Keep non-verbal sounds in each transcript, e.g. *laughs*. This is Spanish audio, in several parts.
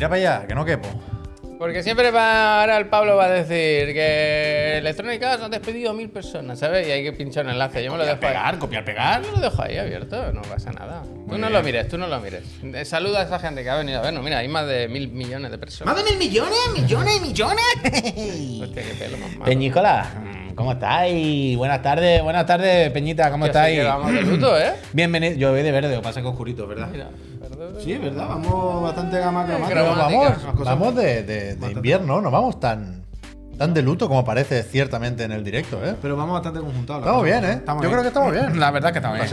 Tira para allá, que no quepo. Porque siempre va, ahora el Pablo va a decir que Electronic Arts han despedido a mil personas, ¿sabes? Y hay que pinchar un enlace. Yo me lo dejo ahí. Pegar, copiar, pegar. Yo lo dejo ahí abierto, no pasa nada. Tú no bien. lo mires, tú no lo mires. Eh, Saluda a esa gente que ha venido a vernos. Mira, hay más de mil millones de personas. ¿Más de mil millones? ¿Millones? ¿Millones? *laughs* Hostia, qué pelo más malo. Peñícola, mm, ¿cómo estáis? Buenas tardes, buenas tardes, Peñita, ¿cómo sí estáis? que vamos de luto, ¿eh? *clears throat* Bienvenido. Yo voy de verde, o pasa que oscurito, ¿verdad? Mira, Sí, ¿verdad? Vamos bastante gama vamos- Vamos, de, de- de invierno, no vamos tan, tan de luto como parece ciertamente en el directo, ¿eh? Pero vamos bastante conjuntados. Estamos bien, ¿eh? Yo creo que estamos bien. La verdad que estamos bien.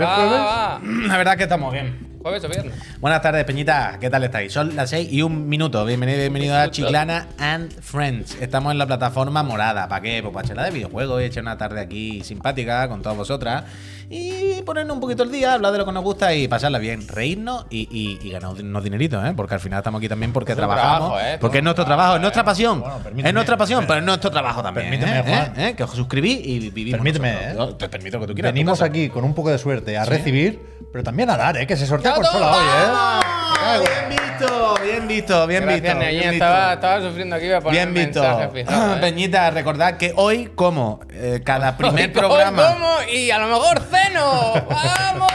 La verdad que estamos bien. Jueves o viernes. Buenas tardes, Peñita. ¿Qué tal estáis? Son las 6 y un minuto. Bienvenido, bienvenido a Chiclana and Friends. Estamos en la plataforma morada. ¿Para qué? Pues para charlar de videojuegos y echar una tarde aquí simpática con todas vosotras. Y ponernos un poquito el día, hablar de lo que nos gusta y pasarla bien. Reírnos y, y, y ganarnos dineritos, ¿eh? Porque al final estamos aquí también porque trabajamos. trabajo, ¿eh? Porque es nuestro trabajo, es nuestra pasión. Bueno, permíteme, es nuestra pasión, pero es nuestro trabajo también. Permíteme, ¿eh? Juan. ¿Eh? ¿Eh? Que os suscribís y vivimos. Permíteme. ¿eh? Te permito que tú quieras. Venimos aquí con un poco de suerte a recibir, pero también a dar, ¿eh? Que se sortea Hoy, ¿eh? Bien visto, bien visto, bien Gracias, visto. Bien visto. Estaba, sufriendo aquí. Voy a poner Bien visto. *clears throat* ¿eh? Peñita, recordad que hoy, como eh, cada *laughs* primer Hoy programa. como y a lo mejor ceno. ¡Vamos!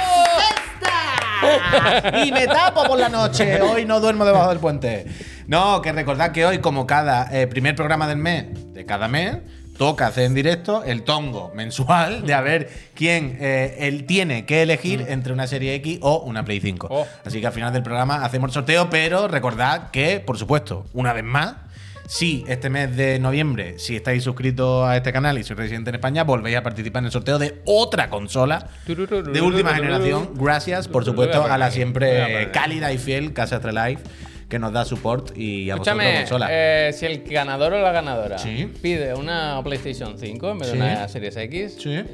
y me tapo por la noche. Hoy no duermo debajo del puente. No, que recordad que hoy, como cada eh, primer programa del mes, de cada mes, toca hacer en directo el tongo mensual de a ver quién eh, él tiene que elegir entre una serie X o una Play 5. Oh. Así que al final del programa hacemos el sorteo, pero recordad que, por supuesto, una vez más. Si este mes de noviembre, si estáis suscritos a este canal y sois residente en España, volvéis a participar en el sorteo de otra consola de última generación. Gracias, por supuesto, a la siempre cálida y fiel Casa Astralife que nos da support y a vosotros Escúchame, consola. eh, si el ganador o la ganadora Sí. pide una PlayStation 5 en vez de Sí. una Series X, Sí.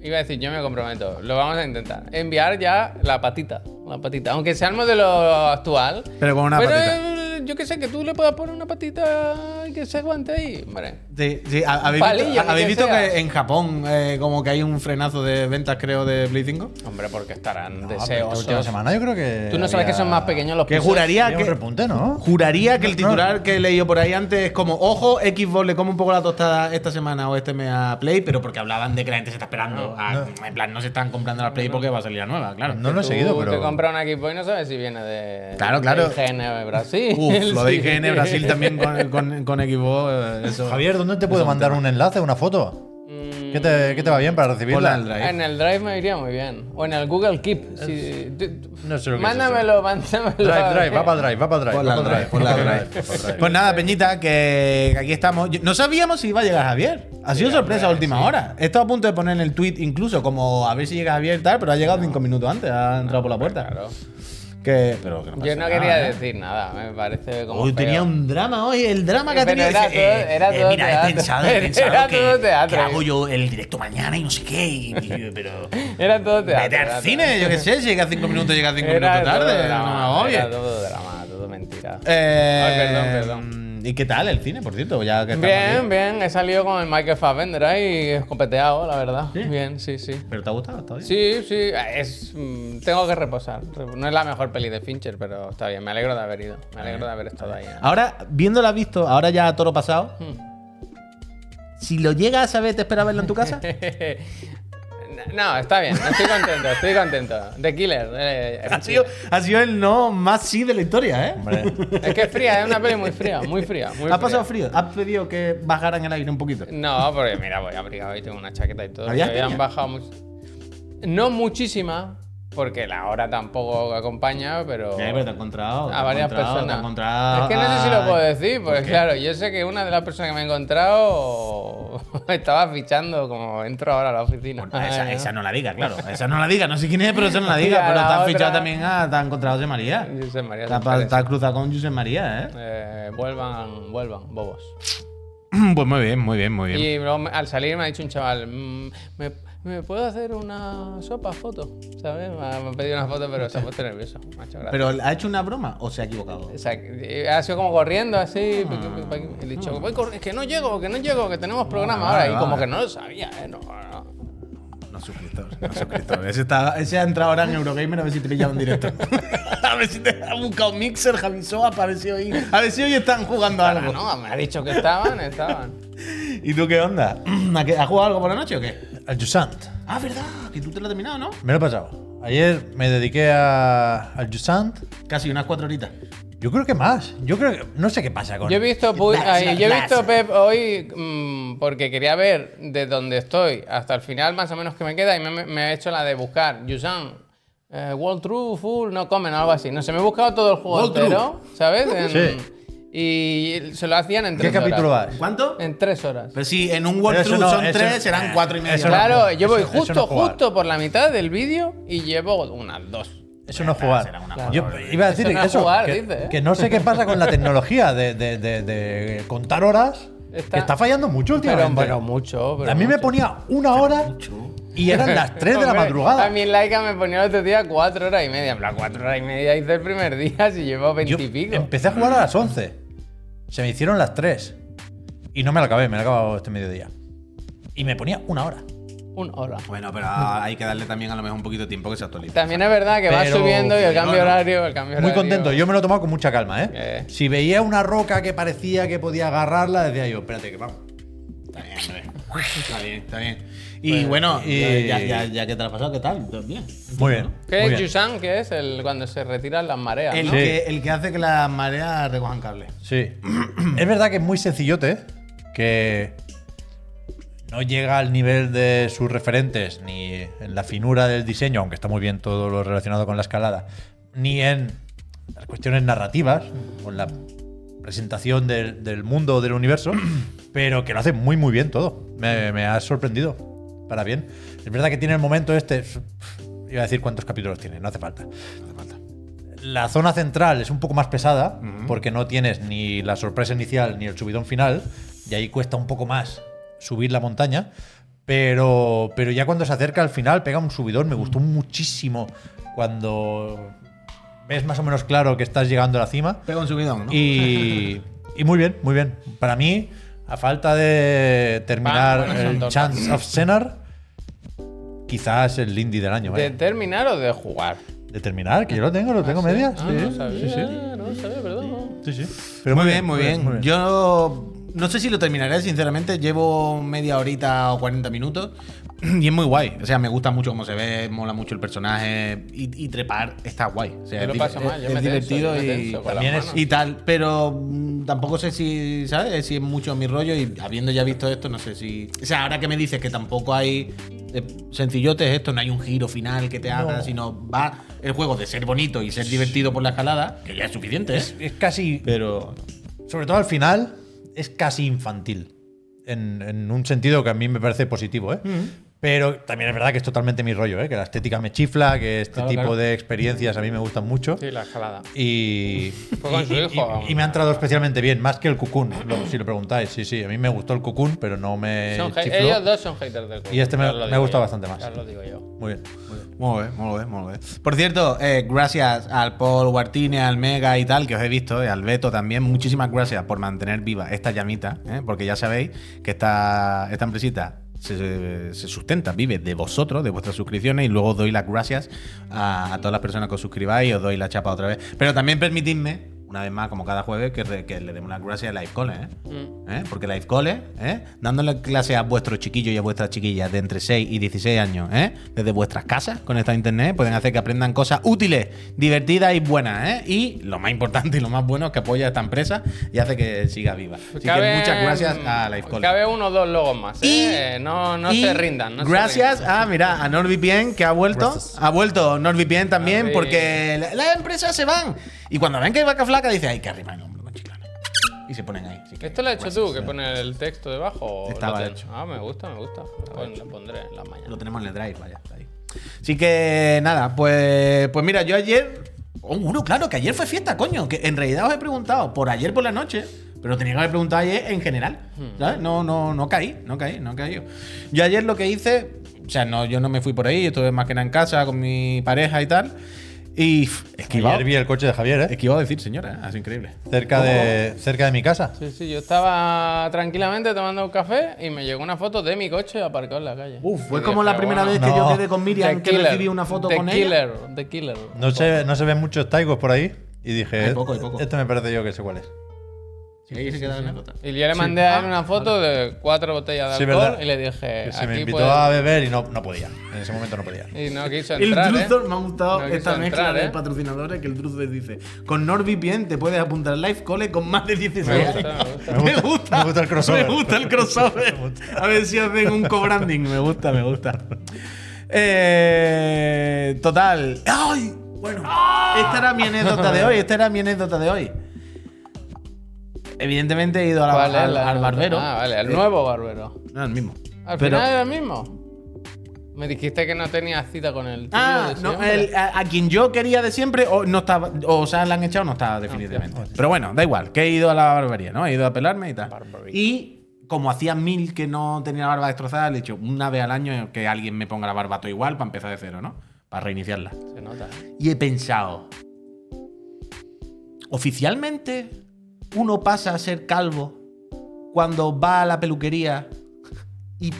iba a decir, yo me comprometo, lo vamos a intentar. Enviar ya la patita, la patita. Aunque sea el modelo actual. Pero con una pero, patita. eh, yo que sé, que tú le puedas poner una patita y que se aguante ahí. Hombre. Sí, sí, ¿ha- ¿Habéis Palillo, visto, ni ¿habéis que visto que en Japón eh, como que hay un frenazo de ventas, creo, de Play 5? Hombre, porque estarán pero esta deseosos. última semana yo creo que. Tú no sabes que son más pequeños los Que pisos? juraría Había un que, repunte, ¿no? juraría que el No, titular que he leído por ahí antes es como, ojo, Xbox le come un poco la tostada esta semana o este mes a Play, pero porque hablaban de que la gente se está esperando. a- En plan, no se están comprando la Play porque va a salir la nueva, claro. No lo he Tú seguido, te pero. compras una Xbox y no sabes si viene de. Claro, claro. de IGN Brasil. Uf, lo de Sí. IGN Brasil también con, *laughs* con, con Xbox. eh, Eso. Javier, ¿dónde te puedo mandar un enlace, una foto? Mm, ¿Qué te, qué te va bien para recibirla? en el drive. En el Drive me iría muy bien. O en el Google Keep. Si- tú- No sé lo que es mándamelo, mándamelo. Drive, drive, va para el drive, va para el drive. Ponla va drive, ponla drive, drive. Pues nada, Peñita, que aquí estamos. Yo- No sabíamos si iba a llegar Javier. Ha sido sorpresa a última hora. He estado a punto de poner en el tweet incluso como a ver si llega Javier y tal, pero ha llegado cinco minutos antes, ha entrado por la puerta. Claro. Que, pero que no Yo no nada, quería ¿eh? decir nada, me parece como. Hoy feo. tenía un drama hoy, el drama que ha tenido. era todo- era todo mira, teatro. he pensado, he *laughs* pensado Era que, todo teatro. que hago yo el directo mañana y no sé qué. y- y- pero. *laughs* Era todo teatro. Vete al cine, yo qué sé, si llega cinco minutos, llega cinco Era minutos todo tarde. drama, No me. Era todo drama, todo mentira. Eh, Ay, perdón, perdón. ¿Y qué tal el cine, por cierto? Ya que Bien, bien, he salido con el Michael Fassbender ahí escopeteado, la verdad. Bien, sí, sí. ¿Pero te ha gustado? ¿Está bien? Sí, sí, es, mm, tengo que reposar. No es la mejor peli de Fincher, pero está bien. Me alegro de haber ido. Me alegro de haber estado ahí. ¿eh? Ahora, viéndola visto, ahora ya a toro pasado, Hmm. si lo llegas a ver, ¿te espera verlo en tu casa? *laughs* No, está bien, estoy contento, estoy contento. The Killer. eh, ha, sido, ha sido el no más sí de la historia, ¿eh? Hombre, Es que es fría, es una peli muy fría, muy fría. Muy ¿Ha fría. pasado frío? ¿Has pedido que bajaran el aire un poquito? No, porque mira, voy abrigado y tengo una chaqueta y todo. ¿Había Me habían bajado mucho. No muchísima, porque la hora tampoco acompaña, pero. Sí, pero te he encontrado. te a varias encontrado, personas. te he encontrado. Es que no sé si lo puedo Ay. decir, porque claro, yo sé que una de las personas que me he encontrado *laughs* estaba fichando como entro ahora a la oficina. Bueno, esa, no la diga, claro. *laughs* Esa no la diga. No sé quién es, pero esa no la diga. *laughs* Pero te has fichado también a. Te has encontrado a José María. José María Te has, te has cruzado con José María, ¿eh? Eh, vuelvan, vuelvan, bobos. *clears throat* Pues muy bien, muy bien, muy bien. Y luego al salir me ha dicho un chaval, "Mm, ¿me, me puedo hacer una sopa foto? ¿Sabes? Me ha, me ha pedido una foto, pero se ha puesto nervioso. ¿Pero ha hecho una broma o se ha equivocado? O sea, ha sido como corriendo así. Ah. He dicho, voy es que no llego, que no llego, que tenemos programa ahora. Y como que no lo sabía, ¿eh? No, no. No suscriptor, no suscriptor. Ese, está, ese ha entrado ahora en Eurogamer a ver si te pillaba en directo. *laughs* a ver si te ha buscado Mixer, Javisoa, para ver si hoy, a ver si hoy están jugando algo. no, me ha dicho que estaban, estaban. *laughs* ¿Y tú qué onda? *clears throat* ¿A qué- ¿Has jugado algo por la noche o qué? Al Jusant. Ah, verdad, que tú te lo has terminado, ¿no? Me lo he pasado. Ayer me dediqué a, al Jusant. Casi unas cuatro horitas. Yo creo que más. Yo creo que. No sé qué pasa con. Yo he visto, Pu- Las, ay, las, yo he las. visto Pep hoy mm, porque quería ver de dónde estoy hasta el final más o menos que me queda y me, me he hecho la de buscar Yusan, eh, World True, Full, no comen o algo así. No sé, me he buscado todo el juego World entero, ¿sabes? En- Sí. Y se lo hacían en ¿Qué tres capítulo horas. vas? ¿Cuánto? En tres horas. Pues sí, en un Pero True no, son eso- tres, serán eh, cuatro y media. eso no- Claro, yo voy eso- eso justo, no jugar. justo por la mitad del vídeo y llevo unas dos. Eso no es jugar. será una Yo iba a decir Eso no es eso, jugar, que, dice, ¿eh? que no sé qué pasa con la tecnología de, de- de- de contar horas. Está- que está fallando mucho Pero, últimamente. pero mucho. pero a mí me mucho. ponía una hora y eran las *laughs* 3 de la Hombre, madrugada. A mí en Laika me ponía el otro día cuatro horas y media. En plan, cuatro horas y media hice el primer día si llevo Yo y pico. empecé a jugar a las 11. Se me hicieron las 3. Y no me la acabé, me la he acabado este mediodía. Y me ponía una hora. Una hora. Bueno, pero hay que darle también a lo mejor un poquito de tiempo que se actualice. También es verdad que va Pero- subiendo y el cambio no, no. horario, el cambio Muy horario- contento. Yo me lo he tomado con mucha calma, ¿eh? Eh. Si veía una roca que parecía que podía agarrarla, decía yo, espérate, que vamos. Está bien, hombre. Está bien, está bien. Y bueno, y- ya, ya, ya que te lo has pasado, ¿qué tal? ¿Todo Bien. Muy bien. ¿Qué muy es bien. Yusan? ¿Qué es? El, cuando se retiran las mareas, El, ¿no? Sí. que, el que hace que las mareas recojan cable. Sí. *clears throat* es verdad que es muy sencillote, que no llega al nivel de sus referentes, ni en la finura del diseño, aunque está muy bien todo lo relacionado con la escalada, ni en las cuestiones narrativas, con la presentación del, del mundo, del universo, *clears throat* pero que lo hace muy, muy bien todo. Me, me ha sorprendido. Para bien. Es verdad que tiene el momento este. Iba a decir cuántos capítulos tiene, no hace falta. La zona central es un poco más pesada porque no tienes ni la sorpresa inicial ni el subidón final y ahí cuesta un poco más subir la montaña. Pero, pero ya cuando se acerca al final pega un subidón. Me gustó muchísimo cuando ves más o menos claro que estás llegando a la cima. Pega un subidón, ¿no? Y, *laughs* y muy bien, muy bien. Para mí, a falta de terminar bueno, el Chance of Senar, quizás el Lindy del año. ¿De vaya. terminar o de jugar? De terminar, que yo lo tengo, lo tengo media. Ah, sí, no sabía, sí, sí. no sabía, perdón. Sí, sí. Pero muy bien, muy bien. Yo no sé si lo terminaré, sinceramente. Llevo media horita o 40 minutos. *clears throat* Y es muy guay. O sea, me gusta mucho cómo se ve, mola mucho el personaje. Y, y trepar está guay. O sea, Yo lo es, paso mal, yo es me tenso, divertido yo me y, También es- tal. Pero mm, tampoco sé si, ¿sabes? Si es mucho mi rollo. Y habiendo ya visto esto, no sé si. O sea, ahora que me dices que tampoco hay. eh, Sencillote es esto, no hay un giro final que te haga, No. sino va el juego de ser bonito y ser divertido por la escalada, que ya es suficiente, ¿eh? Es casi, Pero. sobre todo al final, es casi infantil. En, en un sentido que a mí me parece positivo, ¿eh? Pero también es verdad que es totalmente mi rollo, ¿eh? Que la estética me chifla, que este Claro, tipo claro. de experiencias a mí me gustan mucho. Sí, la escalada. Y, Fue con y- su y- hijo. y- y me ha entrado especialmente bien, más que el Cocoon, lo- si lo preguntáis. Sí, sí, a mí me gustó el Cocoon, pero no me Son chifló. ellos dos son haters del juego. Y este me- gusta yo, bastante más. Ya os lo digo yo. Muy bien. Muy bien, muy bien, muy bien. Por cierto, eh, gracias al Paul Guartine, al Mega y tal, que os he visto, eh, al Beto también. Muchísimas gracias por mantener viva esta llamita, eh, porque ya sabéis que esta, esta empresita se, se sustenta, vive de vosotros, de vuestras suscripciones, y luego doy las gracias a, a todas las personas que os suscribáis y os doy la chapa otra vez. Pero también permitidme, una vez más, como cada jueves, que, re- que le demos las gracias a Live Cole, ¿eh? Mm. ¿Eh? Porque Live Cole, ¿eh? dándole clases a vuestros chiquillos y a vuestras chiquillas de entre 6 y 16 años, ¿eh? desde vuestras casas, conectados a internet, pueden hacer que aprendan cosas útiles, divertidas y buenas. ¿eh? Y lo más importante y lo más bueno es que apoya a esta empresa y hace que siga viva. Así que muchas gracias a Live Cole. Cabe uno o dos logos más. Y- ¿eh? no no y se rindan. No se gracias rindan. a, mira, a NordVPN que ha vuelto. Gracias. Ha vuelto NordVPN también porque la- las empresas se van. Y cuando ven que hay vaca flaca, dice, hay que arrimar el hombro con chiclana. Y se ponen ahí. Que ¿Esto lo has hecho gracias. tú, que pone el texto debajo? Estaba hecho. Ah, me gusta, me gusta. Pues lo pondré en la mañana. Lo tenemos en el drive, vaya. está ahí. Así que nada, pues, pues mira, yo ayer. Oh, uno, claro, que ayer fue fiesta, coño. Que en realidad os he preguntado por ayer por la noche, pero tenía que haber preguntado ayer en general. ¿Sabes? No, no, no caí, no caí, no caí. Yo ayer lo que hice, o sea, no, yo no me fui por ahí, estuve más que nada en casa con mi pareja y tal. Y esquivado. Ayer vi el coche de Javier, ¿eh? Esquivado decir, señora, ¿eh? es increíble. Cerca de, cerca de mi casa. Sí, sí, yo estaba tranquilamente tomando un café y me llegó una foto de mi coche aparcado en la calle. Uf, fue Y como dije, la primera bueno, vez que no. yo quedé con Miriam The que Killer, recibí una foto The con ella. Killer, The Killer. No se, no se ven muchos taigos por ahí. Y dije, Hay poco, hay poco. este me parece yo que sé cuál es. Sí, ahí se queda la anécdota. Y yo le mandé a él una foto de cuatro botellas de Sí, alcohol verdad. y le dije, Que se me aquí invitó puedes- a beber y no, no podía. En ese momento no podía. Y no quiso El entrar, ¿eh? Me ha gustado No quiso esta mezcla entrar, de ¿eh? patrocinadores que el Druzor dice: Con NordVPN te puedes apuntar al Live Cole con más de 16 Me años. gusta, me gusta. *laughs* Me gusta, me gusta el crossover. Me gusta el crossover. *laughs* Me gusta. *laughs* A ver si hacen un co-branding. Me gusta, me gusta. Eh, total. ¡Ay! Bueno, esta era mi anécdota de hoy. Esta era mi anécdota de hoy. Evidentemente he ido a la- ¿Cuál es al, al barbero. Ah, vale, el Eh, nuevo barbero. No, el mismo. Al Pero- final era el mismo. Me dijiste que no tenías cita con el tío Ah, de no, el- a, a quien yo quería de siempre, o no estaba, o sea, la han echado, no estaba definitivamente. Pero bueno, da igual, que he ido a la barbería, ¿no? He ido a pelarme y tal. Barbería. Y como hacía mil que no tenía la barba destrozada, le he dicho una vez al año que alguien me ponga la barba todo igual para empezar de cero, ¿no? Para reiniciarla. Se nota. Y he pensado, oficialmente uno pasa a ser calvo cuando va a la peluquería y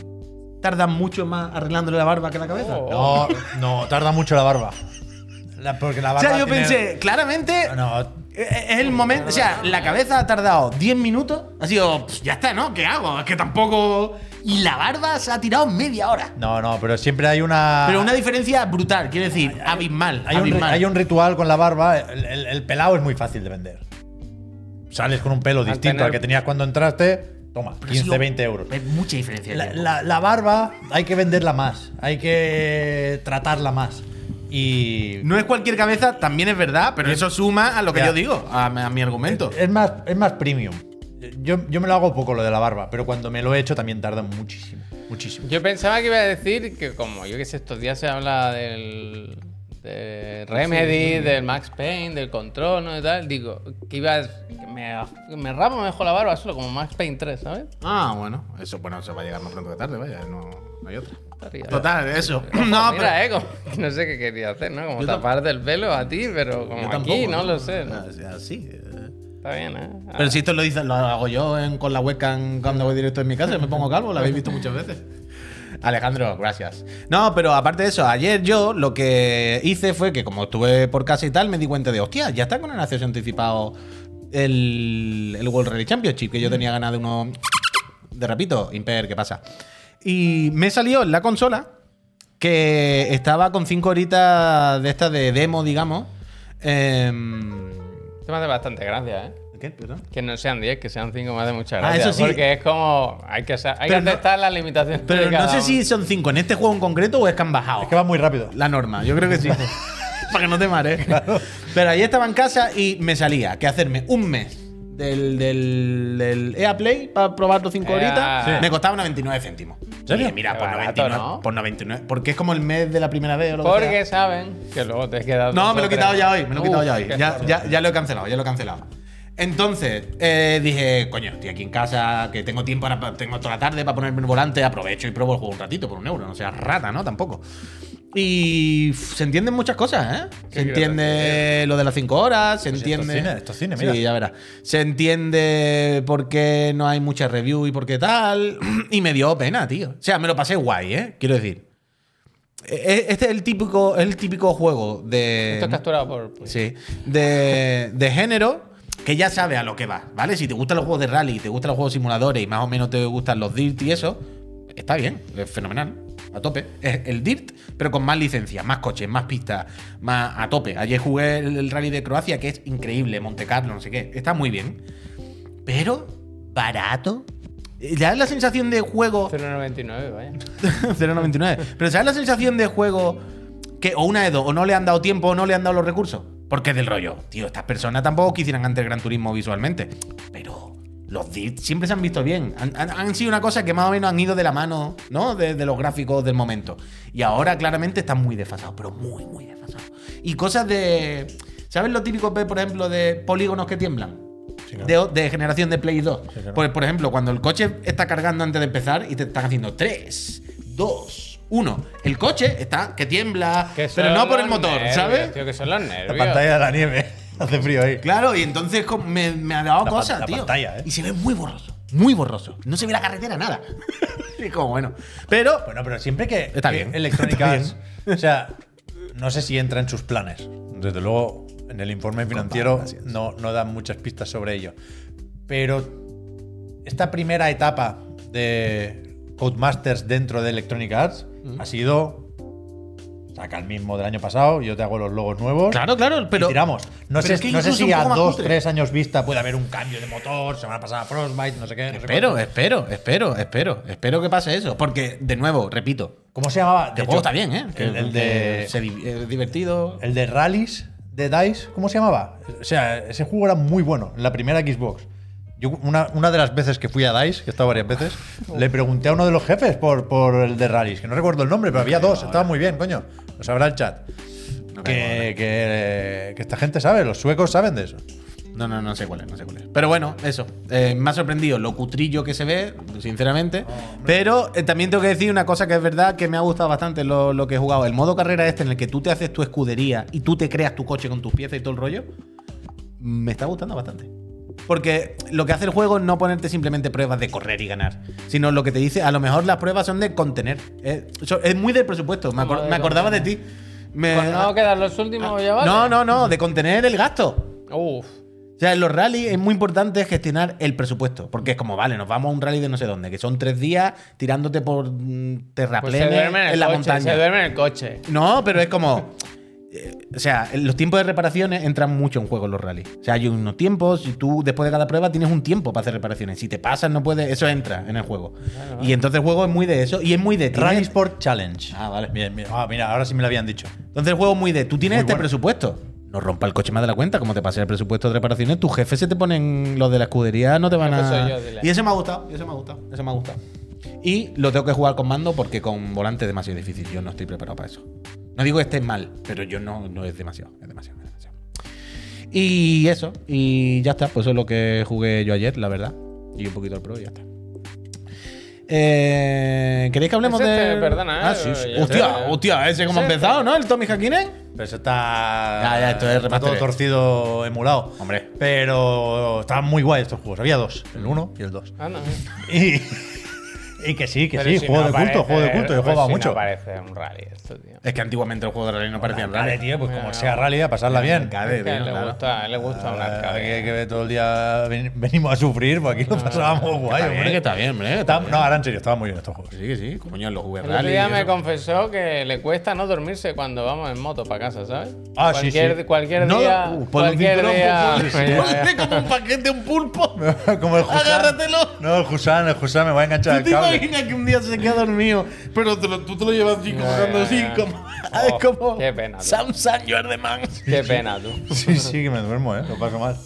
tarda mucho más arreglándole la barba que la cabeza. Oh. No, no, tarda mucho la barba. La- porque la O barba. sea, yo tiene- pensé, claramente No, eh, es el momento. O sea, la cabeza ha tardado 10 minutos. Ha sido, "Pues ya está, ¿no? ¿Qué hago? Es que tampoco. Y la barba se ha tirado media hora. no, no, pero siempre hay una. Pero una diferencia brutal, quiero decir, abismal. Hay un, ri- abismal. hay un ritual con la barba. El, el- el pelado es muy fácil de vender. Sales con un pelo distinto tener- al que tenías cuando entraste. Toma, Pero 15, sí, 20 euros. Hay mucha diferencia. La, tiempo. la- la barba hay que venderla más. Hay que tratarla más. Y. No es cualquier cabeza, también es verdad, pero eso suma a lo que Ya. yo digo, a, a mi argumento. Es más, es más premium. Yo, yo me lo hago poco lo de la barba, pero cuando me lo he hecho también tarda muchísimo. Muchísimo. Yo pensaba que iba a decir que como yo que sé, estos días se habla del de Remedy, del Max Payne, del control, ¿no? Y tal, digo, que iba a, que me, me rapo mejor la barba solo como Max Payne 3, ¿sabes? Ah, bueno, eso, bueno, eso va a llegar más pronto que tarde, vaya, no, no hay otra. Total, eso. Ojo, *laughs* no, pero. mira, eh, como- no sé qué quería hacer, ¿no? Como taparte el pelo a ti, pero como yo aquí, tampoco, no lo sé, ¿no? Ah, o sea, sí, eh. Está bien, ¿eh? Ah, Pero si esto lo, dice, lo hago yo en- con la webcam cuando voy directo en mi casa, me pongo calvo, lo habéis visto muchas veces. Alejandro, gracias. No, pero aparte de eso, ayer yo lo que hice fue que como estuve por casa y tal, me di cuenta de, hostia, ya está con el acceso anticipado el, el World Rally Championship, que yo tenía ganas de uno... De repito, Imper, ¿qué pasa? Y me salió en la consola que estaba con 5 horitas de estas de demo, digamos. Em, Esto me hace bastante gracia, ¿eh? ¿Qué? Perdón. Que no sean 10, que sean 5 me hace mucha Ah, gracia. eso sí. Porque es como. Hay que, hay que no- aceptar las limitaciones. Pero de no sé uno. si son cinco en este juego en concreto o es que han bajado Es que va muy rápido. la norma. Yo creo que sí. *laughs* *laughs* Para que no te mares. Pero ahí estaba en casa y me salía que hacerme un mes del, del, del EA Play para probar los 5 EA. horitas Sí. me costaba 99 céntimos. serio? Y mira, por, barato, 99, ¿no? por 99. Porque es como el mes de la primera vez o lo que Porque saben que luego te quedas. No, me lo he quitado ya hoy. Me lo he quitado ya hoy. Ya, ya, ya lo he cancelado, ya lo he cancelado. Entonces, eh, dije, coño, estoy aquí en casa, que tengo tiempo, ahora, tengo toda la tarde para ponerme el volante, aprovecho y pruebo el juego un ratito por un euro, no sea rata, ¿no? Tampoco. Y se entienden muchas cosas, ¿eh? Se ¿Qué entiende lo de las 5 horas, se Pues entiende. cine, esto es cine, mira. Sí, ya verás. Se entiende por qué no hay mucha review y por qué tal. *clears throat* Y me dio pena, tío. O sea, me lo pasé guay, ¿eh? Quiero decir. E- Este es el típico, el típico juego de. Esto es capturado por. pues, Sí. De, de género que ya sabe a lo que va, ¿vale? Si te gustan los juegos de rally, te gustan los juegos simuladores y más o menos te gustan los Dirt y eso, está bien, es fenomenal. A tope. Es el Dirt, pero con más licencias, más coches, más pistas, más a tope. Ayer jugué el, el rally de Croacia, que es increíble, Monte Carlo, no sé qué. Está muy bien. Pero, barato. Ya es la sensación de juego 0.99, vaya. *laughs* 0.99. Pero ¿sabes la sensación de juego que o una de dos, o no le han dado tiempo o no le han dado los recursos? Porque es del rollo, tío, estas personas tampoco quisieran antes el Gran Turismo visualmente. Pero los Dirt siempre se han visto bien. Han, han- han sido una cosa que más o menos han ido de la mano, ¿no? De, de los gráficos del momento. Y ahora claramente están muy desfasados, pero muy, muy desfasados. Y cosas de... ¿Sabes lo típico, por ejemplo, de polígonos que tiemblan? Sí, de, de generación de Play 2. claro. Pues, por ejemplo, cuando el coche está cargando antes de empezar y te están haciendo 3, 2, Uno, el coche está que tiembla, Que pero no por el motor, nervios, ¿sabes? Tío, que son los La nervios. pantalla de la nieve. *laughs* Hace frío ahí. Claro, y entonces me, me ha dado La cosas, la tío. pantalla, ¿eh? Y se ve muy borroso, muy borroso. No se ve la carretera, nada. *laughs* y como bueno. Pero Bueno, pero siempre que, Está que bien. *laughs* Arts, o sea, no sé si entra en sus planes. Desde luego, en el informe financiero no, no dan muchas pistas sobre ello. Pero esta primera etapa de Codemasters dentro de Electronic Arts ha sido saca el mismo del año pasado, yo te hago los logos nuevos. Claro, claro, pero. y tiramos. No pero sé, es que no sé incluso si a dos, cutre. tres años vista puede haber un cambio de motor, semana pasada Frostbite, no sé qué. no Espero, espero, espero, espero. Espero que pase eso. Porque, de nuevo, repito, ¿Cómo se llamaba? el De juego hecho, está bien, ¿eh? El, de. se es divertido. El de rallies de DICE, ¿cómo se llamaba? O sea, ese juego era muy bueno, en la primera Xbox. Yo una, una de las veces que fui a DICE, que he estado varias veces, le pregunté a uno de los jefes por, por el de rallies, que no recuerdo el nombre, pero había dos, estaba muy bien, coño. Lo sabrá el chat. No Que, que, que esta gente sabe, los suecos saben de eso. No, no, no sé cuál es, no sé cuál es. Pero bueno, eso. Eh, me ha sorprendido lo cutrillo que se ve, sinceramente. pero eh, también tengo que decir una cosa que es verdad que me ha gustado bastante lo, lo que he jugado. El modo carrera este en el que tú te haces tu escudería y tú te creas tu coche con tus piezas y todo el rollo, me está gustando bastante. Porque lo que hace el juego es no ponerte simplemente pruebas de correr y ganar, sino lo que te dice, a lo mejor las pruebas son de contener. Es muy del presupuesto. Me, acor- ¿Cómo de me acordaba de ti. Me- Pues no quedan los últimos ya vale. no, no, no, de contener el gasto. Uf. O sea, en los rallies es muy importante gestionar el presupuesto. Porque es como, vale, nos vamos a un rally de no sé dónde, que son tres días tirándote por mm, Pues terraplenes en la coche. montaña. Se duerme en el coche. No, pero es como. Eh, O sea, los tiempos de reparaciones entran mucho en juego en los rallies. O sea, hay unos tiempos y tú después de cada prueba tienes un tiempo para hacer reparaciones. Si te pasas, no puedes. Eso entra en el juego. Y entonces el juego es muy de eso. Y es muy de. Rally Sport Challenge. Ah, vale. Bien, bien. Ah, mira, ahora sí me lo habían dicho. Entonces el juego es muy de. Tú tienes Muy este bueno. presupuesto. No rompa el coche más de la cuenta. Como te pase el presupuesto de reparaciones, tus jefes se te ponen. Los de la escudería no te van a. yo, y eso me ha gustado. Y eso me ha gustado. Eso me ha gustado. Y lo tengo que jugar con mando porque con volante es demasiado difícil. Yo no estoy preparado para eso. No digo que esté mal, pero yo no, no es demasiado. Es demasiado, es demasiado. Y eso. Y ya está. Pues eso es lo que jugué yo ayer, la verdad. Y un poquito al pro y ya está. Eh, ¿Queréis que hablemos de.? perdona, Ah, eh, sí, sí. ya Hostia, sé. hostia, ese como ha empezado, ¿no? El Tommy Hakkinen. Pero eso está. Ya, ya, esto es está todo torcido, emulado. Hombre. Pero estaban muy guay estos juegos. Había dos, el 1 y el 2. Anda, mira. Y, *laughs* y que sí, que Pero sí, si juego no de culto, parece- juego de culto. Yo pues jugaba si mucho. No parece un rally esto, tío. Es que antiguamente los juegos de rally no parecían Vale, rally. tío, pues como sea rally, a pasarla bien. Arcade, tío, le, claro. gusta, le gusta un Ah, arcade. que, que todo el día ven- venimos a sufrir, pues aquí lo pasábamos guay, bien, que hombre. está bien, hombre. está no, ahora en serio, estaban muy bien estos juegos. Que sí, que sí. Coño, los jugué El rally. día y me confesó que le cuesta no dormirse cuando vamos en moto para casa, ¿sabes? Ah, sí, cualquier, sí. Cualquier día. uh, un cualquier día. como un paquete, un pulpo. como el. *laughs* Agárratelo. No, el Husan, el Husan me va a enganchar ¿Tú el te cable. Imaginas que un día se queda dormido, pero te lo- tú te lo llevas así, como ya, así, como. *laughs* Oh, es como. qué pena, tú. Samsung, you are the man. Qué pena, tú. *laughs* Sí, sí, que me duermo, ¿eh? Lo paso mal.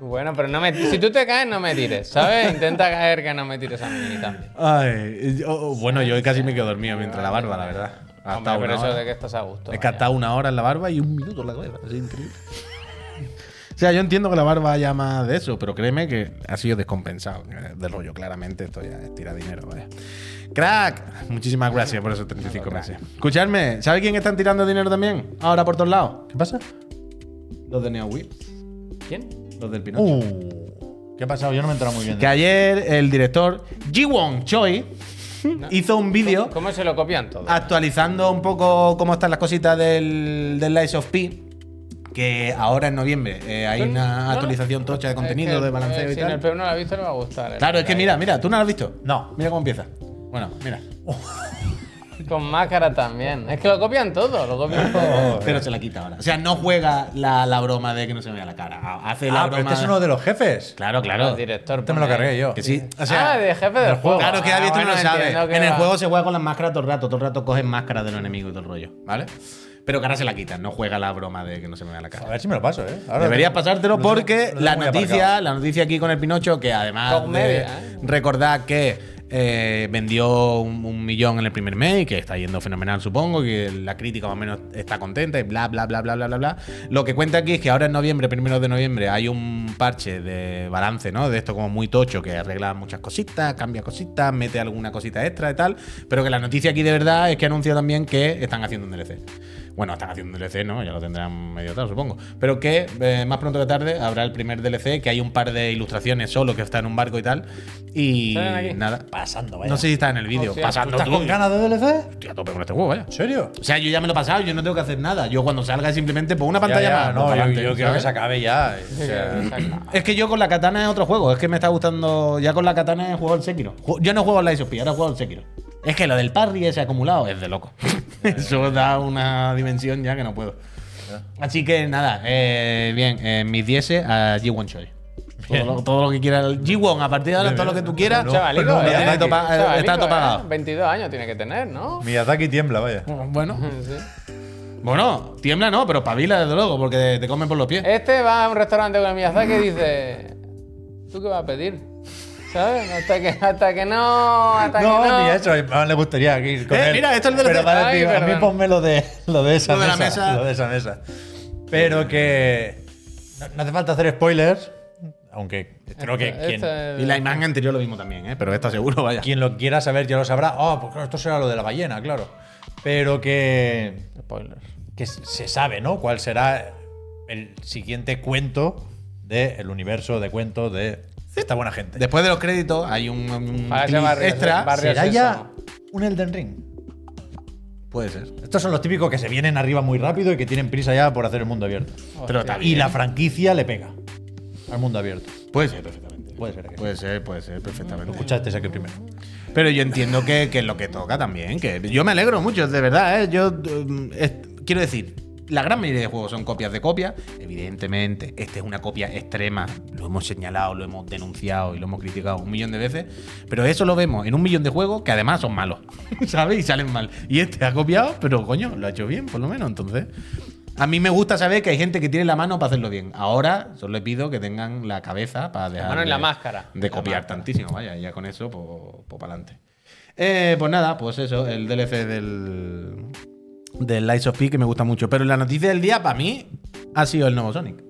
Bueno, pero no me, si tú te caes, no me tires, ¿sabes? Intenta caer que no me tires a mí también. Ay, yo- bueno, yo casi me quedo dormido mientras la barba, la verdad. Ha Hombre, pero eso hora. de que estás a gusto. Es que ha vaya. estado una hora en la barba y un minuto en la cabeza. Es increíble. O sea, yo entiendo que la barba haya más de eso, pero créeme que ha sido descompensado eh, del rollo. Claramente esto ya es tirar dinero, vaya. Crack, muchísimas gracias por esos 35 meses. Escuchadme, ¿sabe quién están tirando dinero también? Ahora por todos lados. ¿Qué pasa? Los de NeoWheel, ¿Quién? los del Pinocho. Uh, ¿Qué ha pasado? Yo no me he enterado muy bien. Que ayer el director Ji-Won Choi *laughs* hizo un vídeo ¿Cómo se lo copian todo? actualizando un poco cómo están las cositas del, del Lies of P. Que ahora en noviembre eh, hay una no, actualización tocha de Es contenido, que, de balanceo eh, y Si en el tal. P1 no lo ha visto, le va a gustar. el Claro, es que mira, mira, ¿tú no lo has visto? No. Mira cómo empieza. Bueno, mira. *laughs* Con máscara también. Es que lo copian todo, lo copian *laughs* todo. Pero se la quita ahora. O sea, no juega la, la broma de que no se vea la cara. Hace la Ah, pero broma. este es uno de los jefes. Claro, El claro. director. Este me lo cargué yo. Que sí. O sea, ah, de jefe del juego. Claro que Ah, David tú no bueno, lo sabes. En el va- juego se juega con las máscaras todo el rato. Todo el rato cogen máscaras de los enemigos y todo el rollo. ¿Vale? Pero que ahora se la quitan. No juega la broma de que no se me vea la A cara. ver si me lo paso, ¿eh? Ahora Deberías pasártelo porque la noticia, aparcado. la noticia aquí con el Pinocho, que además de ¿eh? recordar que eh, vendió un, un millón en el primer mes y que está yendo fenomenal, supongo, que la crítica más o menos está contenta y bla, bla, bla, bla, bla, bla, bla. Lo que cuenta aquí es que ahora en noviembre, primero de noviembre, hay un parche de balance, ¿no? De esto como muy tocho, que arregla muchas cositas, cambia cositas, mete alguna cosita extra y tal, pero que la noticia aquí de verdad es que anuncia también que están haciendo un DLC. Bueno, están haciendo un DLC, ¿no? Ya lo tendrán medio tarde, supongo. Pero que eh, más pronto que tarde habrá el primer DLC, que hay un par de ilustraciones solo que está en un barco y tal. Y nada. Pasando, vaya. No sé si está en el vídeo. Pasando ¿Estás tú. con ganas de DLC? Estoy a tope con este juego, vaya. ¿En serio? O sea, yo ya me lo he pasado, yo no tengo que hacer nada. Yo cuando salga simplemente pongo una pantalla Ya, ya, más. no, yo, yo quiero que se acabe ya. O sea, Es que yo con la katana es otro juego. Es que me está gustando. Ya con la katana he jugado el Sekiro. Yo no juego el Lies of P, ahora juego el Sekiro. Es que lo del parry ese acumulado es de loco. *laughs* Eso da una dimensión ya que no puedo. Así que nada, eh, bien, eh, mis 10 a G1 Choi. Todo lo, todo lo que quiera. el G1, a partir de ahora, todo lo que tú quieras. No, Chavalico, no, ¿eh? está todo pa- Chavalico, está todo ¿eh? pagado. 22 años tiene que tener, ¿no? Miyazaki tiembla, vaya. Bueno, *laughs* Sí. bueno, tiembla no, pero pavila desde luego, porque te comen por los pies. Este va a un restaurante con el Miyazaki y dice: ¿Tú qué vas a pedir? ¿Sabes? Hasta que, hasta que no. Hasta No, que no. ni eso. A le gustaría ir con Eh, él. mira, esto es el DLC. Pero vale, Ay, tío, a mí ponme lo de, lo de esa Lo de la mesa, mesa. Lo de esa mesa. Pero que. No, no hace falta hacer spoilers. Aunque creo que quien, Y la imagen anterior lo mismo también, ¿eh? pero esta seguro, vaya. quien lo quiera saber ya lo sabrá. Oh, pues claro, esto será lo de la ballena, claro. Pero que. Spoilers. que se sabe, ¿no? ¿Cuál será el siguiente cuento del universo de cuentos de esta buena gente? Después de los créditos hay un, barrio, extra. barrio ¿Será ya un Elden Ring? Puede ser. Estos son los típicos que se vienen arriba muy rápido y que tienen prisa ya por hacer el mundo abierto. Pero está Y bien. la franquicia le pega al mundo abierto. Puede ser perfectamente. Puede ser que Puede ser, puede ser perfectamente. Escuchaste ese que primero. Pero yo entiendo que, que es lo que toca también. Que yo me alegro mucho, de verdad. ¿eh? Yo mm, es- quiero decir, la gran mayoría de juegos son copias de copia. Evidentemente, esta es una copia extrema. Lo hemos señalado, lo hemos denunciado y lo hemos criticado un millón de veces. Pero eso lo vemos en un millón de juegos que además son malos. *laughs* ¿Sabes? Y salen mal. Y este ha copiado, pero coño, lo ha hecho bien, por lo menos. Entonces. A mí me gusta saber que hay gente que tiene la mano para hacerlo bien. Ahora solo le pido que tengan la cabeza para dejar mano en de- la máscara. de copiar tantísimo, vaya, y ya con eso, pues, para adelante. pues nada, pues eso, el DLC del, del Lies of P que me gusta mucho. Pero la noticia del día, para mí, ha sido el nuevo Sonic.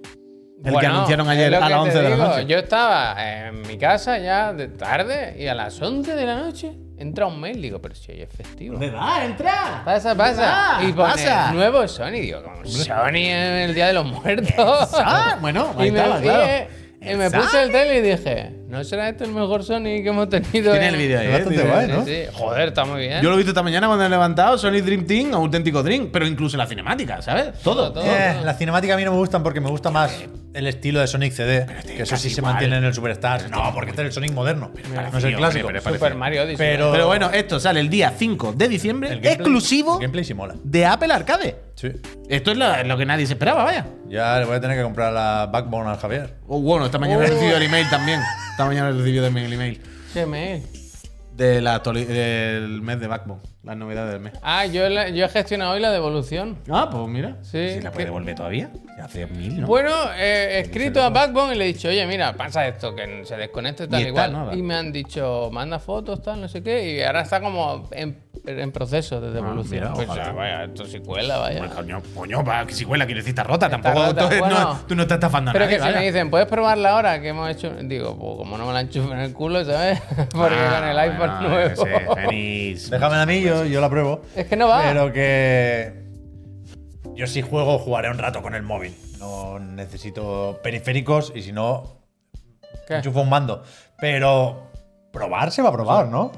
El que anunciaron ayer a las te 11 de la noche. Yo estaba en mi casa ya de tarde y a las 11 de la noche entra un mail. Digo, pero si hoy es festivo. va? ¡Entra! Pasa, pasa. Y pone pasa. nuevo Sony. Digo, como Sony en el Día de los Muertos. Ah, bueno, ahí *laughs* y me, estaba, claro. Y me puse el tele y dije, ¿no será este el mejor Sony que hemos tenido? Tiene en- el vídeo ahí, Es ¿eh? bastante guay, Sí, ¿no? sí. Joder, está muy bien. Yo lo he visto esta mañana cuando he levantado Sonic Dream Team, auténtico Dream, pero incluso la cinemática, ¿sabes? Todo. Todo, Eh, la cinemática a mí no me gustan porque me gusta más el estilo de Sonic CD, que eso sí se mantiene en el Superstar. No, porque este es el Sonic moderno, no es el parecido, clásico. hombre, Super Mario Odyssey. Pero- Pero bueno, esto sale el día 5 de diciembre, El gameplay- exclusivo el gameplay sí mola. de Apple Arcade. Sí. Esto es lo, lo que nadie se esperaba, vaya. Ya le voy a tener que comprar la Backbone al Javier. Oh, bueno, esta mañana he Oh. recibido el email también. Esta mañana he recibido también el email ¿Qué mail? de la actuali- del mes de Backbone, las novedades del mes. Ah, yo, la- yo he gestionado hoy la devolución. Ah, pues mira. Sí, ¿Si la que- puede devolver todavía? Ya hace mil, ¿no? Bueno, eh, he escrito a Backbone y le he dicho, oye, mira, pasa esto, que se desconecte tal Y está igual. Y me han dicho, manda fotos, tal, no sé qué. Y ahora está como en, en proceso de devolución. mira, pues, ojalá. vaya, esto sí cuela, vaya. Bueno, coño, coño, va, que si cuela, quiere decir está rota. Está Tampoco rota, tú, *laughs* no- tú no estás estafando Pero nadie, que si vaya. me dicen, ¿puedes probarla ahora que hemos hecho? Digo, pues como no me la enchufo en el culo, ¿sabes? *laughs* Porque Ah, con el iPhone bueno, nuevo. Genís. Déjamela a mí, yo, yo la pruebo. Es que no va. Pero que. Yo si juego, jugaré un rato con el móvil. No necesito periféricos y si no, ¿Qué? enchufo un mando. Pero probar se va a probar, ¿no?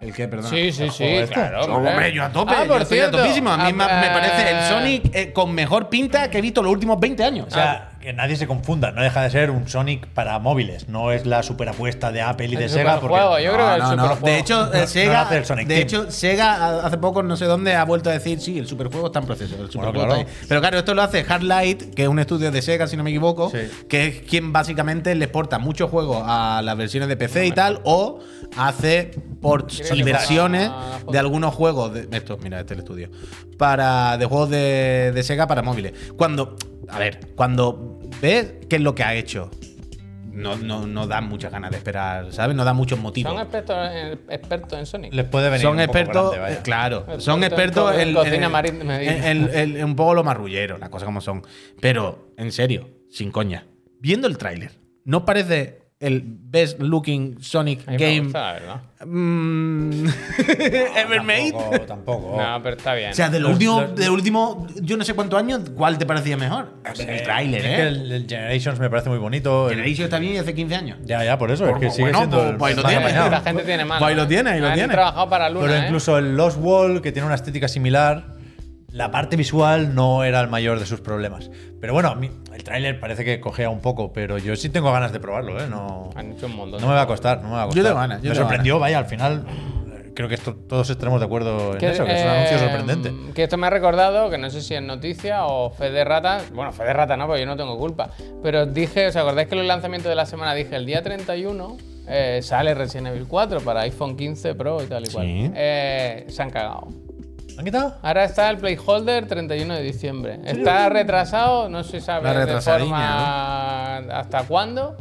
¿El qué, perdón? Sí, sí, sí, este. claro. No, hombre, yo a tope, Ah, yo por estoy cierto, a topísimo. A mí me, ah, me parece el eh, Sonic eh, con mejor pinta que he visto los últimos 20 años. O sea, que nadie se confunda. No deja de ser un Sonic para móviles. No es la superapuesta de Apple y de El Sega. Porque yo creo que el No. De hecho, eh, No- no Sega, hace el Sonic de Team. hecho, Sega hace poco, no sé dónde, ha vuelto a decir, sí, el superjuego está en proceso. El superjuego claro. está. Pero claro, esto lo hace Hardlight, que es un estudio de Sega, si no me equivoco, Sí. que es quien básicamente le exporta muchos juegos a las versiones de PC y tal, o hace ports ¿Quieres y versiones de algunos juegos. De, esto, mira, este es el estudio. Para, de juegos de, de Sega para móviles. Cuando, a ver, cuando ves qué es lo que ha hecho no, no, no dan muchas ganas de esperar, ¿sabes? No dan muchos motivos. Son expertos en, expertos en Sonic. Les puede venir Son un poco expertos, grande, vaya. eh, claro, Expertos son expertos en, en cocina en- marítima. en- en- en- en un poco lo marrullero, las cosas como son. Pero, en serio, sin coña, viendo el tráiler, ¿no parece el best looking Sonic A mí me game gusta, verdad. mm, *laughs* ever made? Tampoco, tampoco. No, pero está bien. O sea, de lo Los- último, los- de último, yo no sé cuántos años, ¿cuál te parecía mejor? el tráiler, Es que ¿eh? el, el Generations me parece muy bonito. El- Generation está bien y hace 15 años. ya, ya, por eso. es que Pues sigue bueno, siendo. pues- el pues ahí lo más la gente tiene mal. Pues ahí lo tiene, ahí lo tiene. trabajado para Luna, Pero ¿eh? incluso el Lost Wall, que tiene una estética similar, la parte visual no era el mayor de sus problemas. Pero bueno, a mí el tráiler parece que cogea un poco, pero yo sí tengo ganas de probarlo, ¿eh? No, Han hecho un montón. no me va a costar, no me va a Yo costar. tengo ganas, yo me tengo sorprendió, vaya, al final eh, creo que esto, todos estaremos de acuerdo en Que, eso, que es un anuncio eh, sorprendente. Que esto me ha recordado, que no sé si es noticia o fe de rata. Bueno, fe de rata no, porque yo no tengo culpa. Pero dije, ¿os acordáis que en los lanzamientos de la semana dije el día 31 eh, sale Resident Evil 4 para iPhone 15 Pro y tal y cual? Sí. Eh, se han cagado. ¿Han quitado? Ahora está el Playholder 31 de diciembre. Está retrasado, no se sabe de forma hasta cuándo,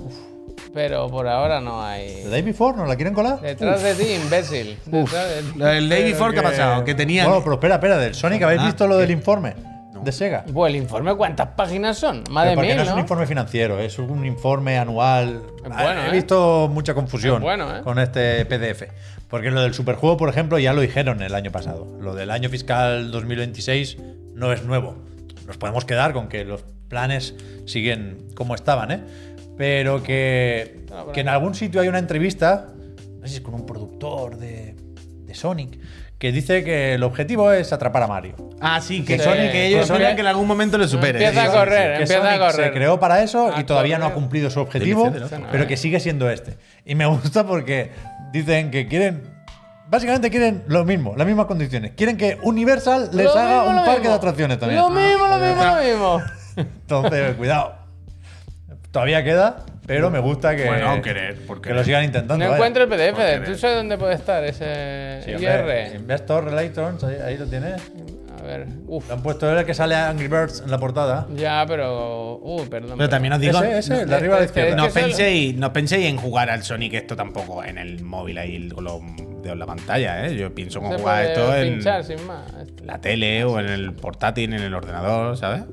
pero por ahora no hay. ¿The Day Before nos la quieren colar? Detrás de ti, imbécil. Detrás de ti. El Day Before, ¿qué ha pasado? Que tenían. Bueno, pero espera, espera, del Sonic, ¿habéis Ah, visto lo del informe de Sega? Pues el informe, ¿cuántas páginas son? De porque mil, no es un informe financiero, es un informe anual. Es bueno, He ¿eh? visto mucha confusión bueno, ¿eh? con este PDF. Porque lo del superjuego, por ejemplo, ya lo dijeron el año pasado. Lo del año fiscal 2026 no es nuevo. Nos podemos quedar con que los planes siguen como estaban, ¿eh? Pero que, Ah, que en algún sitio hay una entrevista, no sé si es con un productor de, de Sonic, que dice que el objetivo es atrapar a Mario. Ah, sí, que Sí. Sonic, que ellos Sonic- esperan que en algún momento le supere. Empieza a correr, que empieza a correr. se creó para eso A y todavía no ha correr. cumplido su objetivo, pero que sigue siendo este. Y me *laughs* gusta porque dicen que quieren. Básicamente quieren lo mismo, las mismas condiciones. Quieren que Universal les Lo haga mismo, un lo parque mismo. de atracciones también. Lo mismo, lo mismo, lo mismo. *laughs* Entonces, cuidado. Todavía queda, pero me gusta que, Bueno, querer, por que lo sigan intentando. No vaya. encuentro el PDF. ¿Tú sabes dónde puede estar ese Sí, hombre, IR? Investor Relations, ahí, ahí lo tienes. A ver, uff. Le han puesto el que sale a Angry Birds en la portada. Ya, pero. Uh, perdón. Pero también os digo. Ese, ese, no- el de arriba a la este- izquierda. No penséis, no penséis en jugar al Sonic esto tampoco en el móvil ahí dedos en la pantalla, ¿eh? Yo pienso en jugar esto en pinchar sin más. la tele o en el portátil, en el ordenador, ¿sabes?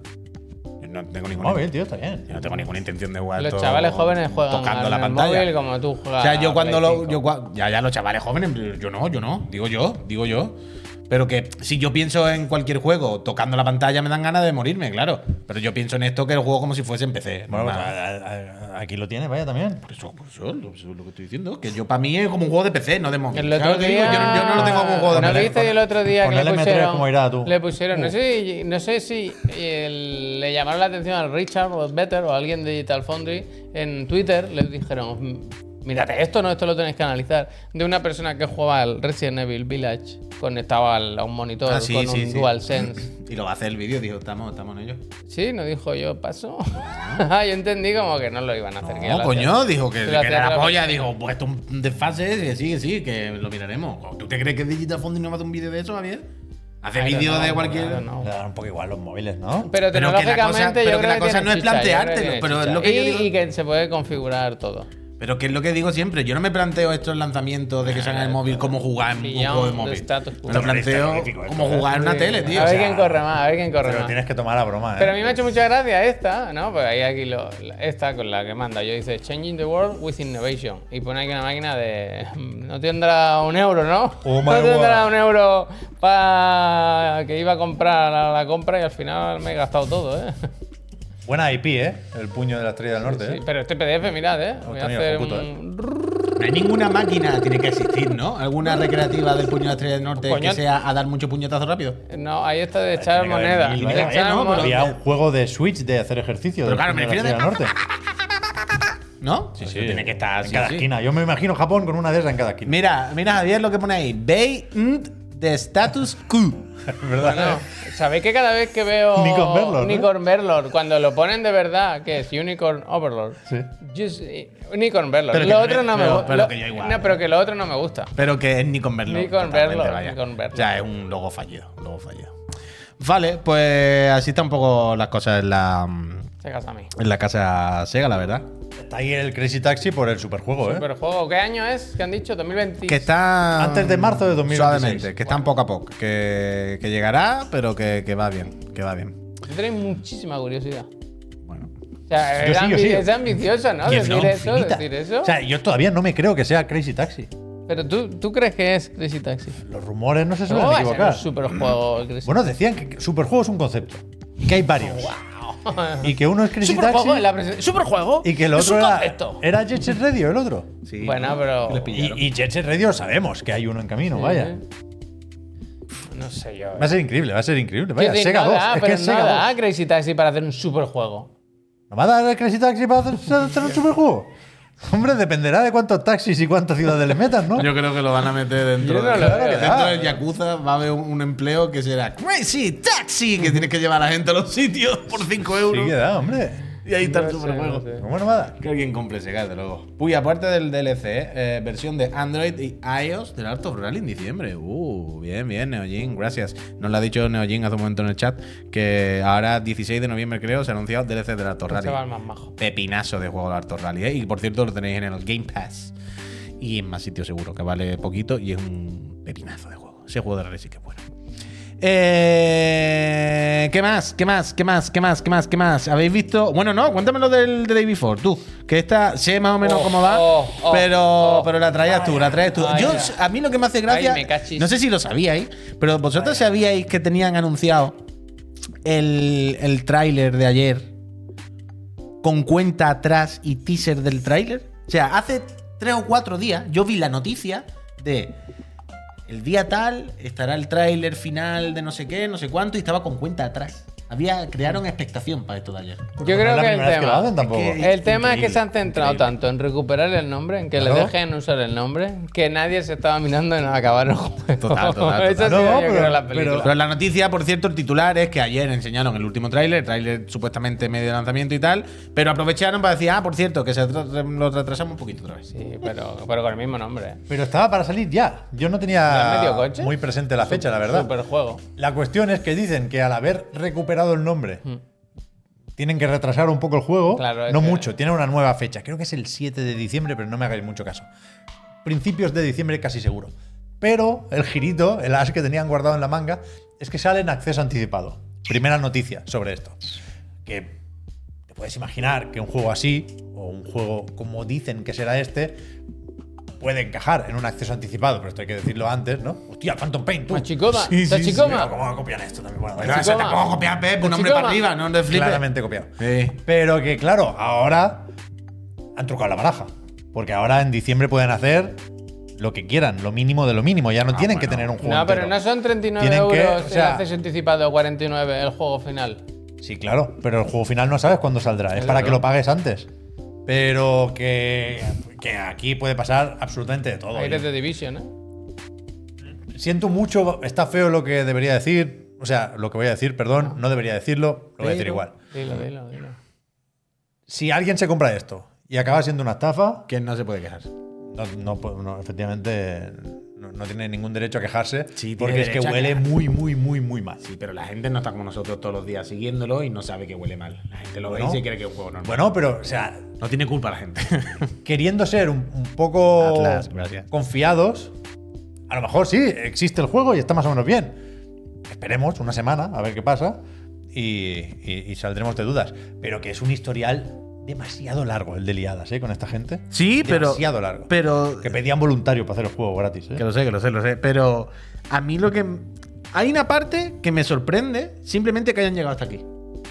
No tengo ninguna, Móvil, tío, está bien. yo no tengo ninguna intención de jugar Los esto chavales jóvenes juegan tocando la móvil pantalla. como tú juegas. O sea, yo cuando lo. 5. Yo, ya, ya, los chavales jóvenes, yo no, yo no, digo yo, digo yo. Pero que si yo pienso en cualquier juego tocando la pantalla me dan ganas de morirme, claro. Pero yo pienso en esto que el juego como si fuese en PC. Bueno, pues, normal. a- a- a- aquí lo tienes, vaya también. Por eso, por eso, lo, eso es lo que estoy diciendo. Que yo para mí es como un juego de PC, no de móvil. El otro día. yo, no- yo no lo tengo como un juego de ¿No PC. viste el otro día que le el M3 pusieron? ¿cómo irá tú? Le pusieron, no sé, no sé si el- le llamaron la atención al Richard o Better o a alguien de Digital Foundry en Twitter. Le dijeron, "Mm, mírate esto, no, esto lo tenéis que analizar. De una persona que jugaba al Resident Evil Village conectado al- a un monitor Ah, sí, con sí, un sí. DualSense. *laughs* Y lo va a hacer el vídeo, dijo, estamos, estamos en ello. Sí, no dijo yo, paso. Ah, *laughs* yo entendí como que no lo iban a hacer. que No, coño, hacían. dijo que, Que que era la la polla. Dijo, pues esto es un desfase, que sí, que sí, que lo miraremos. ¿Tú te crees que Digital Foundry no va a hacer un vídeo de eso, Javier? Hace I don't vídeo know, de cualquier. know. Le dan un poco igual los móviles, ¿no? Pero Pero que la cosa- tecnológicamente yo que creo la cosa no es que planteártelo, pero es lo que yo y, digo- y que se puede configurar todo. Pero que es lo que digo siempre, yo no me planteo estos lanzamientos de que salga en el móvil como jugar en un juego de móvil. Me lo planteo como jugar en una tele, tío. A ver quién corre más, a ver quién corre Pero más. tienes que tomar la broma, ¿eh? Pero a mí me ha hecho mucha gracia esta, ¿no? Pues ahí aquí lo, esta con la que manda. Yo dice Changing the World with Innovation. Y pone aquí una máquina de. *laughs* No tendrá un euro, ¿no? Oh, no tendrá un euro para que iba a comprar a la compra y al final me he gastado todo, ¿eh? Buena IP, ¿eh? El puño de la estrella del norte, Sí, ¿eh? pero este PDF, mirad, ¿eh? Voy a hacer Focuto, un. No hay ninguna máquina, tiene que existir, ¿no? Alguna recreativa del puño de la estrella del norte que sea a dar mucho puñetazo rápido. No, ahí está de echar Tiene que haber mil, De vaya, echar ¿no? moneda. Había un juego de Switch de hacer ejercicio. Pero del claro, me puño de la refiero estrella del norte. ¿No? Sí, Eso sí. Tiene que estar en sí, cada sí. esquina. Yo me imagino Japón con una de esas en cada esquina. Mira, mira Javier lo que pone ahí. Bay de status quo. *laughs* ¿Verdad? Bueno, ¿sabéis que cada vez que veo Unicorn Overlord, ¿no? Unicorn Overlord, cuando lo ponen de verdad, que es Unicorn Overlord? Sí. Just- eh, Unicorn Overlord. Pero que lo no otro no me gusta. pero que yo igual. No, pero que lo otro no me gusta. Pero que es Nikon Verlo. Nikon vaya. Nikon Verlo. O sea, es un logo fallido. Un logo fallido. Vale, pues así está un poco las cosas en la, En la casa Sega, la verdad. Está ahí el Crazy Taxi por el superjuego, ¿eh? Superjuego, ¿qué año es? ¿Qué han dicho? 2020. Que está. Antes de marzo de 2026. Suavemente, que está en poco a poco. Que, que llegará, pero que, que va bien. Que va bien. Yo tengo muchísima curiosidad. Bueno. O sea, Yo es, sí, yo ambi- sí. es ambicioso, ¿no? ¿Quién Decir no? eso, decir eso. O sea, yo todavía no me creo que sea Crazy Taxi. Pero tú, tú crees que es Crazy Taxi. Los rumores no se ¿Cómo suelen va a ser equivocar. un superjuego el Crazy Bueno, decían que superjuego es un concepto. Y que hay varios. *laughs* Y que uno es Crazy Superjuego Taxi. la ¿Superjuego? Y que el otro era, era Jet Set Radio, el otro. Sí. Bueno, pero-. Y, y Jet Set Radio sabemos que hay uno en camino, Sí. vaya. No sé yo. Va a ser increíble, va a ser increíble. Vaya, sí, Sega no 2. da, es que pero es no Sega da 2. Crazy Taxi para hacer un superjuego. ¿No va a dar Crazy Taxi para hacer, hacer un superjuego? *laughs* Hombre, dependerá de cuántos taxis y cuántas ciudades le metan, ¿no? Yo creo que lo van a meter dentro, de- veo. dentro del Yakuza. Va a haber un, un empleo que será Crazy Taxi, que tienes que llevar a la gente a los sitios por 5 Sí euros. que da, hombre. *laughs* y ahí está el superjuego. no sé. ¿Cómo no va a dar? Que alguien compre Sega, desde luego. Uy, aparte del DLC, eh, versión de Android y iOS del Art of Rally en diciembre. Uh, bien, bien, Neojin, gracias. Nos lo ha dicho Neojin hace un momento en el chat que ahora, 16 de noviembre creo, se ha anunciado DLC del Art of Este Rally. va el más majo. Pepinazo de juego del Art of Rally, ¿eh? Y por cierto, lo tenéis en el Game Pass. Y en más sitios seguro, que vale poquito y es un pepinazo de juego. Ese juego de rally sí que es bueno. Eh, ¿Qué más? ¿Qué más? ¿Qué más? ¿Qué más? ¿Qué más? ¿Qué más? ¿Habéis visto? Bueno, no, cuéntamelo del de Day Before, tú. Que esta sé más o menos Oh, cómo va, oh, oh, pero, pero la traías tú, la traes tú. Yo, a mí lo que me hace gracia, Ay, me cachis. no sé si lo sabíais, pero vosotros sabíais que tenían anunciado el, el tráiler de ayer con cuenta atrás y teaser del tráiler. O sea, hace tres o cuatro días yo vi la noticia de el día tal estará el tráiler final de no sé qué, no sé cuánto, y estaba con cuenta atrás. Había, crearon expectación para esto de ayer. Yo creo que el que hacen tema. tampoco. Es que- El tema es que se han centrado increíble. tanto en recuperar el nombre, en que Claro. le dejen usar el nombre, que nadie se estaba mirando en acabar el juego. Total, total, *laughs* total. No, pero- la pero- película. Pero la noticia, por cierto, el titular es que ayer enseñaron el último tráiler, el tráiler supuestamente medio de lanzamiento y tal, pero aprovecharon para decir, ah, por cierto, que se lo retrasamos un poquito otra vez. Sí, pero, pero con el mismo nombre. Pero estaba para salir ya. Yo no ¿No es tenía medio coche? muy presente la fecha, la verdad. Superjuego. La cuestión es que dicen que al haber recuperado el nombre, tienen que retrasar un poco el juego. Claro, no que- mucho, tienen una nueva fecha. Creo que es el 7 de diciembre, pero no me hagáis mucho caso. Principios de diciembre casi seguro. Pero el girito, el as que tenían guardado en la manga, es que sale en acceso anticipado. Primera noticia sobre esto. Que te puedes imaginar que un juego así, o un juego como dicen que será este, puede encajar en un acceso anticipado, pero esto hay que decirlo antes, ¿no? Hostia, Phantom Pain, tú. Machicoma. Sí, sí, Tachicoma. ¿Cómo copian esto también? Bueno, Pero eso tampoco copiar Pep, un hombre para arriba, no de flipe. claramente copiado. Sí. Pero que, claro, ahora han trucado la baraja. Porque ahora en diciembre pueden hacer lo que quieran, lo mínimo de lo mínimo. Ya no tienen que bueno. tener un juego. No, pero entero. no son 39 Tienen que- euros o sea- el acceso anticipado o 49 el juego final. Sí, claro, pero el juego final no sabes cuándo saldrá. Es para Claro. que lo pagues antes. Pero que, que aquí puede pasar absolutamente de todo. Aires de Division, ¿eh? Siento mucho, está feo lo que debería decir. O sea, lo que voy a decir, perdón, no debería decirlo, lo voy a decir igual. Dilo, dilo, dilo. Si alguien se compra esto y acaba siendo una estafa, Que no se puede quejar. No, no, no, efectivamente no, no tiene ningún derecho a quejarse Sí, porque es que huele muy, muy, muy, muy mal. Sí, pero la gente no está como nosotros todos los días siguiéndolo y no sabe que huele mal. La gente lo Bueno. ve y se cree que es un juego normal. Bueno, pero, o sea, no tiene culpa la gente. *laughs* queriendo ser un, un poco Atlas, gracias. confiados, a lo mejor sí, existe el juego y está más o menos bien. Esperemos una semana a ver qué pasa y, y- y saldremos de dudas. Pero que es un historial demasiado largo el de liadas, ¿eh? Con esta gente. Sí, pero. Demasiado largo. Pero. Que pedían voluntario para hacer el juego gratis, ¿eh? Que lo sé, que lo sé, lo sé. Pero a mí lo que. Hay una parte que me sorprende simplemente que hayan llegado hasta aquí.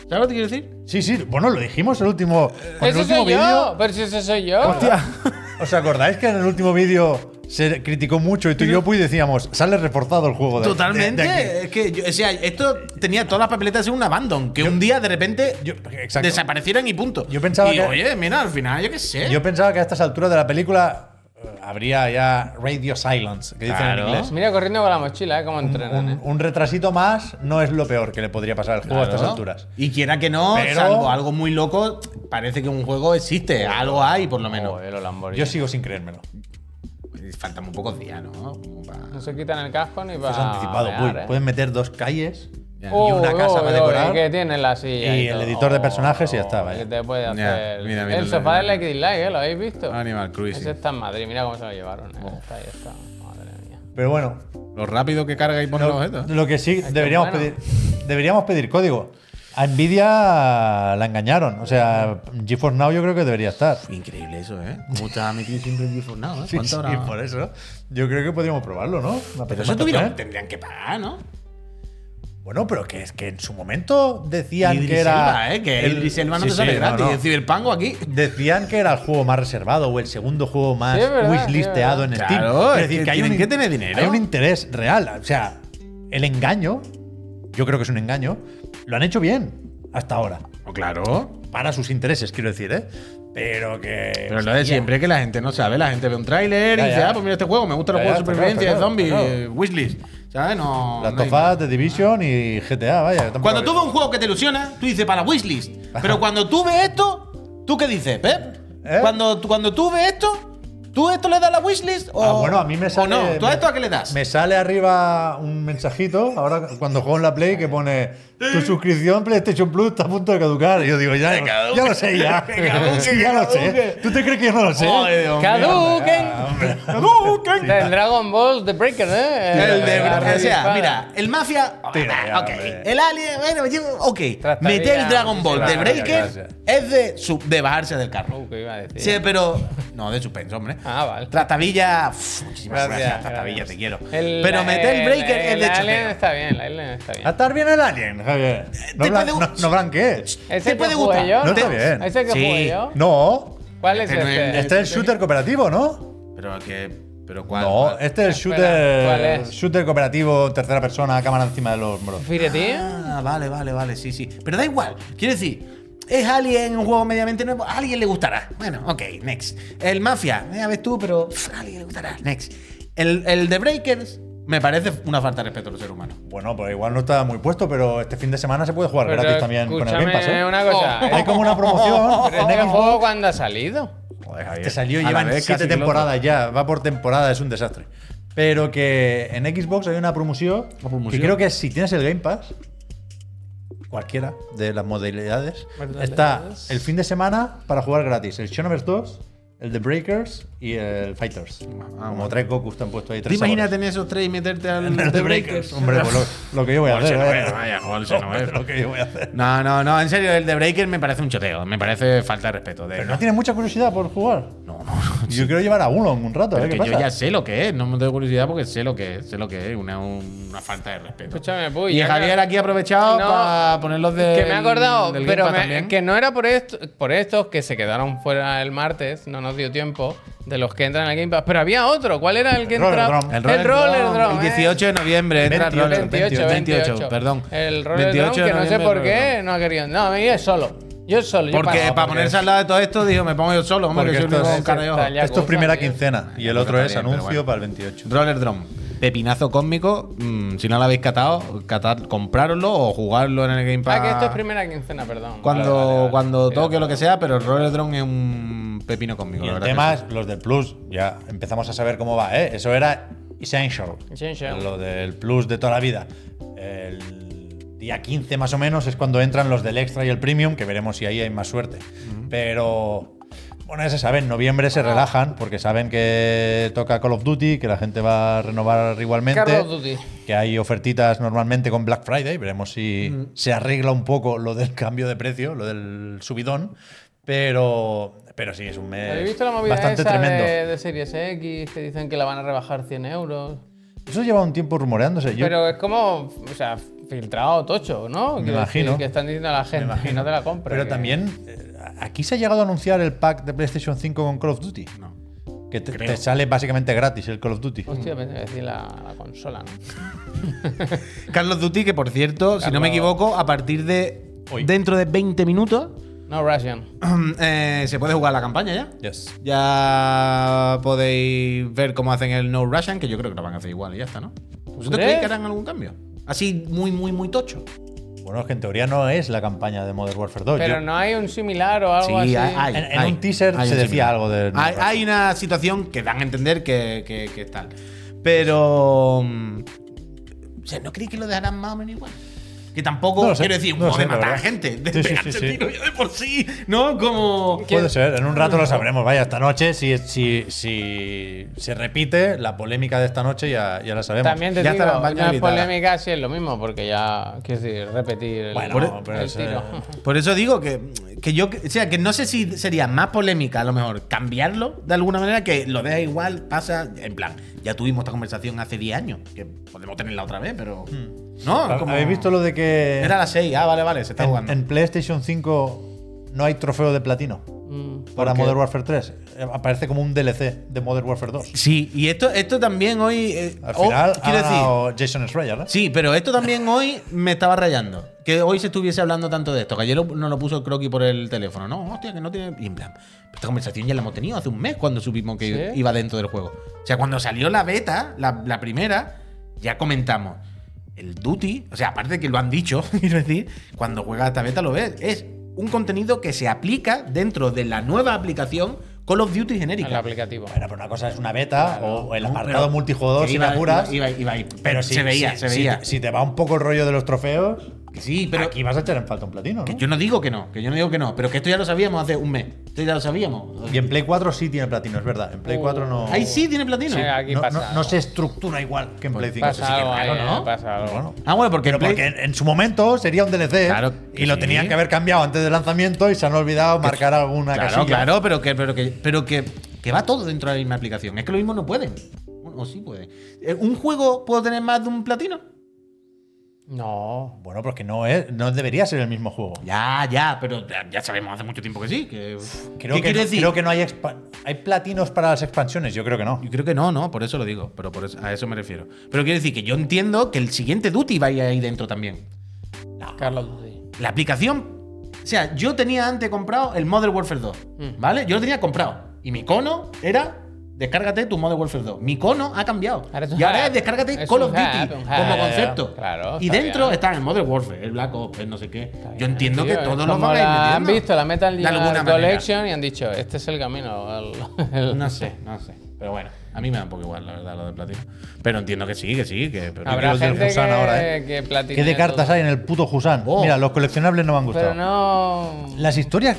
¿Sabes lo que te quiero decir? Sí, sí, bueno, lo dijimos en el último, en el ese último soy yo, vídeo. pero si ese soy yo. *laughs* ¿Os acordáis que en el último vídeo se criticó mucho y tú y yo pues decíamos, sale reforzado el juego de Totalmente. de- de aquí"? es que, yo- o sea, esto tenía todas las papeletas de un abandon. Que un día de repente yo- desaparecieran y punto. Yo pensaba y, que- Oye, mira, al final, yo qué sé. Yo pensaba que a estas alturas de la película eh, habría ya radio silence, que dicen en inglés. Mira, corriendo con la mochila, ¿eh? Cómo entrenan, Un, ¿eh? un retrasito más no es lo peor que le podría pasar al juego a estas alturas. Y quiera que no, Pero- salvo algo muy loco, parece que un juego existe. Algo hay, por lo menos. Joder. Yo sigo sin creérmelo. Faltan muy pocos días, ¿no? Como para- No se quitan el casco ni para. Es anticipado. mear, Uy, ¿eh? pueden meter dos calles Ya. y una casa para decorar. que tiene la silla. Y el editor de personajes y ya está, Oh, vaya. Que te puede Ya, hacer. mira, mira el sofá del X Like, ¿eh? ¿Lo habéis visto? Animal Cruising. Ese está en Madrid, mira cómo se lo llevaron. Oh. ¿eh? Está ahí, está. Madre mía. Pero bueno, Lo rápido que carga y pone los lo, objetos. lo que sí deberíamos bueno. pedir, deberíamos pedir código. A Nvidia la engañaron. O sea, GeForce Now yo creo que debería estar. Increíble eso, ¿eh? ¿Cómo está metido siempre en GeForce Now? ¿eh? Sí, ¿Cuánto sí, por eso. Yo creo que podríamos probarlo, ¿no? Me Pero eso tuvieron, tendrían que pagar, ¿no? Bueno, pero que es que en su momento decían Idris que era. Elba, ¿eh? Que el Idris Elba no Sí, te sale sí, no, gratis. no. El Cyberpunk aquí. Decían que era el juego más reservado o el segundo juego más Sí, verdad, wishlisteado sí, en Steam. Claro, Es es que tienen que tener dinero. Hay un interés real. O sea, el engaño, yo creo que es un engaño, lo han hecho bien hasta ahora. Oh, claro. Para sus intereses, quiero decir, ¿eh? Pero que. Pero lo de siempre que la gente no sabe. La gente ve un tráiler y dice, ah, pues mira este juego, me gustan los juegos de supervivencia, de zombies, wishlist. ¿Sabes? No. Las tofas de Division y GTA, vaya. Cuando tú ves un juego que te ilusiona, tú dices para wishlist. *laughs* Pero cuando tú ves esto, ¿tú qué dices, Pep? ¿Eh? Cuando, cuando tú ves esto, ¿tú esto le das a la wishlist? O, Ah, bueno, a mí me sale. ¿O no? ¿Tú a esto a qué le das? Me sale arriba un mensajito, ahora cuando juego en la Play, que pone tu suscripción PlayStation Plus está a punto de caducar. Y yo digo, ya, ya lo sé, ya. *laughs* *laughs* Sí, ya lo sé. ¿Tú te crees que yo no lo sé? ¡Caduquen! *laughs* ¡Caduquen! Del Dragon Ball The Breaker, ¿eh? El de, o sea, mira, el Mafia. Tira ya, ok. hombre. El Alien, bueno, yo, ok. Trataría- Meter el Dragon Ball gracias, Breaker gracias. es de, bajarse del carro. Uh, ¿qué iba a decir? Sí, pero. No, de suspenso, hombre. Ah, vale. Trastavilla. uf, muchísimas Gracias, gracias, Trastavilla, gracias. te quiero. El- pero meter el Breaker el es de Alien choteo. está bien, el Alien está bien. ¿A estar bien el Alien, Javier? No, te blan- no, no blanquees. ¿Ese te que puede gustar. yo? No está bien. ¿Ese que Sí. jugué yo? No. ¿Cuál es Este no es- este? Este es el shooter cooperativo, ¿no? Pero que. Pero cuál. No, cuál? este es el shooter, ¿cuál es? shooter cooperativo, tercera persona, cámara encima de los hombros. ¿Firetín? Ah, vale, vale, vale, sí, sí. Pero da igual. Quiero decir, es Alien, un juego medianamente nuevo. A alguien le gustará. Bueno, ok, next. El Mafia, ya ves tú, pero pff, a alguien le gustará. Next. El, el de Breakers me parece una falta de respeto a los seres humanos. Bueno, pues igual no está muy puesto, pero este fin de semana se puede jugar Pero gratis también con el Game Pass. ¿eh? una cosa. Oh, ¿eh? Hay como una promoción ¿Pero en este juego cuándo ha salido? Joder, Javier. Te salió, A la llevan vez siete temporadas ya, va por temporada, es un desastre. Pero que en Xbox hay una promoción, promoción. que creo que si tienes el Game Pass, cualquiera de las modalidades, está el fin de semana para jugar gratis. El Xenoverse 2, el The Breakers y el Fighters. Como tres Gokus te han puesto ahí. ¿Te Tres imaginas sabores. tener esos tres y meterte al En The The Breakers. Hombre, pues lo, lo que yo voy a hacer. *laughs* Voy a. No, no, no, en serio, el de Breaker me parece un choteo. Me parece falta de respeto. De, Pero no tienes mucha curiosidad por jugar. no, no, no. *laughs* Yo quiero llevar a uno en un rato. Pero ¿eh? ¿Qué que pasa? yo ya sé lo que es, no me tengo curiosidad porque sé lo que es, sé lo que es, una, una falta de respeto. Escúchame, Puy, y ya Javier aquí ha aprovechado No, para poner los de. Que me he acordado, pero me- que no era por esto, por estos que se quedaron fuera el martes, no nos dio tiempo, de los que entran al Game Pass. Pero había otro, ¿cuál era el que Roller entraba? Drum. El El Roller Drum. El 18 de noviembre entra 28, Roller 28, 28, perdón. El Roller 28 Drum, que no sé por Roller qué no ha querido. No, a mí es solo. Yo solo. yo Porque pago, para porque ponerse al lado de todo esto, dijo, me pongo yo solo, hombre, que soy esto el es- Esto es primera tío. quincena y el otro es bien, anuncio bueno. para el 28. Roller Drum. Pepinazo cósmico. mm, si no lo habéis catado, catad, comprároslo o jugarlo en el Game Pass. Ah, que esto es primera quincena, perdón. Cuando, Vale, vale, vale. cuando toque o lo que sea, pero el Roller Drum es un pepino cósmico. Y la el verdad tema que es los del Plus. Ya empezamos a saber cómo va, ¿eh? Eso era Essential. Essential. Lo del Plus de toda la vida. El día 15 más o menos es cuando entran los del Extra y el Premium, que veremos si ahí hay más suerte. Pero... Bueno, ya se sabe, en noviembre se relajan porque saben que toca Call of Duty, que la gente va a renovar igualmente. Call of Duty. Que hay ofertitas normalmente con Black Friday. Veremos si se arregla un poco lo del cambio de precio, lo del subidón. Pero, pero sí, es un mes ¿Habéis visto la movida bastante esa tremendo. de, de Series X que dicen que la van a rebajar 100 euros? Eso lleva un tiempo rumoreándose. Yo, Pero es como, o sea, filtrado tocho, ¿no? Me decir, imagino. Que están diciendo a la gente que no te la compre. pero que- también, eh, aquí se ha llegado a anunciar el pack de PlayStation 5 con Call of Duty. No. Que te, te sale básicamente gratis el Call of Duty. Hostia, pensé que decir la, la consola, ¿no? *laughs* Carlos Duty, que por cierto, si no me Carlos- equivoco, a partir de Hoy. dentro de 20 minutos No Russian. eh, se puede jugar la campaña ya. Yes. Ya podéis ver cómo hacen el No Russian, que yo creo que lo van a hacer igual y ya está, ¿no? ¿Vosotros creéis que harán algún cambio? Así muy, muy, muy tocho. Bueno, es que en teoría no es la campaña de Modern Warfare 2. Pero Yo- no hay un similar o algo Sí, así. hay, hay, En- en hay. un teaser Hay se un decía similar. algo del No Hay, Russian. hay una situación que dan a entender que, que, que es tal. Pero. mm, O sea, ¿no creéis que lo dejarán más o menos igual? Que tampoco No sé, quiero decir un no de sé, matar verdad. gente, *laughs* de Sí, sí, pegarse sí, sí. tiro ya de por sí, ¿no? Como. Puede ser, en un rato lo sabremos. Vaya, esta noche, si, si, si se repite la polémica de esta noche, ya, ya la sabemos. También te Ya está digo, gritada. polémica si es lo mismo, porque ya, quiero decir, repetir el, Bueno, el pero es, tiro. Por eso digo que, que yo, o sea, que no sé si sería más polémica a lo mejor cambiarlo de alguna manera que lo deja igual, pasa, en plan, ya tuvimos esta conversación hace 10 años, que podemos tenerla otra vez, pero... No, como- ¿Habéis visto lo de que Era la 6, ah, vale, vale, se está en, jugando. en PlayStation 5 no hay trofeo de platino Mm. para? Modern Warfare 3? Eh, Aparece como un DLC de Modern Warfare 2. Sí, y esto, esto también hoy... eh, Al oh, final, quiero decir... Jason Schreier, ¿eh? Sí, pero esto también hoy me estaba rayando. Que hoy se estuviese hablando tanto de esto. Que ayer lo- nos lo puso el croquis por el teléfono. No, hostia, que no tiene. Y en plan, esta conversación ya la hemos tenido hace un mes cuando supimos que ¿Sí? iba dentro del juego. O sea, cuando salió la beta, la, la primera, ya comentamos. El Duty, o sea, aparte de que lo han dicho, *laughs* quiero decir, cuando juegas esta beta lo ves. Es un contenido que se aplica dentro de la nueva aplicación Call of Duty genérica. El aplicativo. Bueno, pero una cosa es una beta o el No, apartado pero multijugador que si iba- me apuras. iba- iba- iba- pero se si- veía, si- se si- veía. Si, te va un poco el rollo de los trofeos, Que sí, pero aquí vas a echar en falta un platino, ¿no? Que yo no digo que no, que yo no digo que no, pero que esto ya lo sabíamos hace un mes. Esto ya lo sabíamos. Y en Play 4 sí tiene platino, es verdad. En Play 4 no. Ahí sí tiene platino. Sí, aquí no, pasa no- se estructura igual que en Play 5. Pasa Sí, algo claro, ¿no? Bueno. Ah, bueno, porque, Pero Play- porque en, en su momento sería un DLC Claro y lo que tenían que haber cambiado antes del lanzamiento y se han olvidado marcar alguna Claro, casilla. claro, pero que, pero que, pero que, que va todo dentro de la misma aplicación. Es que lo mismo no pueden. O sí pueden. Eh, ¿Un juego puede tener más de un platino? No. Bueno, porque no es, no debería ser el mismo juego. Ya, ya, pero ya, sabemos hace mucho tiempo que sí. Que, Creo ¿Qué que, no, decir? creo que no hay hay platinos para las expansiones, yo creo que no. Yo creo que no, no, por eso lo digo. Pero por eso- a eso me refiero. Pero quiero decir que yo entiendo que el siguiente Duty vaya ahí dentro también. Carlos Duty. La aplicación. O sea, yo tenía antes comprado el Modern Warfare 2. ¿Vale? Yo lo tenía comprado. Y mi cono era. Descárgate tu Modern Warfare 2. Mi cono ha cambiado. Ahora y ahora es descárgate Es Call of Duty como concepto. claro, y dentro bien. está el Modern Warfare, el Black Ops, el no sé qué. Yo entiendo que todos los van a han visto la Metal Gear manera. Collection y han dicho, este es el camino. el- el- No sé, no sé. Pero bueno, a mí me da un poco igual, la verdad, lo de platino. Pero entiendo que sí, que sí. Que, pero Habrá gente que, ahora, ¿eh? que ¿Qué de cartas todo. hay en el puto Husan? Oh. Mira, los coleccionables no me han gustado. Pero no. Las historias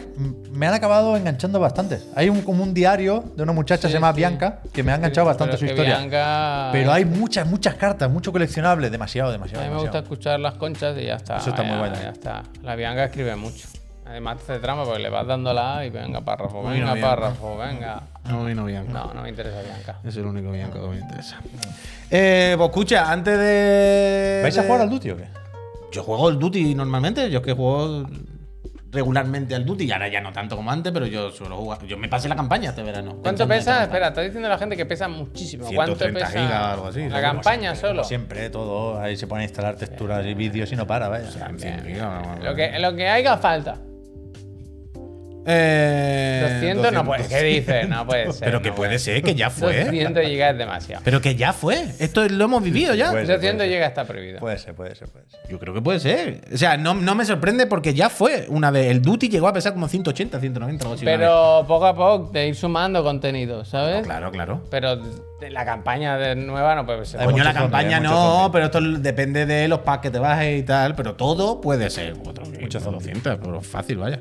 me han acabado enganchando bastante. Hay un, como un diario de una muchacha Sí, se llama sí. Bianca que me ha enganchado bastante su historia. Bianca- Pero hay muchas, muchas cartas, mucho coleccionable, demasiado, A demasiado. mí me gusta escuchar las conchas y ya está. Eso está ya, muy bueno. Ya está. La Bianca escribe mucho. Además te hace trama porque le vas dando la A y venga párrafo, venga no, párrafo, venga. No, no, Bianca. No, no me interesa Bianca. Es el único Bianca que me interesa. Eh, pues escucha, antes de. ¿Vais a jugar al Duty o qué? Yo juego el Duty normalmente, yo es que juego regularmente al Duty, y ahora ya no tanto como antes, pero yo suelo jugar. Yo me pasé la campaña este verano. ¿Cuánto pesa? Espera, está diciendo la gente que pesa muchísimo. ¿Cuánto 130 pesa? gigas o algo así, La campaña solo. Siempre, todo. Ahí se pone a instalar texturas y vídeos y no para, vaya. En fin, digo, no, no, Lo que, lo que haga falta. Eh, 200 no puede. ¿Qué dices? No puede *laughs* ser. Pero que no puede ser, que ya fue. 200 gigas es demasiado. Pero que ya fue. Esto lo hemos vivido ya. Puede ser, 200 puede ser. gigas está prohibido. Puede ser, puede ser, puede ser. Yo creo que puede ser. O sea, no, no me sorprende porque ya fue una vez. El Duty llegó a pesar como 180, 190, algo así. una vez. Pero poco a poco de ir sumando contenido, ¿sabes? Claro, claro. Pero la campaña de nueva no puede ser. Coño, la campaña mucho no, pero esto depende de los packs que te bajes y tal. Pero todo puede ser. Zombie. 200, pero fácil, vaya.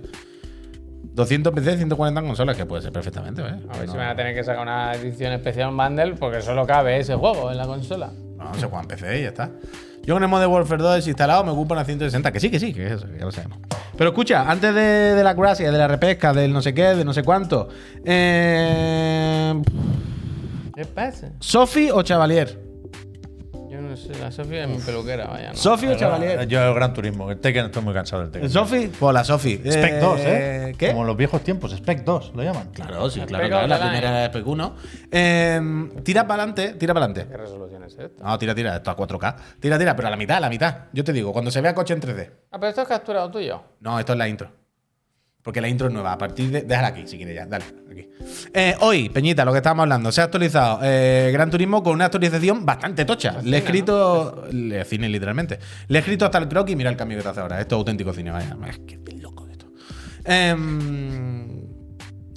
200 PC, 140 consolas, que puede ser perfectamente, vaya. A ver si van a tener que sacar una edición especial, un bundle, porque solo cabe ese juego en la consola. No, se juega en PC y ya está. Yo con el Modern Warfare 2 desinstalado me ocupo una 160, que sí, que sí, que eso, ya lo sabemos. Pero escucha, antes de, de la gracia, de la repesca, del no sé qué, de no sé cuánto. Eh, ¿Qué pasa? ¿Sofi o Chavalier? La Sofía es mi peluquera, vaya. ¿no? ¿Sofi o Chavalier? Yo el Gran Turismo. El Tekken estoy muy cansado del Tekken. ¿Sofi? Pues la Sofi. Spec 2, ¿eh? ¿Qué? Como en los viejos tiempos, Spec 2 lo llaman. Claro, sí, claro, claro. La primera era Spec 1. Eh, tira para adelante, tira para adelante. ¿Qué resolución es esta? No, tira, tira, esto a 4K. Tira, tira, pero a la mitad, a la mitad. Yo te digo, cuando se vea coche en 3D. Ah, pero esto es capturado tuyo. No, esto es la intro. Porque la intro es nueva. A partir de. Déjala aquí, si quieres ya. Dale, aquí. Eh, hoy, Peñita, lo que estábamos hablando. Se ha actualizado eh, Gran Turismo con una actualización bastante tocha. Le he escrito. Le cine, literalmente. Le he escrito hasta el croquis y mira el cambio que te hace ahora. Esto es auténtico cine, vaya. Es que estoy loco de esto. Em,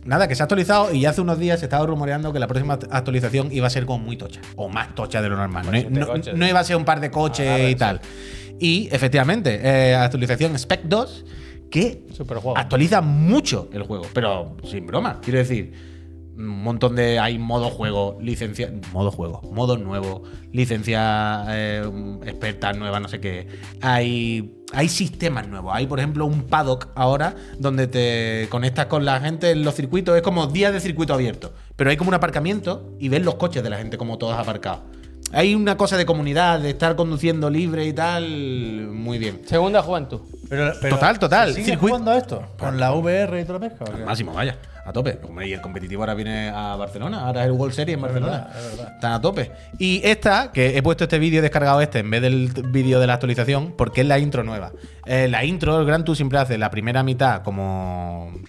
Nada, que se ha actualizado y ya hace unos días se estaba rumoreando que la próxima actualización iba a ser como muy tocha. O más tocha de lo normal. No, no- no iba a ser un par de coches y tal. Y efectivamente, eh, actualización Spec 2 que actualiza mucho el juego, pero sin broma. Quiero decir, un montón de. Hay modo juego, licencia. Modo juego, modo nuevo, licencia eh, experta nueva, no sé qué. Hay. Hay sistemas nuevos. Hay, por ejemplo, un paddock ahora donde te conectas con la gente en los circuitos. Es como días de circuito abierto. Pero hay como un aparcamiento y ves los coches de la gente como todos aparcados. Hay una cosa de comunidad, de estar conduciendo libre y tal. Muy bien. Segunda juventud. Pero, pero, Total, total. ¿se ¿Sigue Circuit- jugando a esto? ¿Con la VR y toda la pesca? Máximo, vaya, a tope. Y el competitivo ahora viene a Barcelona, ahora es el World Series en Barcelona. verdad, es verdad. Están a tope. Y esta, que he puesto este vídeo descargado este en vez del vídeo de la actualización, porque es la intro nueva. Eh, la intro, el Gran Tour siempre hace la primera mitad como un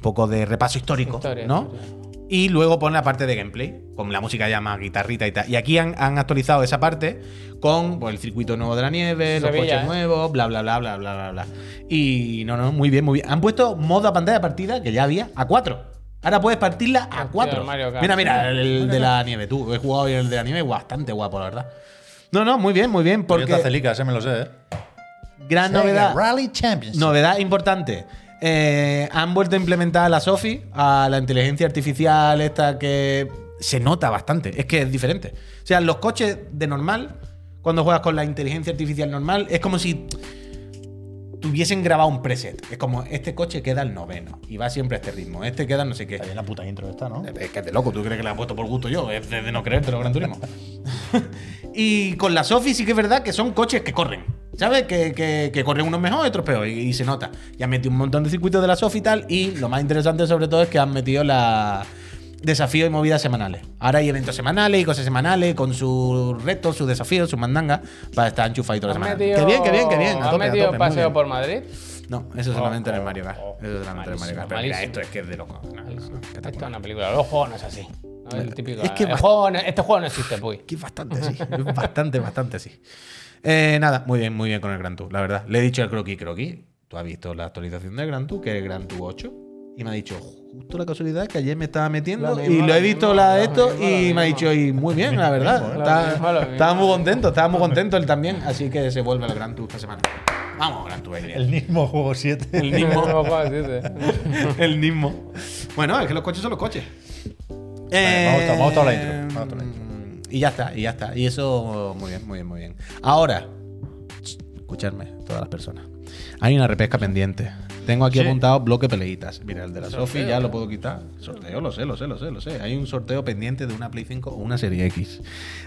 poco de repaso histórico, Historia, ¿no? historia. Y luego pone la parte de gameplay, con la música ya más guitarrita y tal. Y aquí han, han actualizado esa parte con pues, el circuito nuevo de la nieve, los coches ¿eh? nuevos, bla, bla, bla, bla, bla, bla, bla. Y no, no, muy bien, muy bien. Han puesto modo a pantalla de partida, que ya había, a 4. Ahora puedes partirla a Hostia, 4. el Mario Kart. Mira, mira, el, de la *laughs* nieve. Tú, he jugado hoy el de la nieve, bastante guapo, la verdad. No, no, muy bien, muy bien, Porque Celica, ese me lo sé, ¿eh? gran Sega novedad. Rally Championship. Novedad importante. Eh, han vuelto a implementar a la Sofi, a la inteligencia artificial esta que se nota bastante. Es que es diferente. O sea, los coches de normal, cuando juegas con la inteligencia artificial normal, es como si tuviesen grabado un preset. Es como, este coche queda al noveno y va siempre a este ritmo. Este queda no sé qué. Está bien la puta intro esta, ¿no? Es que es de loco, ¿tú crees que la he puesto por gusto yo? Es de, de no creértelo, Gran Turismo. *laughs* y con la Sofi sí que es verdad que son coches que corren. ¿Sabes? Que, que- que corren unos mejor y otros peor. Y, y se nota. Y han metido un montón de circuitos de la Sofi y tal. Y lo más interesante sobre todo es que han metido la desafíos y movidas semanales. Ahora hay eventos semanales y cosas semanales con sus retos, sus desafíos, sus mandangas para estar enchufadito toda la ¿Has semana. metido- Qué bien, qué bien, qué bien. ¿Has metido paseo bien. por Madrid? No, eso solamente en el Oh, Mario Kart. oh, Eso solamente en el Mario Kart. Pero mira, malísimo. esto es que es de loco. No, no, no, Esto es una película. Los juegos no es así. No es el típico. Es que el juego este juego no existe, pues. *laughs* Que es bastante así. *laughs* es bastante, bastante así. Eh, nada, muy bien, muy bien con el Gran Tour, la verdad. Le he dicho al Croqui, Croqui, tú has visto la actualización del Gran Tour, que es el Gran Tour 8. Y me ha dicho, justo la casualidad que ayer me estaba metiendo y lo he visto mismo, la de esto y me ha dicho, y muy bien, la *laughs* verdad. Estaba muy contento, estaba muy contento él también. Así que se vuelve al Gran Tour esta semana. Vamos, Gran Tour. El mismo juego 7. El mismo. *laughs* Puedo decirte. *laughs* el mismo. Bueno, es que los coches son los coches. Vale, vamos a- vamos a toda la intro, Eh, vamos a toda la intro. Y ya está, y ya está. Y eso, muy bien, muy bien, muy bien. Ahora, escuchadme, todas las personas. Hay una repesca pendiente. Tengo aquí Sí. apuntado bloque peleitas. Mira, el de la. Sofi ya lo puedo quitar. Sorteo, lo sé, lo sé, lo sé, lo sé. Hay un sorteo pendiente de una Play 5 o una Serie X.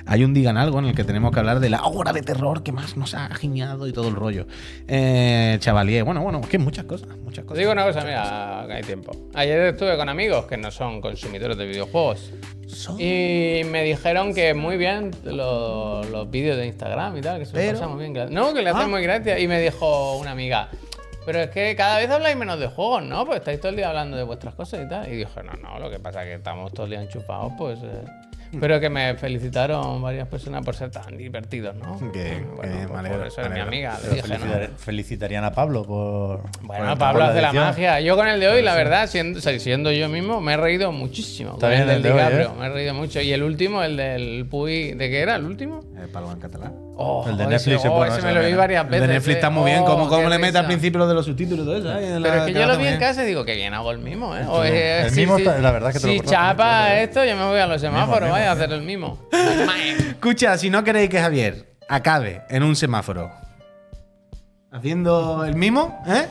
Hay un Digan Algo en el que tenemos que hablar de la obra de terror que más nos ha giñado y todo el rollo. Eh, Chavalier, bueno, bueno, es que muchas cosas, muchas Te cosas. digo una cosa, mira, que hay tiempo. Ayer estuve con amigos que no son consumidores de videojuegos. Son- Y me dijeron que muy bien los, los vídeos de Instagram y tal, que se lo Pero- pasa muy bien. No, que le hacen Ah. muy gracia. Y me dijo una amiga, pero es que cada vez habláis menos de juegos, ¿no? Pues estáis todo el día hablando de vuestras cosas y tal. Y dije, no, no, lo que pasa es que estamos todo el día enchufados, pues... eh". Mm. Pero que me felicitaron varias personas por ser tan divertidos, ¿no? Que- Bueno, que pues por eso es mi amiga, dije, ¿no? felicitar- felicitarían a Pablo por. Bueno, por- Pablo hace la edición. magia. Yo con el de hoy, la verdad, siendo, siendo yo mismo, me he reído muchísimo. Está Con bien el del el de hoy, DiCaprio, ¿eh? me he reído mucho. Y el último, el del Puy, ¿de qué era el último? Eh, Palo en catalán. Oh, El de ese- Netflix es oh, bueno, ese ese me lo vi varias El veces. de Netflix está eh. muy bien, Oh, como, le mete al principio lo de los subtítulos y todo eso. ¿eh? Pero es que yo lo vi en casa y digo que bien hago el mimo, ¿eh? O, eh, El si- si- está- la verdad es que te lo Si cortaste mucho, chapa esto, yo me voy a los semáforos, vaya a hacer el mimo. *laughs* Escucha, si no queréis que Javier acabe en un semáforo haciendo el mismo, ¿eh?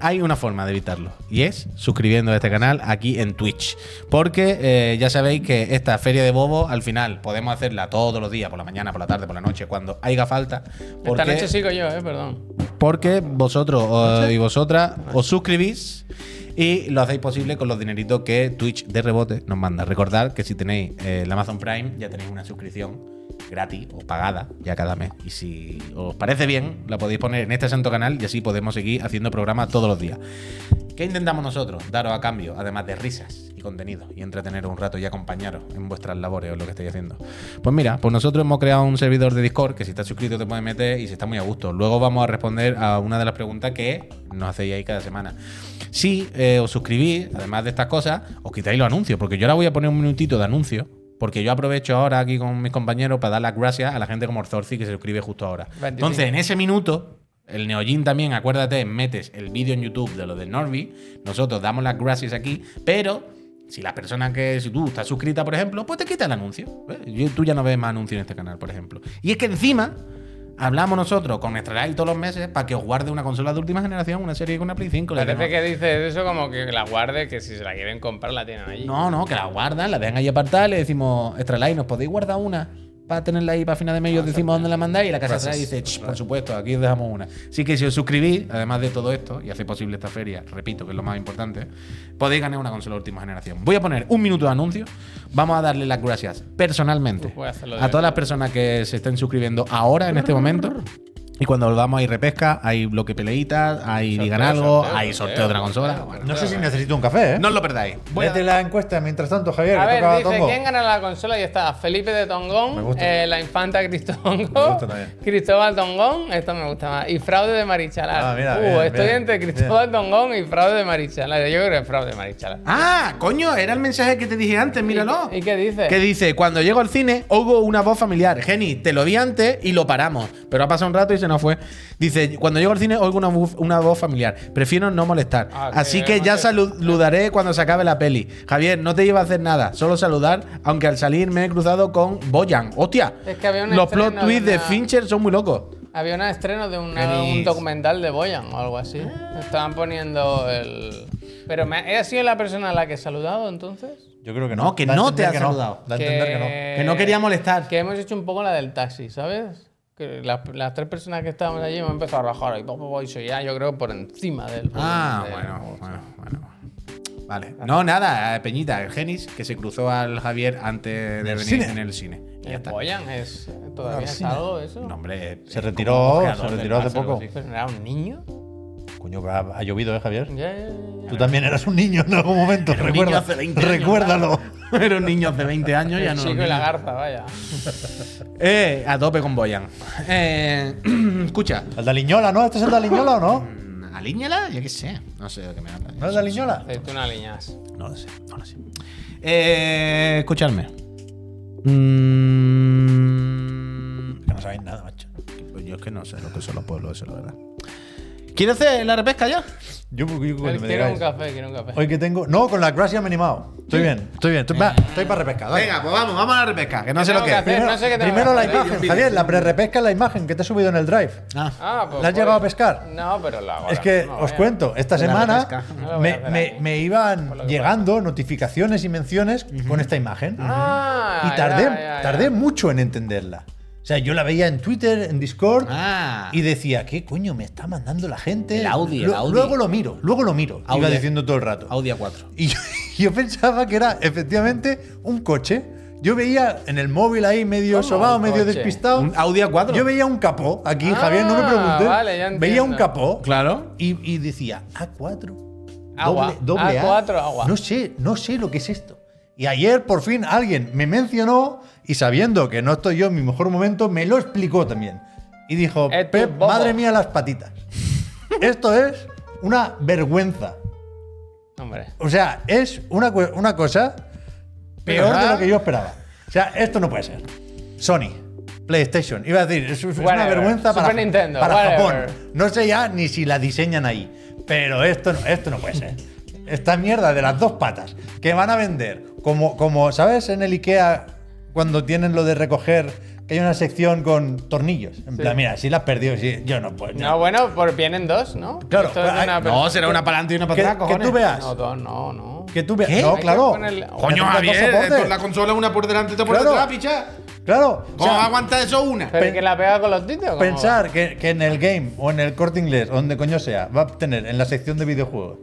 Hay una forma de evitarlo y es suscribiendo a este canal aquí en Twitch. Porque eh, ya sabéis que esta feria de bobo al final podemos hacerla todos los días, por la mañana, por la tarde, por la noche, cuando haya falta. Porque, Esta noche sigo yo, ¿eh? Perdón. porque vosotros y vosotras os suscribís y lo hacéis posible con los dineritos que Twitch de rebote nos manda. Recordad que si tenéis eh, el Amazon Prime ya tenéis una suscripción gratis o pagada ya cada mes. Y si os parece bien, la podéis poner en este santo canal y así podemos seguir haciendo programas todos los días. ¿Qué intentamos nosotros? Daros a cambio, además de risas y contenido, y entreteneros un rato y acompañaros en vuestras labores o lo que estáis haciendo. Pues mira, pues nosotros hemos creado un servidor de Discord que si estás suscrito te puedes meter y se está muy a gusto. Luego vamos a responder a una de las preguntas que nos hacéis ahí cada semana. Si eh, os suscribís, además de estas cosas, os quitáis los anuncios, porque yo ahora voy a poner un minutito de anuncio Porque yo aprovecho ahora aquí con mis compañeros para dar las gracias a la gente como Orzorzi que se suscribe justo ahora. 25. Entonces, en ese minuto, el Neojin también, acuérdate, metes el vídeo en YouTube de lo del Norby. Nosotros damos las gracias aquí, pero si la persona que, si tú estás suscrita, por ejemplo, pues te quita el anuncio. tú ya no ves más anuncios en este canal, por ejemplo. Y es que encima. Hablamos nosotros con Life todos los meses para que os guarde una consola de última generación, una serie con una Play 5. le Parece que dices eso como que la guarde, que si se la quieren comprar la tienen allí. no, no, que la guardan, la dejan ahí apartada, le decimos, Extra ¿nos podéis guardar una? Para tenerla ahí para final de mes, os decimos dónde la mandáis y la casa atrás dice, "Ch, por supuesto, aquí os dejamos una. Así que si os suscribís, además de todo esto, y hace posible esta feria, repito, que es lo más importante, podéis ganar una consola de última generación. Voy a poner un minuto de anuncio, vamos a darle las gracias personalmente a todas las personas que se estén suscribiendo ahora, en este momento. Y cuando volvamos hay repesca, hay bloque peleitas, hay Sorteo, digan algo, sorteo, hay sorteo de una consola. Bueno, No sé si necesito un café, ¿eh? No os lo perdáis. Voy a- Vete la encuesta mientras tanto, Javier. A que ver, toca dice, Tongo. ¿quién gana la consola? Y está Felipe de Me Tongón, gusta. eh, la infanta Cristóbal Me gusta también. Cristóbal Tongón, esto me gusta más, y fraude de Marichalar. Ah, mira, uh, bien, estoy bien, entre Cristóbal Tongón y fraude de Marichalar. Yo creo que es fraude de Marichalar. Ah, coño, era el mensaje que te dije antes, míralo. ¿Y qué dice? Que dice, cuando llego al cine, oigo una voz familiar. Geni, te lo di antes y lo paramos. Pero ha pasado un rato y nos fue. Dice, cuando llego al cine, oigo una, voz- una voz familiar. Prefiero no molestar. Ah, que Así que ya saludaré cuando se acabe la peli. Javier, no te lleva a hacer nada, solo saludar, aunque al salir me he cruzado con Boyan. ¡Hostia! Es que había un Los plot twists de una- Fincher son muy locos. Había un estreno de una- un documental de Boyan o algo así. Estaban poniendo el. Pero me, ¿he sido la persona a la que he saludado entonces? Yo creo que no. No, que no te ha que no. saludado. Da a entender que no. Que no quería molestar. Que hemos hecho un poco la del taxi, ¿sabes? Que las, las tres personas que estábamos allí hemos empezado a rajar y soy ya, yo creo, por encima del. Ah, bueno, bueno, bueno. Vale. No, nada, eh, Peñita, el Genis, que se cruzó al Javier antes de venir cine. en el cine. Y ya ¿El está. Boyan es. ¿Todavía al es algo eso? No, hombre, Se retiró, se retiró hace poco. así. ¿Pero no era un niño? Coño, ha, ha llovido, ¿eh, Javier? Ya, ya, ya, ya. Tú también eras un niño en algún momento. Era un Recuerda, niño hace 20 años, recuérdalo. *laughs* Era un niño hace 20 años, ya El no. chico es y la garza, vaya. *laughs* Eh, a tope con Boyan. Eh, *clears throat* escucha. ¿El de Aliñola, no? ¿Este es el de Aliñola o no? mm, ¿Alíñala? Yo qué sé. No sé de qué me hablas. ¿No es de Aliñola? Aceituna liñas. No lo sé, no lo sé. Eh, escuchadme. Mm, Que no sabéis nada, macho. Pues yo es que no sé lo que son los pueblos, eso, la verdad. ¿Quieres hacer la repesca ya? Yo, yo- yo- Él me quiere un café, quiere un café. Hoy que tengo. No, con la gracia me he animado. Estoy bien, estoy bien. Estoy, para repescar. dale. Venga, pues vamos, vamos a la repesca, que no sé lo que que es. hacer? Primero, no sé qué tengo primero que la hacer. imagen, Javier, la pre-repesca es la imagen que te he subido en el drive. Ah. Ah, pues. ¿La has pues- llegado a pescar? No, pero la hago Es ahora que mismo, os vaya. cuento, esta La semana repesca. No lo voy a me, hacer me- aquí. me iban Por lo que llegando notificaciones y menciones con esta imagen. Ah, y tardé, ya, ya, ya. tardé mucho en entenderla. O sea, yo la veía en Twitter, en Discord, Ah. y decía, ¿qué coño me está mandando la gente? El Audi, el Audi. Luego lo miro, luego lo miro. Iba Audi. diciendo todo el rato. Audi A4. Y yo, *laughs* yo pensaba que era efectivamente un coche. Yo veía en el móvil ahí medio ¿Cómo sobado, medio coche? despistado. Un Audi A4. Yo veía un capó aquí, Ah, Javier, no me preguntes. vale, ya veía un capó. Claro. Y, y decía, A4. Agua. Doble, doble A. A4, agua. No sé, no sé lo que es esto. Y ayer por fin alguien me mencionó y sabiendo que no estoy yo en mi mejor momento, me lo explicó también. Y dijo, Pep, bobo". madre mía las patitas. esto es una vergüenza. Hombre. O sea, es una, una cosa peor de ¿Verdad? lo que yo esperaba. O sea, esto no puede ser. Sony, PlayStation, iba a decir, es, es una vergüenza para, Nintendo, para. Japón. No sé ya ni si la diseñan ahí. Pero esto no, esto no puede ser. Esta mierda de las dos patas que van a vender, como, como ¿sabes? En el IKEA, cuando tienen lo de recoger, que hay una sección con tornillos. En plan, mira, si la has perdido, si, yo no puedo. No, bueno, por vienen dos, ¿no? Claro, es pues, hay- No, será una para adelante y una para atrás, que tú veas. No, dos, no, no. Que tú veas. ¿Qué? No, claro. Coño, Javier, la consola una por delante y otra por Claro. detrás, picha. Claro. o ¿Cómo sea, va a aguantar eso una? ¿Pero que la pega con los títulos? ¿Cómo Pensar que, que en el game o en el corte inglés, o donde coño sea, va a tener en la sección de videojuegos.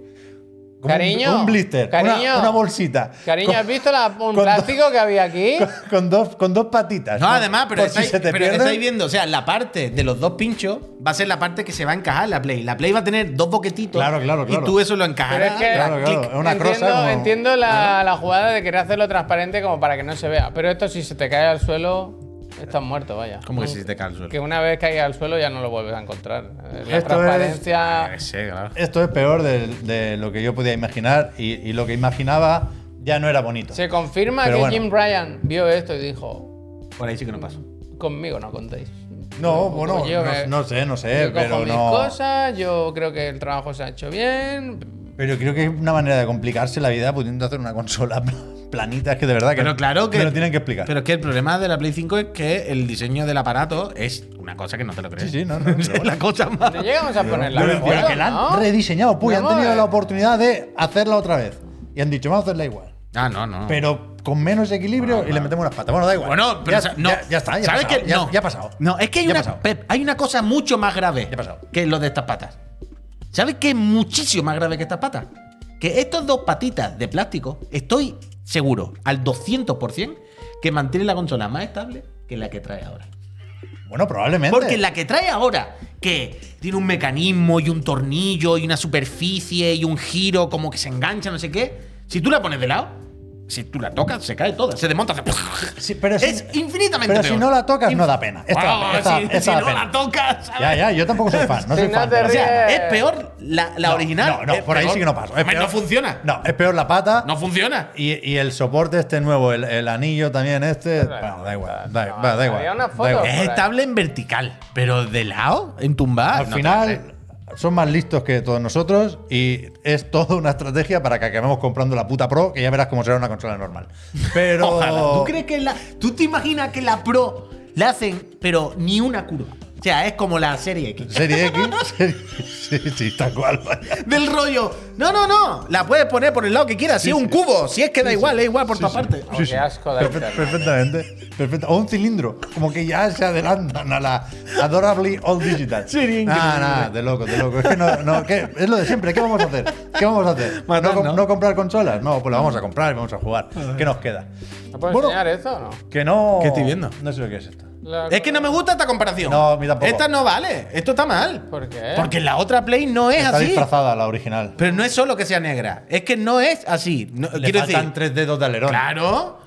Un- Cariño, Un, blister, cariño. una, una bolsita. Cariño, con, ¿has visto la, un plástico que había aquí? *laughs* con, con dos, con dos patitas. No, además, pero, si estáis, se te pero pierden. estáis viendo, o sea, la parte de los dos pinchos va a ser la parte que se va a encajar en la Play. La Play va a tener dos boquetitos. Claro, claro, claro. Y tú eso lo Pero encajarás. es que Claro, claro, es una entiendo, como- entiendo la, la jugada de querer hacerlo transparente como para que no se vea. Pero esto si se te cae al suelo, estás muerto, vaya. ¿Cómo que si te cae al suelo? Que una vez caiga al suelo ya no lo vuelves a encontrar. Eh, La Esto transparencia... Ah, que sé, claro. Esto es peor de, de lo que yo podía imaginar y, y lo que imaginaba ya no era bonito. Se confirma Pero que bueno. Jim Ryan vio esto y dijo: Por ahí sí que no paso. Conmigo no contéis. No, bueno, yo no, me- no sé, no sé, yo cojo pero mis no. cosas, yo creo que el trabajo se ha hecho bien. Pero creo que es una manera de complicarse la vida pudiendo hacer una consola planita. Es que de verdad que, Pero claro que. me lo tienen que explicar. Pero es que el problema de la Play 5 es que el diseño del aparato es una cosa que no te lo crees. Sí, sí, no, no, *laughs* es la cosa más. No llegamos a poner la Pero, pero que la han ¿no? rediseñado, pues, han tenido la oportunidad de hacerla otra vez. Y han dicho, vamos a hacerla igual. Ah, no, no. Pero con menos equilibrio y le metemos unas patas. Bueno, da igual. Bueno, pero ya, no. ya, ya está, ya ¿Sabes ha pasado, qué? ya, no. ya ha pasado. No, es que hay una. Pep, hay una cosa mucho más grave Ya ha pasado. que lo de estas patas. ¿Sabes qué es muchísimo más grave que estas patas? Que estas dos patitas de plástico, estoy seguro, al 200%, que mantienen la consola más estable que la que trae ahora. Bueno, probablemente. Porque la que trae ahora, que tiene un mecanismo y un tornillo y una superficie y un giro como que se engancha, no sé qué, si tú la pones de lado, si tú la tocas, se cae toda, se desmonta, hace... Sí, pero si- es infinitamente Pero si no la tocas, no da pena. Esta, esta- si, esta si da no pena. la tocas, ¿sabes? Ya, ya, yo tampoco soy fan. No soy fan. pero- O sea, es peor la, la No, original. No, no, por ahí sí que no paso. Es peor- no funciona. No, es peor la pata. No funciona. Y, y el soporte este nuevo, el, el anillo también este. Bueno, da igual. Da, No, va, da igual. da. Es estable en vertical, pero de lado, en tumbar. Al final. Son más listos que todos nosotros y es toda una estrategia para que acabemos comprando la puta Pro, que ya verás cómo será una consola normal. Pero. ¿Tú crees que la. ¿Tú te imaginas que la Pro le hacen, pero ni una curva? O sea, es como la serie X. Serie X, *laughs* serie- sí, sí, tal cual. vaya. Del rollo. No, no, no. La puedes poner por el lado que quieras. Si es un cubo. Si es que da igual, es igual por todas partes. Oh, qué asco de Perfe- internet. perfectamente. Perfecto. O un cilindro. Como que ya se adelantan a la Adorably All Digital. *laughs* Increíble. Nada, nada, de loco, de loco. Es que no, no, ¿qué? es lo de siempre. ¿Qué vamos a hacer? ¿Qué vamos a hacer? Matar, ¿No, com- ¿no? no comprar consolas? No, pues la vamos a comprar y vamos a jugar. ¿Qué nos queda? ¿No puedes Bueno. enseñar eso o no? Que no. ¿Qué estoy viendo? No sé lo que es esto. La- Es que no me gusta esta comparación. No, a mí tampoco. Esta no vale. Esto está mal. ¿Por qué? Porque la otra Play no es Está así. disfrazada la original. Pero no es solo que sea negra. Es que no es así. No- Le quiero faltan decir. tres dedos de alerón. Claro.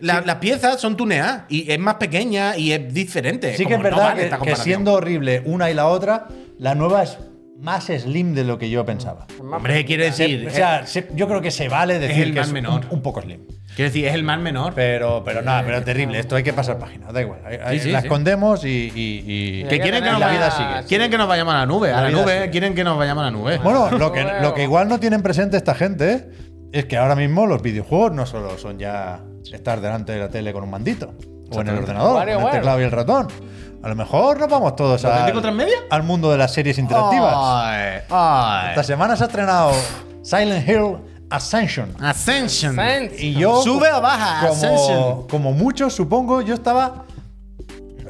La- Las piezas son tuneadas y es más pequeña y es diferente. Sí que es no verdad vale que- siendo horrible una y la otra, la nueva es más slim de lo que yo pensaba. Hombre, quiero decir. o sea, se- yo creo que se vale decir el que más es menor. Un, un poco slim. quiero decir, es el más menor. Pero, pero nada, pero es terrible. Esto hay que pasar página, da igual. Ahí- ahí Sí, sí, la sí. escondemos y. y- y- que hay que quieren que, nos la vaya- vida sigue. quieren que nos vayamos a la nube. A La la, nube sigue. quieren que nos vayamos a la nube. Bueno, lo que, lo que igual no tienen presente esta gente es que ahora mismo los videojuegos no solo son ya estar delante de la tele con un mandito o en el ordenador, con el teclado y el ratón. A lo mejor nos vamos todos ¿Lo auténtico al, mundo de las series interactivas. Ay, ay. Esta semana se ha estrenado Silent Hill Ascension. Ascension. Y yo. Sube o baja, Como, Ascension. como muchos, supongo, yo estaba.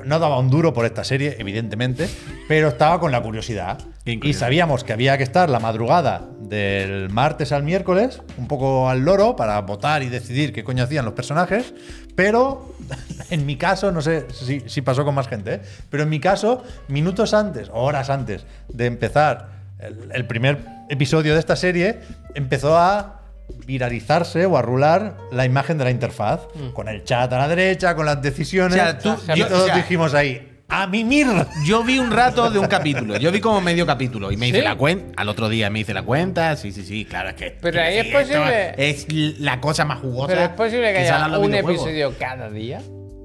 No daba un duro por esta serie, evidentemente, pero estaba con la curiosidad. Increíble. Y sabíamos que había que estar la madrugada del martes al miércoles, un poco al loro, para votar y decidir qué coño hacían los personajes. Pero *laughs* en mi caso, no sé si, si pasó con más gente, ¿eh? pero en mi caso, minutos antes, o horas antes de empezar el, el primer episodio de esta serie, empezó a viralizarse o a rular la imagen de la interfaz, con el chat a la derecha, con las decisiones. O sea, tú- y yo- todos o sea- dijimos ahí, ¡a mimir! Yo vi un rato de un capítulo. Yo vi como medio capítulo y me hice ¿Sí? la cuenta. Al otro día me hice la cuenta. Sí, sí, sí, claro, es que. Pero ahí es posible- Es la cosa más jugosa. Pero es posible que a haya un episodio cada día.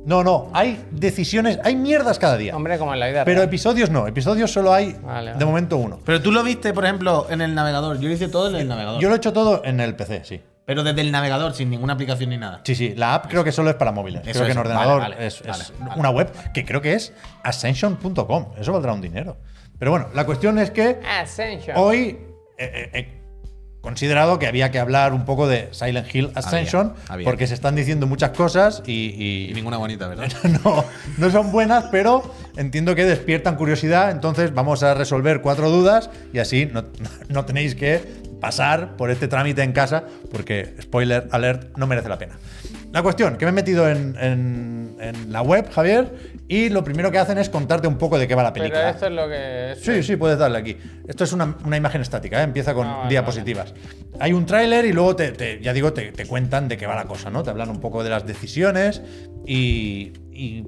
No, no, hay decisiones, hay mierdas cada día. Hombre, como en la vida Pero real. episodios no, episodios solo hay Vale, de momento uno. Pero tú lo viste, por ejemplo, en el navegador. Yo lo hice todo en el navegador. Yo lo he hecho todo en el PC, sí. Pero desde el navegador, sin ninguna aplicación ni nada. Sí, sí, la app creo que solo es para móviles. Eso, creo que en ordenador Vale, vale, es, vale, es vale. una web que creo que es ascension.com. Eso valdrá un dinero. Pero bueno, la cuestión es que Ascension. hoy he, he- he considerado que había que hablar un poco de Silent Hill Ascension había. porque se están diciendo muchas cosas y, Y y ninguna bonita, ¿verdad? *laughs* no, no son buenas, pero entiendo que despiertan curiosidad. Entonces vamos a resolver cuatro dudas y así no, *laughs* no tenéis que pasar por este trámite en casa porque, spoiler alert, no merece la pena. La cuestión, que me he metido en, en- en la web, Javier, y lo primero que hacen es contarte un poco de qué va la Pero película. esto es lo que es. Sí, sí, puedes darle aquí. Esto es una, una imagen estática, ¿eh? empieza con Ah, vale, diapositivas. Hay un tráiler y luego te, te- ya digo, te, te cuentan de qué va la cosa, ¿no? Te hablan un poco de las decisiones y, y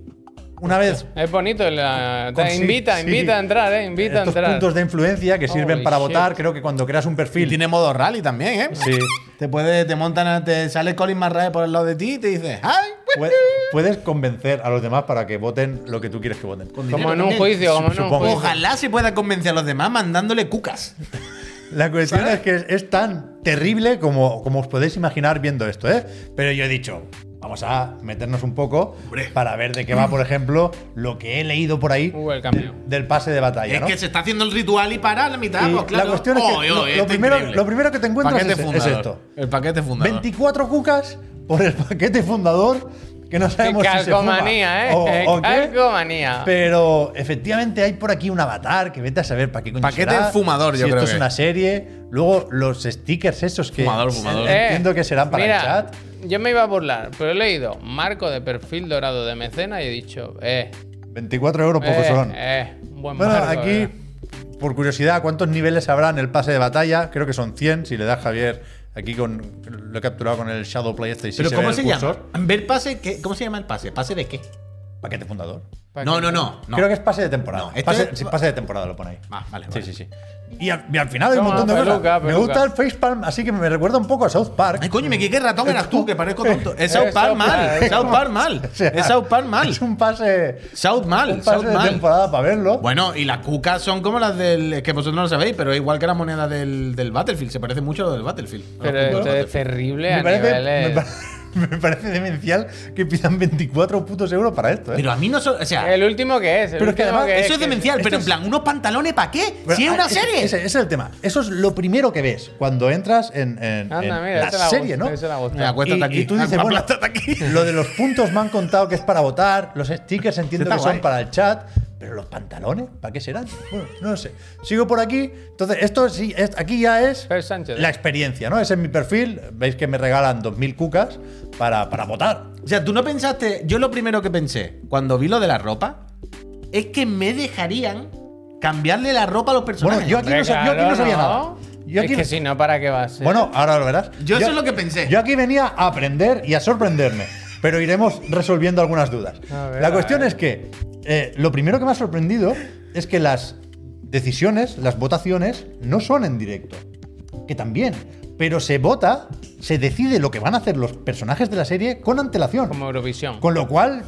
una vez Es bonito. la- te invita, sí. invita a entrar, ¿eh? Invita a estos entrar. puntos de influencia que sirven Holy para shit. votar, creo que cuando creas un Y perfil tiene modo rally también, ¿eh? Sí. Te puede, te montan, te sale Colin Marrae por el lado de ti y te dice, ¡ay! Pue- Puedes convencer a los demás para que voten lo que tú quieres que voten. Como en un también. juicio, como en un Supongo. juicio. Ojalá se pueda convencer a los demás mandándole cucas. *laughs* La cuestión es que es, es tan terrible como, como os podéis imaginar viendo esto, ¿eh? Pero yo he dicho, vamos a meternos un poco Hombre. para ver de qué va, por ejemplo, lo que he leído por ahí Uh, el del pase de batalla. Es ¿no? que se está haciendo el ritual y para a la mitad, Y pues claro. La cuestión es que Oy, lo, lo primero, increíble. lo primero que te encuentras es, es esto. El paquete fundador. 24 cucas por el paquete fundador que no Qué sabemos si se fuma ¿eh? o, o qué. Pero efectivamente hay por aquí un avatar que vete a saber para qué coño Paquete será, fumador, yo si creo esto es que. una serie. Luego los stickers esos que Fumador, fumador. Entiendo que serán para mira, el chat. Yo me iba a burlar, pero he leído marco de perfil dorado de mecena y he dicho, eh, 24 euros eh, son. eh, un buen Bueno, marco, aquí, eh. por curiosidad, ¿cuántos niveles habrá en el pase de batalla? Creo que son 100, si le da Javier. Aquí con, lo he capturado con el Shadow Play este y sí ¿Pero se cómo se llama? cursor. Ver pase, ¿qué? ¿cómo se llama el pase? ¿Pase de qué? Paquete fundador. No, no, no. no. Creo que es pase de temporada. No, este pase, es- sí, pase de temporada lo pone ahí. Ah, vale, Sí, vale. sí, sí. Y al, y al final hay un montón de peluca, cosas. Me gusta el facepalm, así que me recuerda un poco a South Park. Ay, coño, me quedé ratón eras tú, que parezco tonto. Es South Park mal. Es South Park mal. Es South Park mal. Es un pase, South mal. un pase South de mal. temporada para verlo. Bueno, y las cucas son como las del. Es que vosotros no lo sabéis, pero es igual que la moneda del, del Battlefield. Se parece mucho a lo del Battlefield. Pero esto es terrible me, a parece, niveles... me, pa- *laughs* me parece demencial que pidan 24 putos euros para esto. ¿eh? Pero a mí no. so- o sea, El último que es, el Pero es que además eso es demencial, pero en plan, ¿unos pantalones para qué? Pero, si es ah, una serie. Ese, ese es el tema. Eso es lo primero que ves cuando entras en, en- Anda, en mira, la serie, gusta, ¿no? acuéstate Y- aquí. y tú dices, bueno, aquí. lo de los puntos me han contado que es para votar, los stickers *laughs* entiendo que son para el chat, pero los pantalones, ¿para qué serán? Bueno, no lo sé. Sigo por aquí. Entonces, esto sí, es- aquí ya es Sánchez. la experiencia, ¿no? Ese es mi perfil. Veis que me regalan 2.000 cucas para, para votar. O sea, tú no pensaste. Yo lo primero que pensé cuando vi lo de la ropa es que me dejarían cambiarle la ropa a los personajes. Bueno, yo aquí, no, sab- yo aquí no sabía ¿no? nada. Yo aquí es que no- si no, ¿para qué va a ser? Bueno, ahora lo verás. Yo eso es lo que pensé. Yo aquí venía a aprender y a sorprenderme, pero iremos resolviendo algunas dudas. Ver, La cuestión es que eh, lo primero que me ha sorprendido es que las decisiones, las votaciones, no son en directo. Que también. Pero se vota, se decide lo que van a hacer los personajes de la serie con antelación. Como Eurovisión. Con lo cual,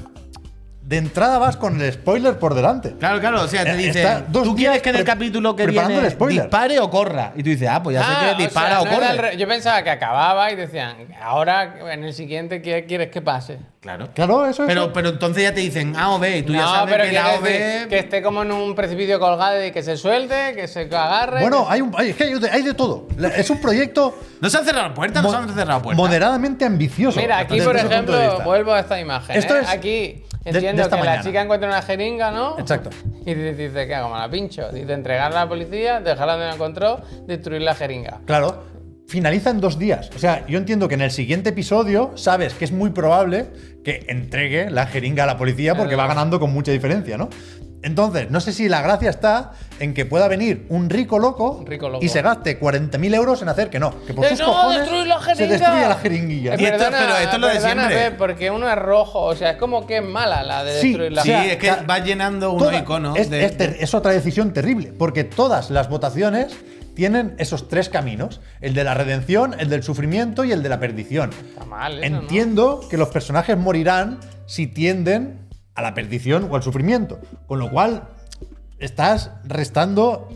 de entrada vas con el spoiler por delante. Claro, claro, o sea, te Eh, dos ¿tú quieres que en el capítulo que viene dispare o corra? Y tú dices, ah, pues ya Ah, sé que dispara sea, o, no corre. Yo pensaba que acababa y decían, ahora en el siguiente, ¿qué quieres que pase? Claro. Claro, eso es. Pero, pero entonces ya te dicen A o B y tú ya no, sabes pero que la o B. que esté como en un precipicio colgado y que se suelte, que se agarre. Bueno, que- hay, un, hay, es que hay de- hay de todo. Es un proyecto No se han cerrado puertas, no se han cerrado puertas. moderadamente ambicioso. Mira, aquí por ejemplo, vuelvo a esta imagen. Esto ¿eh? es Aquí entiendo de esta que mañana. la chica encuentra una jeringa, ¿no? Exacto. Y dice, ¿qué hago? Me la pincho. Dice, entregarla a la policía, dejarla donde la encontró, destruir la jeringa. Claro, finaliza en dos días. O sea, yo entiendo que en el siguiente episodio sabes que es muy probable que entregue la jeringa a la policía porque va ganando con mucha diferencia, ¿no? Entonces, no sé si la gracia está en que pueda venir un rico loco, Un rico loco. y se gaste 40.000 euros en hacer que no. Que por ¡Eh, sus no, cojones destruir la se jeringa! destruya la jeringuilla. Eh, Y esto- perdona, pero esto es lo de perdona, siempre. Porque uno es rojo, o sea, es como que es mala la de Sí, destruir la Sí, o sea, es que va llenando unos Toda- iconos. es, de, es ter- es otra decisión terrible, porque todas las votaciones tienen esos tres caminos: el de la redención, el del sufrimiento y el de la perdición. Está mal eso, ¿no? Entiendo que los personajes morirán si tienden a la perdición o al sufrimiento, con lo cual estás restando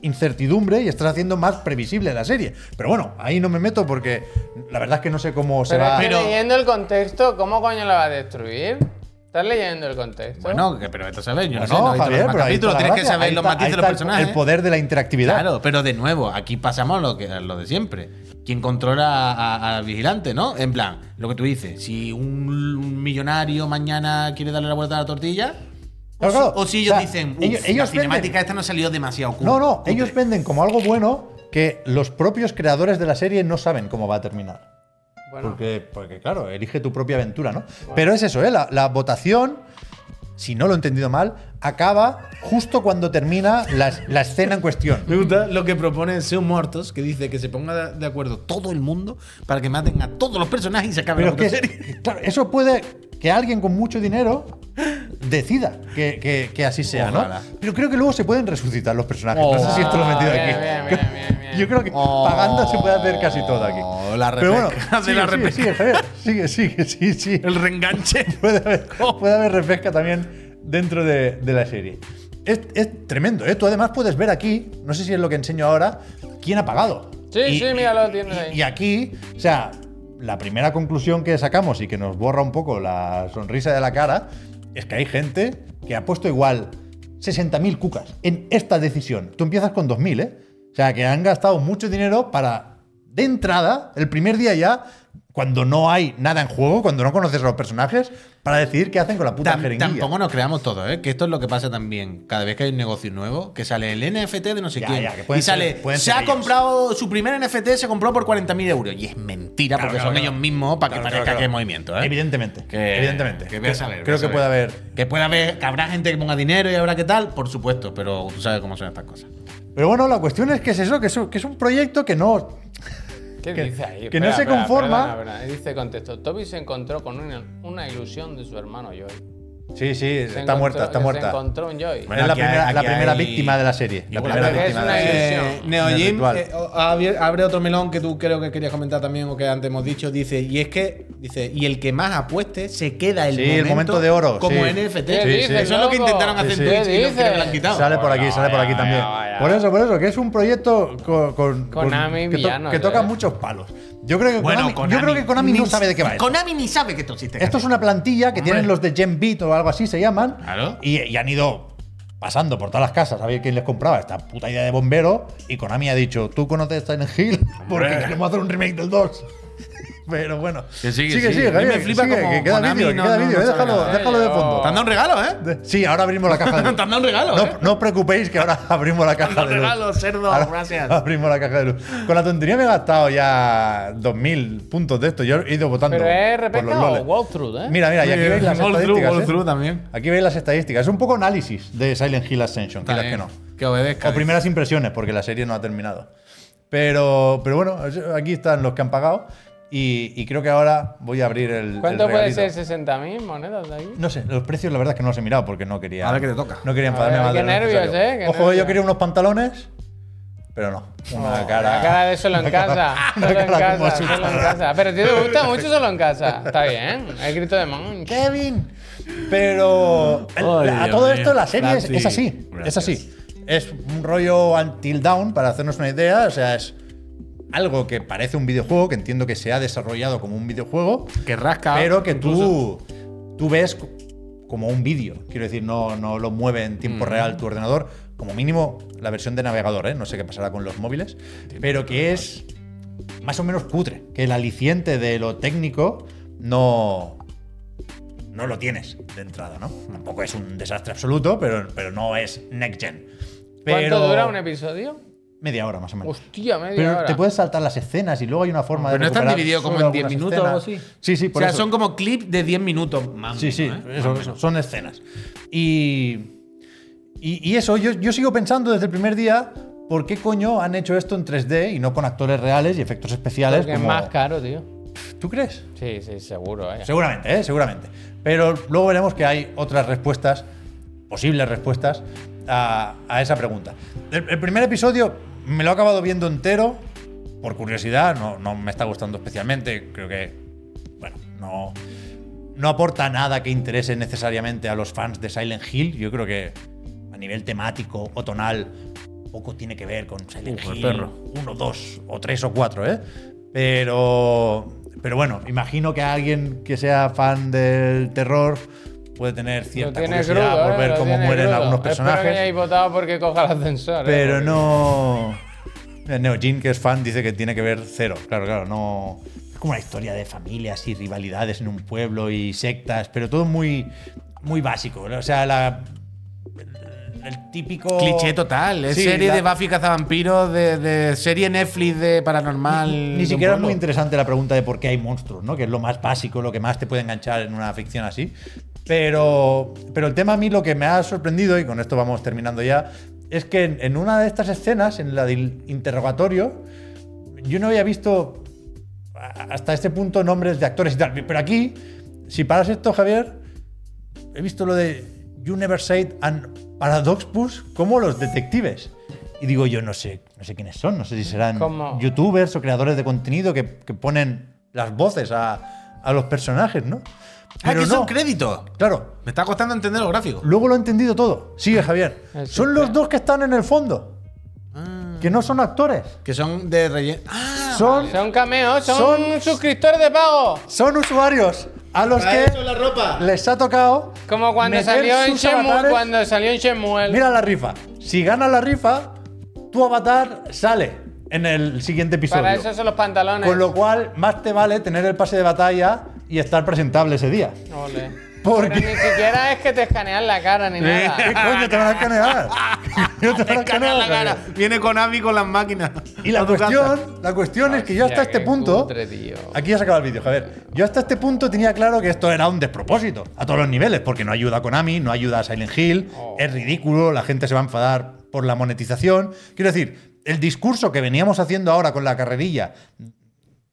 incertidumbre y estás haciendo más previsible la serie. Pero bueno, ahí no me meto porque la verdad es que no sé cómo se Pero va. Pero- leyendo el contexto, ¿cómo coño la va a destruir? ¿Estás leyendo el contexto? Bueno, que- pero esto sabes, yo no, sé, no Javier, pero ahí tienes que saber Ahí los está- matices de los personajes. El poder de la interactividad. Claro, pero de nuevo, aquí pasamos lo, que, lo de siempre. ¿Quién controla a- al vigilante, no? En plan, lo que tú dices, si un, un millonario mañana quiere darle la vuelta a la tortilla, o, Claro, si- claro. o si ellos O sea, dicen, "Uf, ellos- la ellos cinemática venden- esta no salió demasiado cool. No, no, cutre". ellos venden como algo bueno que los propios creadores de la serie no saben cómo va a terminar. Bueno, Porque, porque, claro, elige tu propia aventura, ¿no? Pero es eso, ¿eh? La, la votación, si no lo he entendido mal, acaba justo cuando termina la, la escena en cuestión. Me gusta lo que propone Sean Muertos, que dice que se ponga de- acuerdo todo el mundo para que maten a todos los personajes y se acabe Pero la que, serie. claro, eso puede que alguien con mucho dinero decida que, que- que así sea, Ojalá. ¿no? Pero creo que luego se pueden resucitar los personajes. no sé si esto lo he metido Oh, bien, aquí. bien, bien. Yo creo que pagando se puede hacer casi todo aquí. Oh, la Pero bueno, *laughs* sigue, la sigue, sigue, Javier. Sigue, sigue, sí, sí. El reenganche. *laughs* Puede haber, puede haber repesca también dentro de, de la serie. Es, es tremendo, ¿eh? Tú además puedes ver aquí, no sé si es lo que enseño ahora, quién ha pagado. Sí, sí, mira, lo tienes ahí. Y aquí, o sea, la primera conclusión que sacamos y que nos borra un poco la sonrisa de la cara es que hay gente que ha puesto igual 60.000 cucas en esta decisión. Tú empiezas con 2.000, ¿eh? O sea, que han gastado mucho dinero para, de entrada, el primer día ya, cuando no hay nada en juego, cuando no conoces a los personajes, para decidir qué hacen con la puta jeringuilla. tampoco nos creamos todo, ¿eh? Que esto es lo que pasa también. Cada vez que hay un negocio nuevo, que sale el NFT de no sé Ya, quién. ya, y sale, ser- se ha ellos. comprado su primer NFT, se compró por 40.000 euros. Y es mentira, Claro, porque claro, son claro. ellos mismos para que parezca que hay movimiento, ¿eh? Evidentemente. Que, evidentemente. Que voy a saber, creo voy a que puede haber. Que puede haber, que habrá gente que ponga dinero y habrá que tal, por supuesto, pero tú sabes cómo son estas cosas. Pero bueno, la cuestión es que es eso, que es, que es un proyecto que no. ¿Qué que- dice ahí? que no se conforma. perdona, perdona. Dice contexto. Toby se encontró con una, una ilusión de su hermano Joy. Sí, sí, Se está encontró- muerta, está Se muerta. encontró un Joy. Bueno, es la aquí hay- primera, la primera hay- víctima de la serie. La primera víctima una de la serie. Eh, Neojim ritual. eh, abre, otro melón que tú creo que querías comentar también o que antes hemos dicho. Dice, y es que, dice, y el que más apueste se queda el, Sí, momento, el momento de oro, como sí. NFT. ¿Qué Sí. Eso es lo que intentaron hacer Sí, en sí. Twitch y no, ¿Qué que lo han quitado. Sale por aquí, sale por aquí vaya, también. vaya. Por eso, por eso, que es un proyecto con, con- Konami con- que, to- villano, que toca ¿eh? muchos palos. Yo creo que Bueno, Konami, yo creo que Konami no sabe de qué va esto. Konami ni sabe que esto existe. Esto es una plantilla que tienen los de Gen Beat o algo así se llaman. Claro. Y, y han ido pasando por todas las casas a ver quién les compraba esta puta idea de bombero. Y Konami ha dicho, ¿tú conoces Silent Hill? *laughs* Porque Hombre. queremos hacer un remake del 2. Pero bueno. Que sigue, sigue, sigue. sigue, A mí Javier, me flipa sigue, como que queda Konami vídeo, que no- queda no- vídeo. no eh, déjalo, nada. déjalo de fondo. Te han dado un regalo, ¿eh? De- Sí, ahora abrimos la caja de *laughs* Te han dado un regalo, no, ¿eh? no os preocupéis que ahora abrimos la caja Dando de luz. regalo, cerdo, Ahora gracias. Abrimos la caja de luz. Con la tontería me he gastado ya 2.000 puntos de esto. Yo he ido votando. Pero es los o walkthrough, ¿eh? Mira, mira, y aquí veis las estadísticas. all ¿eh? también. Aquí veis las estadísticas. Es un poco análisis de Silent Hill Ascension, quieras que no. Que obedezca. O primeras impresiones, porque la serie no ha terminado. Pero, pero bueno, aquí están los que han pagado. Y, y creo que ahora voy a abrir el. ¿Cuánto el puede ser 60.000 monedas de ahí? No sé, los precios la verdad es que no los he mirado porque no quería. A ver qué te toca. No quería A enfadarme ver, más de qué nervios, necesario. eh, qué Ojo, nervios. yo quería unos pantalones, pero no. Una cara. La cara de solo en *laughs* una cara- casa. *laughs* una Solo en cara como casa, asustada. solo en casa. Pero a ti te gusta mucho solo en casa. Está bien. El grito de Monch. Kevin. Pero el- Ay, a Dios todo mío. esto la serie es, es así. Es gracias. así. Es un rollo until down, para hacernos una idea. O sea, es algo que parece un videojuego, que entiendo que se ha desarrollado como un videojuego, Que rasca. pero que incluso. tú, tú ves co- como un vídeo. Quiero decir, no, no lo mueve en Mm. tiempo real tu ordenador. Como mínimo la versión de navegador, ¿eh? no sé qué pasará con los móviles, pero que es más o menos cutre. Que el aliciente de lo técnico no, no lo tienes de entrada, ¿no? Tampoco es un desastre absoluto, pero, pero no es next gen. Pero ¿Cuánto dura un episodio? Media hora más o menos. Hostia, media Pero hora. te puedes saltar las escenas y luego hay una forma Pero no de. están divididos como en 10 algunas minutos o algo así. Sí, sí, O por sea, eso. son como clips de 10 minutos más. Sí, sí, ¿eh? eso, eso, son escenas. Y, y, y eso, yo, yo sigo pensando desde el primer día, ¿por qué coño han hecho esto en 3D y no con actores reales y efectos especiales? Porque es más caro, tío. ¿Tú crees? Sí, sí, seguro. Eh. Seguramente, ¿eh? seguramente. Pero luego veremos que hay otras respuestas, posibles respuestas, a, a esa pregunta. El, el primer episodio me lo he acabado viendo entero, por curiosidad, no, no me está gustando especialmente, creo que, bueno, no, no aporta nada que interese necesariamente a los fans de Silent Hill. Yo creo que a nivel temático o tonal poco tiene que ver con Silent Uf, Hill perro. 1, 2 o 3 o 4, ¿eh? Pero, pero bueno, imagino que alguien que sea fan del terror puede tener cierta curiosidad crudo, por eh, ver cómo mueren crudo. algunos Espero que personajes. hayáis votado porque coja el ascensor. eh, Pero porque- no. *laughs* Neojin, que es fan, dice que tiene que ver cero. Claro, claro, no. Es como una historia de familias y rivalidades en un pueblo y sectas, pero todo muy, muy básico. O sea, la. El, típico. Cliché total. Es Sí, serie la- de Buffy cazavampiros, de, de serie Netflix de paranormal. Ni, ni siquiera es muy interesante la pregunta de por qué hay monstruos, ¿no? Que es lo más básico, lo que más te puede enganchar en una ficción así. Pero, pero el tema a mí lo que me ha sorprendido, y con esto vamos terminando ya, es que en, en una de estas escenas, en la del interrogatorio, yo no había visto hasta este punto nombres de actores y tal. Pero aquí, si paras esto, Javier, he visto lo de You Never Said and Paradoxpus como los detectives. Y digo, yo no sé, no sé quiénes son, no sé si serán ¿Cómo? youtubers o creadores de contenido que, que ponen las voces a, a los personajes, ¿no? Ah, que no. son créditos. Claro, Me está costando entender los gráficos. luego lo he entendido todo. Sigue, Javier. Eso Son los dos que están en el fondo, Ah, que no son actores. que son de relleno. Ah, Son, Son cameos, son, Son- suscriptores de pago. son usuarios a los que la ropa. les ha tocado. Como cuando salió en Shenmue, cuando salió en Shenmue. Mira la rifa. Si gana la rifa, tu avatar sale en el siguiente episodio. Para eso son los pantalones. Con lo cual, más te vale tener el pase de batalla y estar presentable ese día. Ole. ¿Por Pero qué? ni siquiera es que te escanean la cara ni ¿Qué nada. *laughs* coño te van a escanear? ¿Qué *laughs* te van a Escanea la escanear? cara. Viene con Ami con las máquinas. Y la casa. cuestión, la cuestión es que yo hasta este qué punto. cutre, tío. Aquí ya se acaba el vídeo, Javier. Yo hasta este punto tenía claro que esto era un despropósito a todos los niveles, porque no ayuda a Konami, no ayuda a Silent Hill, Oh. es ridículo, la gente se va a enfadar por la monetización. Quiero decir, el discurso que veníamos haciendo ahora con la carrerilla,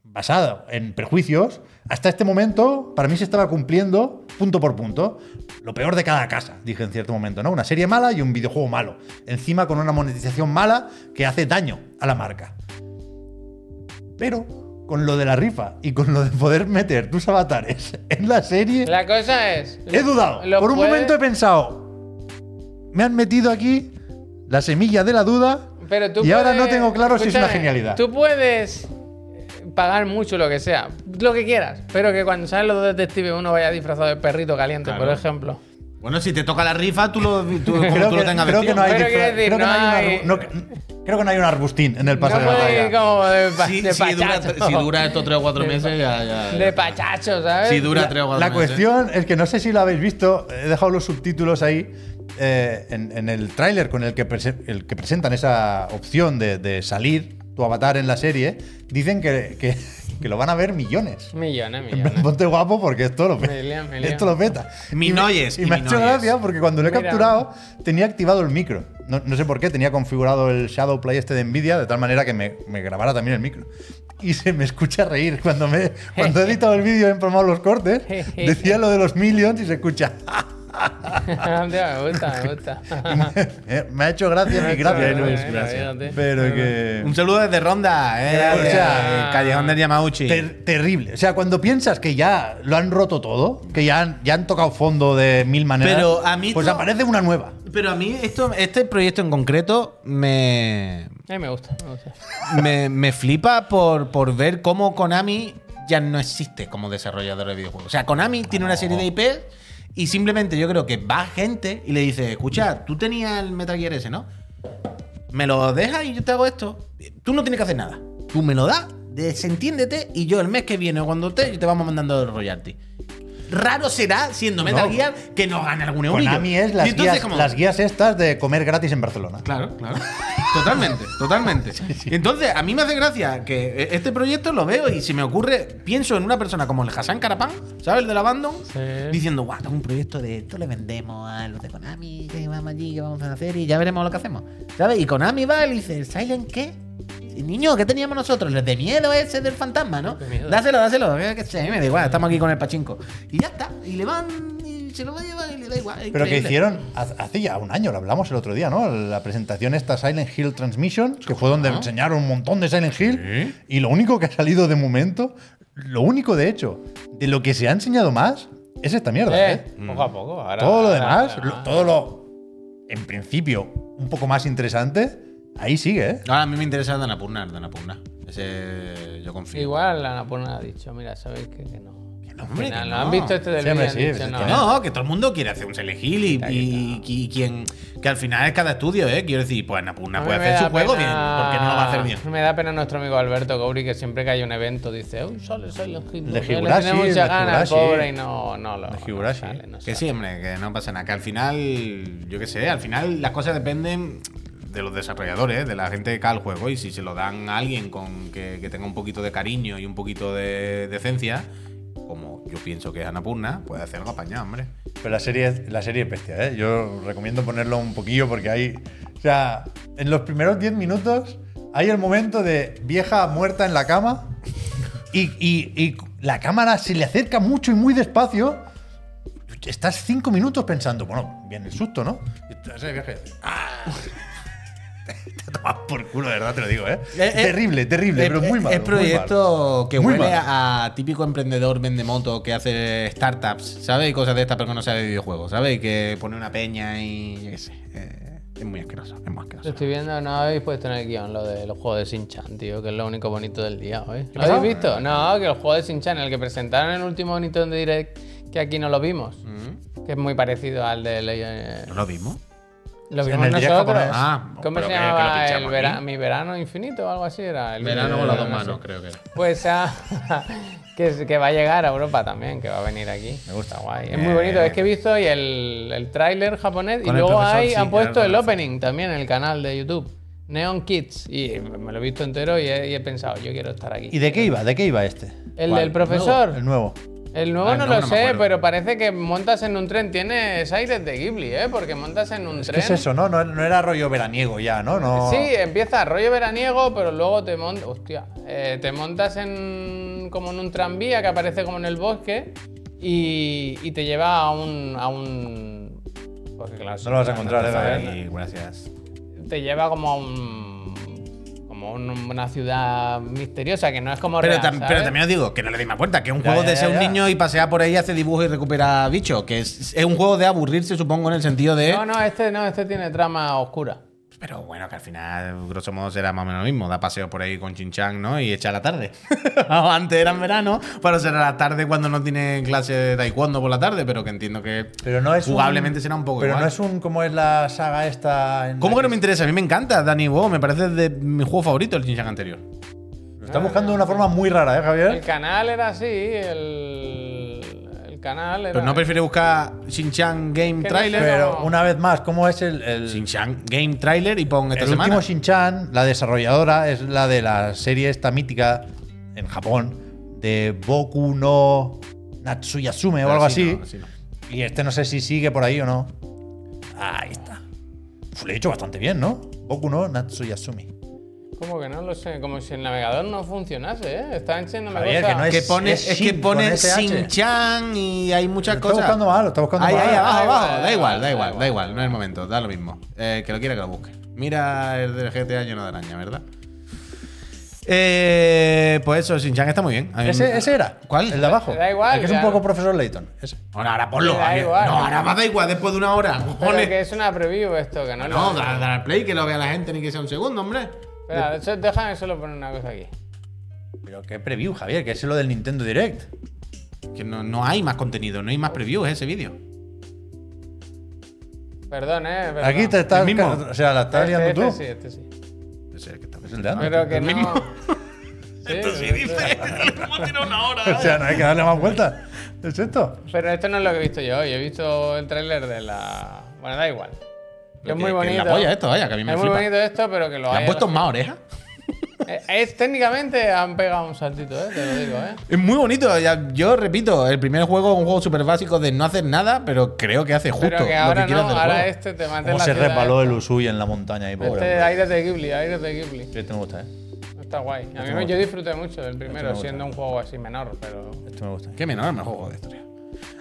basado en prejuicios, hasta este momento para mí se estaba cumpliendo punto por punto. Lo peor de cada casa, dije en cierto momento, ¿no? Una serie mala y un videojuego malo. Encima con una monetización mala que hace daño a la marca. Pero con lo de la rifa y con lo de poder meter tus avatares *laughs* en la serie, La cosa es. he dudado. Por un momento he pensado, me han metido aquí la semilla de la duda Pero tú y ahora no tengo claro si es una genialidad. Tú puedes pagar mucho lo que sea, lo que quieras, pero que cuando salen los dos detectives uno vaya disfrazado de perrito caliente, Claro. por ejemplo. Bueno, si te toca la rifa, tú lo, tú, como creo tú que, lo tengas creo que no hay, Pero decir, creo que no hay una hay- arbu- no- creo que no hay un arbustín en el pase no de puede batalla. ir como de, pa- Si, de si dura, si dura estos 3 o 4 meses, ya. ya, De pachacho, ¿sabes? Si dura La- 3 o 4 La meses. cuestión es que no sé si lo habéis visto, he dejado los subtítulos ahí eh, en, en el tráiler con el que, prese- el que presentan esa opción de, de salir tu avatar en la serie, dicen que, que- que lo van a ver millones. Millones, millones. Ponte guapo porque esto lo, pe- Million, million. esto lo peta. Minoyes Y, y me ha hecho gracia porque cuando lo he Mira. capturado tenía activado el micro. No, no sé por qué, tenía configurado el Shadowplay este de Nvidia de tal manera que me, me grabara también el micro. Y se me escucha reír. Cuando, me, cuando he editado el vídeo y he empalmado los cortes, *laughs* decía lo de los millions y se escucha. *laughs* *laughs* Me gusta, me gusta. me, *laughs* me ha hecho gracia mi gracia. Bueno, no es bueno, gracia. Pero que. Un saludo desde Ronda, eh. Gracias. O sea, Callejón del Yamauchi. Ter- terrible. O sea, cuando piensas que ya lo han roto todo, que ya han, ya han tocado fondo de mil maneras, Pero a mí pues aparece una nueva. Pero a mí esto, este proyecto en concreto me, A mí me gusta, me gusta. me, me flipa por, por ver cómo Konami ya no existe como desarrollador de videojuegos. O sea, Konami tiene una serie de IP y simplemente yo creo que va gente y le dice, escucha, tú tenías el Metal Gear ese, ¿no? Me lo dejas y yo te hago esto. Tú no tienes que hacer nada. Tú me lo das, desentiéndete y yo el mes que viene o cuando te, te vamos mandando el royalty. Raro será, siendo Metal No. Gear, que nos gane algún euro. Konami es las, entonces, guías, como- las guías estas de comer gratis en Barcelona. Claro, claro. Totalmente, totalmente. *laughs* Entonces, a mí me hace gracia que este proyecto lo veo y si me ocurre, pienso en una persona como el Hassan Karapán, ¿sabes? El de la Abandon, Sí. diciendo, guau, tengo un proyecto de esto le vendemos a los de Konami, que vamos allí, que vamos a hacer y ya veremos lo que hacemos. ¿Sabes? Y Konami va y le dice, ¿Silent qué? Niño, ¿qué teníamos nosotros? El de miedo ese del fantasma, ¿no? Dáselo, dáselo. Que sé, me da igual, estamos aquí con el pachinko. Y ya está. Y le van y se lo va a llevar y le da igual. Pero que hicieron hace ya un año, lo hablamos el otro día, ¿no? La presentación esta Silent Hill Transmission, que fue donde enseñaron un montón de Silent Hill. Y lo único que ha salido de momento, lo único de hecho, de lo que se ha enseñado más, es esta mierda. Eh, ¿eh? poco a poco. Ahora, Todo lo demás, ahora- lo- todo lo, en principio, un poco más interesante, ahí sigue, ¿eh? Ahora a mí me interesa Danapurna, el Danapurna. Ese yo confío. Igual la Napurna ha dicho, mira, sabéis que, que no. no, hombre, final, que no. han visto este del Sí, hombre, vídeo y han sí, dicho, sí, no. que No, que todo el mundo quiere hacer un Silent Hill y, y- y- y quien que al final es cada estudio, ¿eh? Quiero decir, pues Annapurna A puede hacer su juego bien, ¿por qué no lo va a hacer bien? Me da pena nuestro amigo Alberto Gobri que siempre que hay un evento dice, uy, sale Silent Hill. De porque Higurashi, Le tiene mucha de gana al Higurashi. pobre y no, no lo. De no Higurashi. sale, no Que sí, hombre, que no pasa nada. Que al final, yo qué sé, al final las cosas dependen de los desarrolladores, de la gente que cae al juego. Y si se lo dan a alguien con que, que tenga un poquito de cariño y un poquito de decencia, como yo pienso que es Annapurna, puede hacer algo apañado, hombre. Pero la serie, es- la serie es bestia, ¿eh? Yo recomiendo ponerlo un poquillo porque hay. O sea, en los primeros 10 minutos hay el momento de vieja muerta en la cama y, y- y la cámara se le acerca mucho y muy despacio. estás cinco minutos pensando, bueno, viene el susto, ¿no? Y viaje. ¡Ah! *laughs* *laughs* Te tomas por culo, de verdad te lo digo, ¿eh? Eh, eh, terrible, terrible, pero muy malo. Es proyecto que Muy huele malo. a típico emprendedor vende moto que hace startups, ¿sabes? Y cosas de estas, pero que no sabe de videojuegos, ¿sabes? Y que pone una peña y yo qué sé. eh, es muy asqueroso, es muy Lo asqueroso. estoy viendo, no habéis puesto en el guion lo de los juegos de Shin-Chan, tío, que es lo único bonito del día hoy. ¿Lo pasó? habéis visto? No, que el juego de Shin-Chan, el que presentaron en el último Nintendo Direct, que aquí no lo vimos, Mm. que es muy parecido al de. eh, ¿No lo vimos? Lo vimos en el direct nosotros. Ah, ¿Cómo pero se llamaba? pinchamos el vera- aquí. mi verano infinito o algo así era. El Verano con las dos no manos, creo que era. Pues ah, *laughs* que, que va a llegar a Europa también, que va a venir aquí. Me gusta. Está guay. Es Bien. muy bonito. Es que he visto hoy el, el tráiler japonés y luego sí, han puesto el opening también en el canal de YouTube. Neon Kids. Y me lo he visto entero y he, y he pensado, yo quiero estar aquí. ¿Y de qué iba? ¿De qué iba este? El ¿Cuál? del profesor. El nuevo. El nuevo el nuevo lo no me sé, pero parece que montas en un tren. Tienes aires de Ghibli, ¿eh? Porque montas en un ¿Qué tren. es eso, no? no? no era rollo veraniego ya, ¿no? no... Sí, empieza rollo veraniego, pero luego te montas. Hostia. eh, te montas en. como en un tranvía que aparece como en el bosque. Y, y te lleva a un. a un. Porque claro, No lo vas a encontrar, ¿eh? gracias. Te lleva como a un. Como un- una ciudad misteriosa que no es como Pero, real, tam- ¿sabes? pero también os digo que no le deis más vuelta, que es un Ya, juego ya, de ser ya, un ya. niño y pasear por ahí, hace dibujos y recupera bichos. Que es, es un juego de aburrirse, supongo, en el sentido de. No, no, este no, este tiene trama oscura. Pero bueno, que al final, grosso modo, será más o menos lo mismo. Da paseo por ahí con Chinchan, ¿no? Y echa la tarde. *laughs* Antes era en verano, pero será la tarde cuando no tiene clase de taekwondo por la tarde, pero que entiendo que Pero no es un- jugablemente será un poco Pero igual. no es un. como es la saga esta? en ¿Cómo que no me interesa? A mí me encanta Danny Wo, me parece de mi juego favorito el Chinchan anterior. Lo está buscando de una forma muy rara, ¿eh, El Javier? canal era así, el. El canal era. Pero no prefiere buscar Shinchan Game no Trailer. sé. Pero una vez más, ¿cómo es el. el Shinchan Game Trailer y pon esta el semana. último Shin-Chan, la desarrolladora, es la de la serie esta mítica en Japón de Boku no Natsuyasume o algo así. no, así no. Y este no sé si sigue por ahí o no. Ahí está. Uf, lo he hecho bastante bien, ¿no? Boku no Natsuyasumi. ¿Cómo que no lo sé? Como si el navegador no funcionase, ¿eh? Está enseñándome Javier, que no es- Que pone, es es, que Shin, pone. Shinchan y hay muchas Lo está cosas. buscando mal, lo está buscando ahí, mal. Ahí abajo, Da abajo. igual, Da igual, da da igual, igual. da igual. No es el momento, da lo mismo. Eh, que lo quiera que lo busque. Mira el del GTA lleno de araña, ¿verdad? Eh, pues eso, Shinchan está muy bien. ¿Ese, ese era? ¿Cuál? El de abajo. Da igual, El que es un poco profesor Layton. Ese. Ahora, ahora ponlo. Da igual. No, ahora más da igual después de una hora. Pero que es una preview esto, que no No, da, da al play que lo vea la gente ni que sea un segundo, hombre. Espera, de hecho, déjame solo poner una cosa aquí. Pero qué preview, Javier, que es lo del Nintendo Direct. Que no, no hay más contenido, no hay más previews ese vídeo. Perdón, eh. perdón. Aquí te estás. ¿El mismo? O sea, la estás Este- liando este tú. sí, este sí. Ese es el que está Es el de antes. Pero que ¿El no. mismo? *laughs* Sí, Esto sí este- dice. Le hemos tirado una hora. *laughs* O sea, no hay que darle más vueltas. ¿Es esto? Pero esto no es lo que he visto yo hoy. He visto el tráiler de la. Bueno, da igual. Que es muy Que- que bonito. la polla esto, vaya, que a mí me es muy bonito esto, pero que lo ¿Le han puesto más orejas? *laughs* Eh, Es técnicamente han pegado un saltito, eh, te lo digo, eh. Es muy bonito. ya- Yo repito, el primer juego es un juego súper básico de no hacer nada, pero creo que hace justo Pero que lo ahora que quiere no, hacer el ahora juego. este te mete en ¿Cómo la se ciudad resbaló el. Usui en la montaña ahí, pobre? Este aire de Ghibli, aire de Ghibli. Este me gusta, ¿eh? Está guay. A mí me yo disfruté mucho del primero, me gusta. siendo un juego así menor, pero. Este me gusta. Qué menor me juego de historia.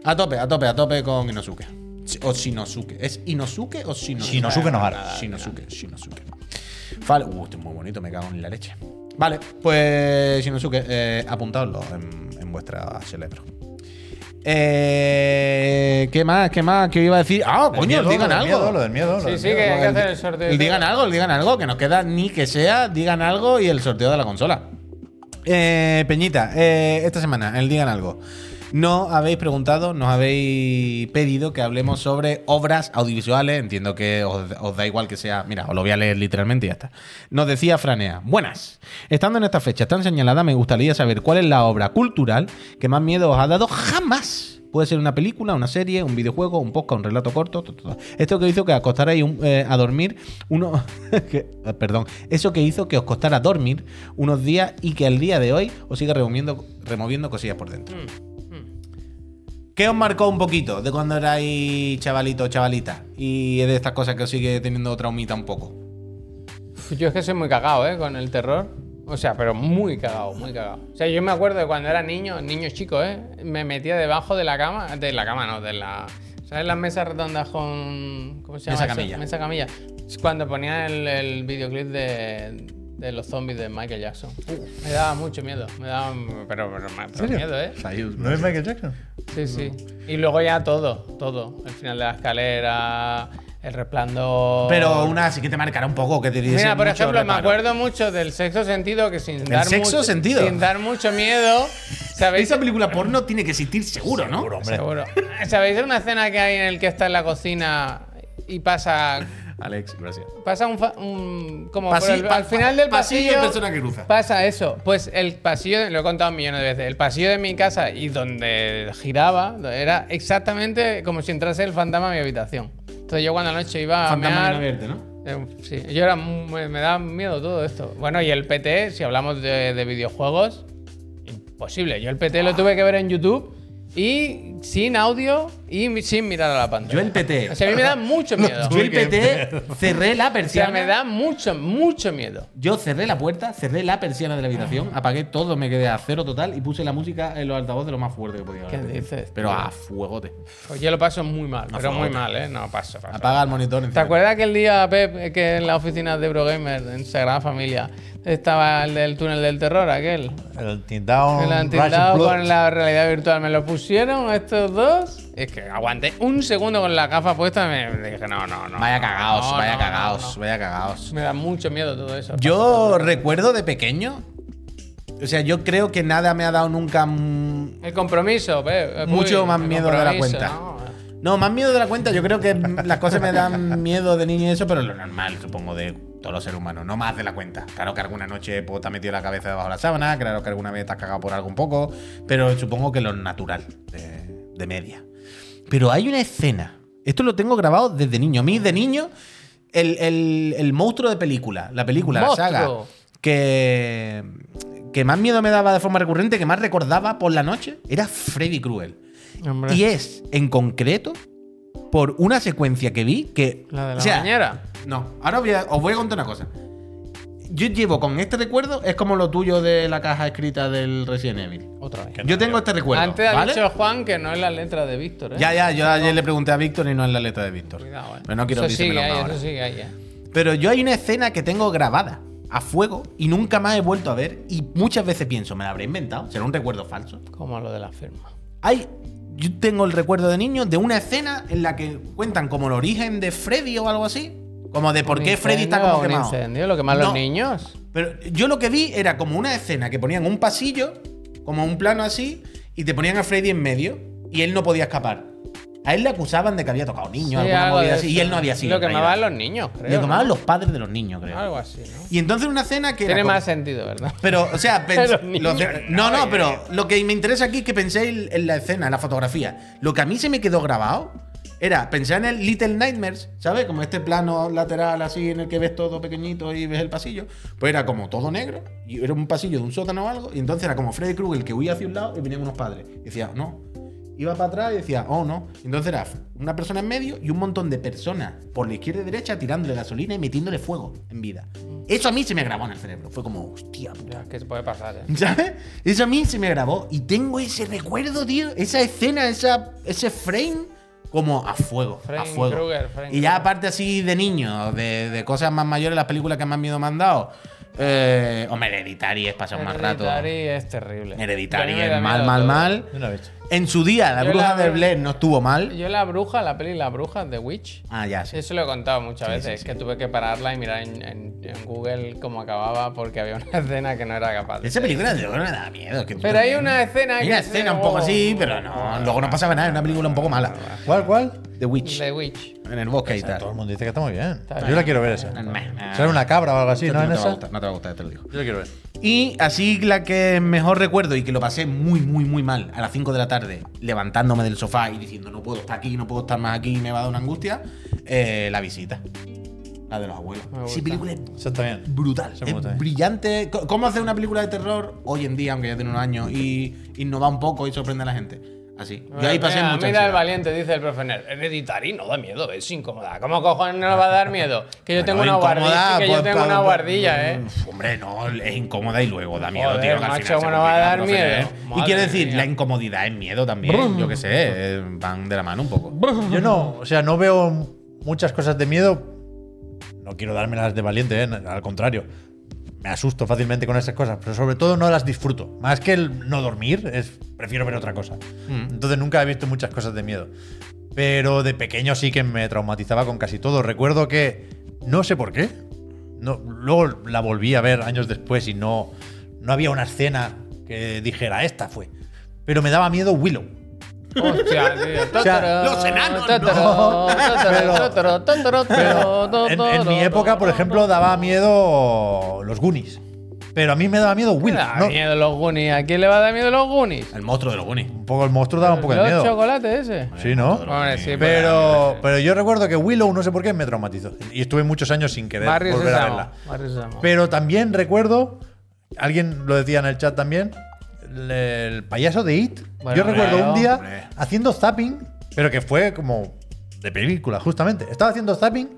A tope, a tope, a tope con Inosuke. O Shinosuke. ¿Es Inosuke o Shinosuke? Shinosuke Nohara. Shinosuke, Shinosuke. Vale, uh, este es muy bonito, me cago en la leche. Vale, pues Shinosuke, eh, apuntadlo en, en vuestra cerebro. Eh, ¿Qué más? ¿Qué más? ¿Qué iba a decir? Ah, coño, miedo, digan lo del algo. Miedo, lo del miedo. lo Sí, del sí, miedo. que hay que hacer el sorteo. el digan algo, el digan algo, que nos queda ni que sea, digan algo y el sorteo de la consola. Eh, Peñita, eh, esta semana, el digan algo. No habéis preguntado, nos habéis pedido que hablemos sobre obras audiovisuales. Entiendo que os, os da igual que sea. Mira, os lo voy a leer literalmente y ya está. Nos decía Franea: Buenas. Estando en esta fecha tan señalada, me gustaría saber cuál es la obra cultural que más miedo os ha dado jamás. Puede ser una película, una serie, un videojuego, un podcast, un relato corto. to, to, to. Esto que hizo que acostarais un- eh, a dormir uno. *laughs* eh, perdón. Eso que hizo que os costara dormir unos días y que al día de hoy os siga removiendo, removiendo cosillas por dentro. ¿Qué os marcó un poquito de cuando erais chavalito o chavalita? Y es de estas cosas que os sigue teniendo traumita un poco. Yo es que soy muy cagado, ¿eh? Con el terror. O sea, pero muy cagado, muy cagado. O sea, yo me acuerdo de cuando era niño, niño chico, ¿eh? Me metía debajo de la cama, de la cama no, de la... ¿Sabes las mesas redondas con... ¿Cómo se llama? Mesa eso? camilla. Mesa camilla. Cuando ponía el, el videoclip de, de los zombies de Michael Jackson. Me daba mucho miedo. Me daba... Pero, pero, pero miedo, ¿eh? ¿No es Michael Jackson? Sí, sí. Y luego ya todo, todo. El final de la escalera, el resplandor... Pero una sí que te marcará un poco, que te diese Mira, por ejemplo, me acuerdo mucho del sexto sentido que sin dar sexto mucho, sentido? sin dar mucho miedo, ¿sabéis? Esa película porno tiene que existir seguro, ¿no? Seguro, hombre. Seguro. ¿Sabéis una escena que hay en el que está en la cocina y pasa Alex, gracias. pasa un, fa- un- como Pasi- el- al final del pasillo pasillo, y persona que cruza. Pasa eso. Pues el pasillo, lo he contado millones de veces, el pasillo de mi casa y donde giraba era exactamente como si entrase el fantasma a mi habitación. Entonces yo cuando anoche iba a Fantasma mear, bien abierto, ¿no? Eh, Sí, yo era muy- me, me da miedo todo esto. Bueno, y el PT, si hablamos de, de videojuegos, imposible. Yo el PT lo tuve que ver en YouTube y sin audio y sin mirar a la pantalla. Yo el PT. O sea, a mí me da mucho miedo. Yo el PT cerré la O sea, persiana. me da mucho, mucho miedo. Yo cerré la puerta, cerré la persiana de la habitación, apagué todo, me quedé a cero total y puse la música en los altavoces lo más fuerte que podía. ¿Qué dices, Pero a fuegote. Pues yo lo paso muy mal, pero muy favor. mal, ¿eh? No, paso, paso. Apaga el monitor. ¿Te encima. acuerdas aquel día, Pep, que en la oficina de Eurogamer, en Sagrada Familia, estaba el del túnel del terror, aquel? El Tindown. Han tildado con la realidad virtual. Me lo pusieron estos dos. Es que aguanté un segundo con la gafa puesta y me dije, no, no, no. Vaya cagaos, no, vaya no, cagaos, no, vaya cagaos. Me da mucho miedo todo eso. Yo recuerdo de pequeño. O sea, yo creo que nada me ha dado nunca. El compromiso. Mucho más el miedo de la cuenta. ¿no? No, más miedo de la cuenta. Yo creo que las cosas me dan *laughs* miedo de niño y eso, pero lo normal, supongo, de todos los seres humanos. No más de la cuenta. Claro que alguna noche pues, te has metido la cabeza debajo de la sábana, claro que alguna vez te has cagado por algo un poco, pero supongo que lo natural, de, de media. Pero hay una escena. Esto lo tengo grabado desde niño. A mí, de niño, el, el- el monstruo de película, la película, la saga, que, que más miedo me daba de forma recurrente, que más recordaba por la noche, era Freddy Krueger. Hombre. Y es, en concreto, por una secuencia que vi que. La de la o sea, bañera. No, ahora voy a- os voy a contar una cosa. Yo llevo con este recuerdo, es como lo tuyo de la caja escrita del Resident Evil. Otra vez. Yo tengo este recuerdo. Antes ha ¿vale? dicho Juan que no es la letra de Víctor, ¿eh? Ya, ya, yo ayer le pregunté a Víctor y no es la letra de Víctor. Cuidado, ¿eh? Pero no quiero eso sigue ahí, ahora. eso sigue ahí, ¿eh? Pero yo hay una escena que tengo grabada a fuego y nunca más he vuelto a ver. Y muchas veces pienso, me la habré inventado. Será un recuerdo falso. Como lo de la firma. Hay. Yo tengo el recuerdo de niño de una escena en la que cuentan como el origen de Freddy o algo así. Como de por ¿Un qué Freddy está como un quemado. incendio? Lo queman los No, niños. Pero yo lo que vi era como una escena que ponían un pasillo, como un plano así, y te ponían a Freddy en medio, y él no podía escapar. A él le acusaban de que había tocado niños, Sí, alguna movida así, y él no había sido. Lo quemaban los niños, creo. Le quemaban ¿no? los padres de los niños, creo. Algo así, ¿no? Y entonces una escena que. era Tiene como- más sentido, ¿verdad? Pero, o sea, *laughs* pens- Los niños, los de- no, no, no, pero lo que me interesa aquí es que penséis en la escena, en la fotografía. Lo que a mí se me quedó grabado era pensar en el Little Nightmares, ¿sabes? Como este plano lateral así en el que ves todo pequeñito y ves el pasillo. Pues era como todo negro y era un pasillo de un sótano o algo. Y entonces era como Freddy Krueger que huía hacia un lado y venían unos padres. Y decía, no. Iba para atrás y decía, oh no. Entonces era una persona en medio y un montón de personas por la izquierda y derecha tirándole gasolina y metiéndole fuego en vida. Eso a mí se me grabó en el cerebro. Fue como, hostia, puta. Ya, que se puede pasar, ¿eh? ¿Sabes? Eso a mí se me grabó. Y tengo ese recuerdo, tío. Esa escena, esa, ese frame, como a fuego. a Freddy fuego. Krueger, Freddy y ya aparte así de niño, de, de cosas más mayores, las películas que más miedo me han dado. Eh, hombre, Hereditary es pasar más rato. Hereditary es terrible. Hereditary A es mal, mal, mal. De una vez. En su día, la Yo bruja la- de Blair no estuvo mal. Yo la bruja, la peli La bruja de Witch. Ah, ya, sí. Eso lo he contado muchas Sí, veces, sí, que tuve que pararla y mirar en, en- en Google cómo acababa porque había una *laughs* escena que no era capaz. de- Esa película de verdad me da miedo. que- Pero hay una escena Hay que una es escena un poco así, pero no. Luego no pasaba nada. Es una película un poco mala. ¿Cuál, cuál? The Witch. The Witch. En el bosque y tal. Todo el mundo dice que está muy bien. Está Yo la quiero ver esa. Será una cabra o algo así, ¿no? no, En te va a esa. gustar, no te va a gustar, te lo digo. Yo la quiero ver. Y así la que mejor recuerdo y que lo pasé muy, muy, muy mal a las 5 de la tarde, levantándome del sofá y diciendo no puedo estar aquí, no puedo estar más aquí, me va a dar una angustia, eh, la visita. La de los abuelos. Sí, película es Esa está bien. brutal. Me es brillante. C- ¿Cómo hacer una película de terror hoy en día, aunque ya tiene unos años, y innovar un poco y sorprender a la gente? Así. Yo ahí pasé mira, mucha mira el valiente, dice el profe Ner. Hereditary no da miedo, es incómoda. ¿Cómo cojones no le va a dar miedo? Que yo tengo Bueno, una guardilla, que yo tengo una guardilla, eh. Hombre, no, es incómoda y luego da miedo, Joder, tío. que al macho, final se ¿cómo no va a dar miedo? ¿eh? Y quiero decir, mía. la incomodidad es miedo también. Yo qué sé, eh, van de la mano un poco. Yo no, o sea, no veo muchas cosas de miedo. No quiero dármelas de valiente, ¿eh? al contrario. Me asusto fácilmente con esas cosas, pero sobre todo no las disfruto. Más que el no dormir, es, prefiero ver otra cosa. Entonces nunca he visto muchas cosas de miedo. Pero de pequeño sí que me traumatizaba con casi todo. Recuerdo que, no sé por qué, no, luego la volví a ver años después y no, no había una escena que dijera, esta fue. Pero me daba miedo Willow. Hostia, *laughs* tío. sea, los enanos, no. Pero en, en mi época, por ejemplo, daba miedo los Goonies. Pero a mí me daba miedo Me Willow. da ¿no? miedo los Goonies. ¿A quién le va a dar miedo los Goonies? El monstruo de los Goonies. Un poco el monstruo daba un poco de ¿Los miedo. chocolates ese? Sí, ¿no? Hombre, sí, Pero, pero yo recuerdo que Willow, no sé por qué, me traumatizó. Y estuve muchos años sin querer Barrio volver a verla. Barrio. Pero también recuerdo, alguien lo decía en el chat también, el, payaso de It. Bueno, yo recuerdo un día Hombre. haciendo zapping, pero que fue como de película, justamente. Estaba haciendo zapping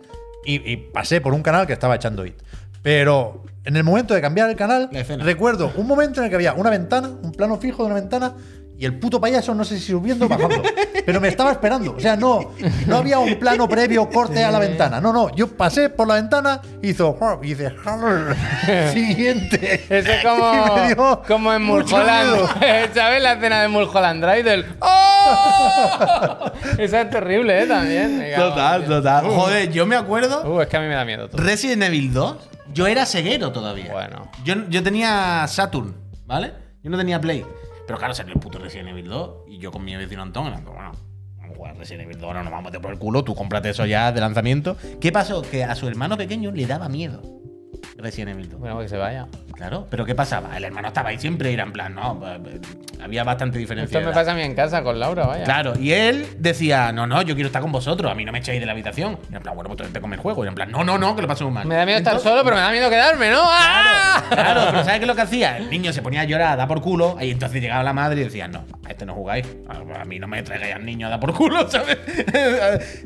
y, y pasé por un canal que estaba echando It. Pero en el momento de cambiar el canal, recuerdo un momento en el que había una ventana, un plano fijo de una ventana. Y el puto payaso, no sé si subiendo o bajando, pero me estaba esperando. O sea, no, no había un plano previo corte a la ventana. No, no, yo pasé por la ventana, hizo y dice *laughs* siguiente. Ese es *laughs* Y me como, dio como en Mulholland. *laughs* ¿Sabes la escena de Mulholland Drive? Del ¡Oh! Esa es terrible, ¿eh? También. Total, total. Joder, yo me acuerdo. Uh, es que a mí me da miedo todo. Resident Evil 2, yo era ceguero todavía. Bueno. Yo, yo tenía Saturn, ¿vale? Yo no tenía Play. Pero claro, salió el puto Resident Evil 2 y yo con mi vecino Antón, Antón, bueno, vamos a jugar Resident Evil 2, no nos vamos a meter por el culo, tú cómprate eso ya de lanzamiento. ¿Qué pasó? Que a su hermano pequeño le daba miedo Evil 2. Bueno, que se vaya. Claro, pero ¿qué pasaba? El hermano estaba ahí siempre y era en plan, no, pues, había bastante diferencia. Esto me pasa a mí en casa con Laura, vaya. Claro, y él decía, no, no, yo quiero estar con vosotros, a mí no me echéis de la habitación. Y en plan, bueno, pues vente con el juego. Y en plan, no, no, no, que lo pasemos mal. Me da miedo estar solo, pero me da miedo quedarme, ¿no? ¡Ah! Claro, pero ¿sabes qué es lo que hacía? El niño se ponía a llorar, a dar por culo, y entonces llegaba la madre y decía, no, a este no jugáis, a mí no me traigáis al niño a dar por culo, *laughs* ¿sabes?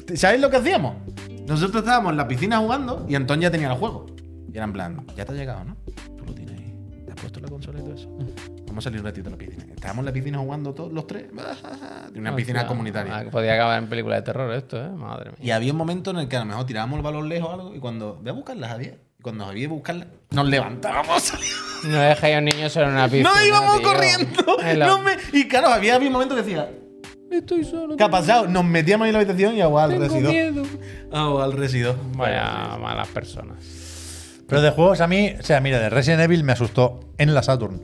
*laughs* ¿Sabéis lo que hacíamos? Nosotros estábamos en la piscina jugando y Antón ya tenía el juego. Y era en plan, ya te ha llegado, ¿no? Tú lo tienes ahí, te has puesto la consola y todo eso. Vamos a salir un ratito a la piscina. Estábamos en la piscina jugando todos los tres. *laughs* De una piscina Hostia, comunitaria. ah, podía acabar en película de terror esto, ¿eh? Madre mía. Y había un momento en el que a lo mejor tirábamos el balón lejos o algo, y cuando. Voy a buscarla, Javier. Y cuando Javier buscarla, nos levantábamos. *laughs* No dejéis a un niño solo en una piscina. ¡No íbamos tío. corriendo! No me- Y claro, había, había un momento que decía. Estoy solo. ¿Qué ha pasado? Nos metíamos ahí en la habitación y agua al Tengo residuo. miedo. Agua al residuo. Vaya malas personas. Pero de juegos a mí, o sea, mira, de Resident Evil me asustó en la Saturn.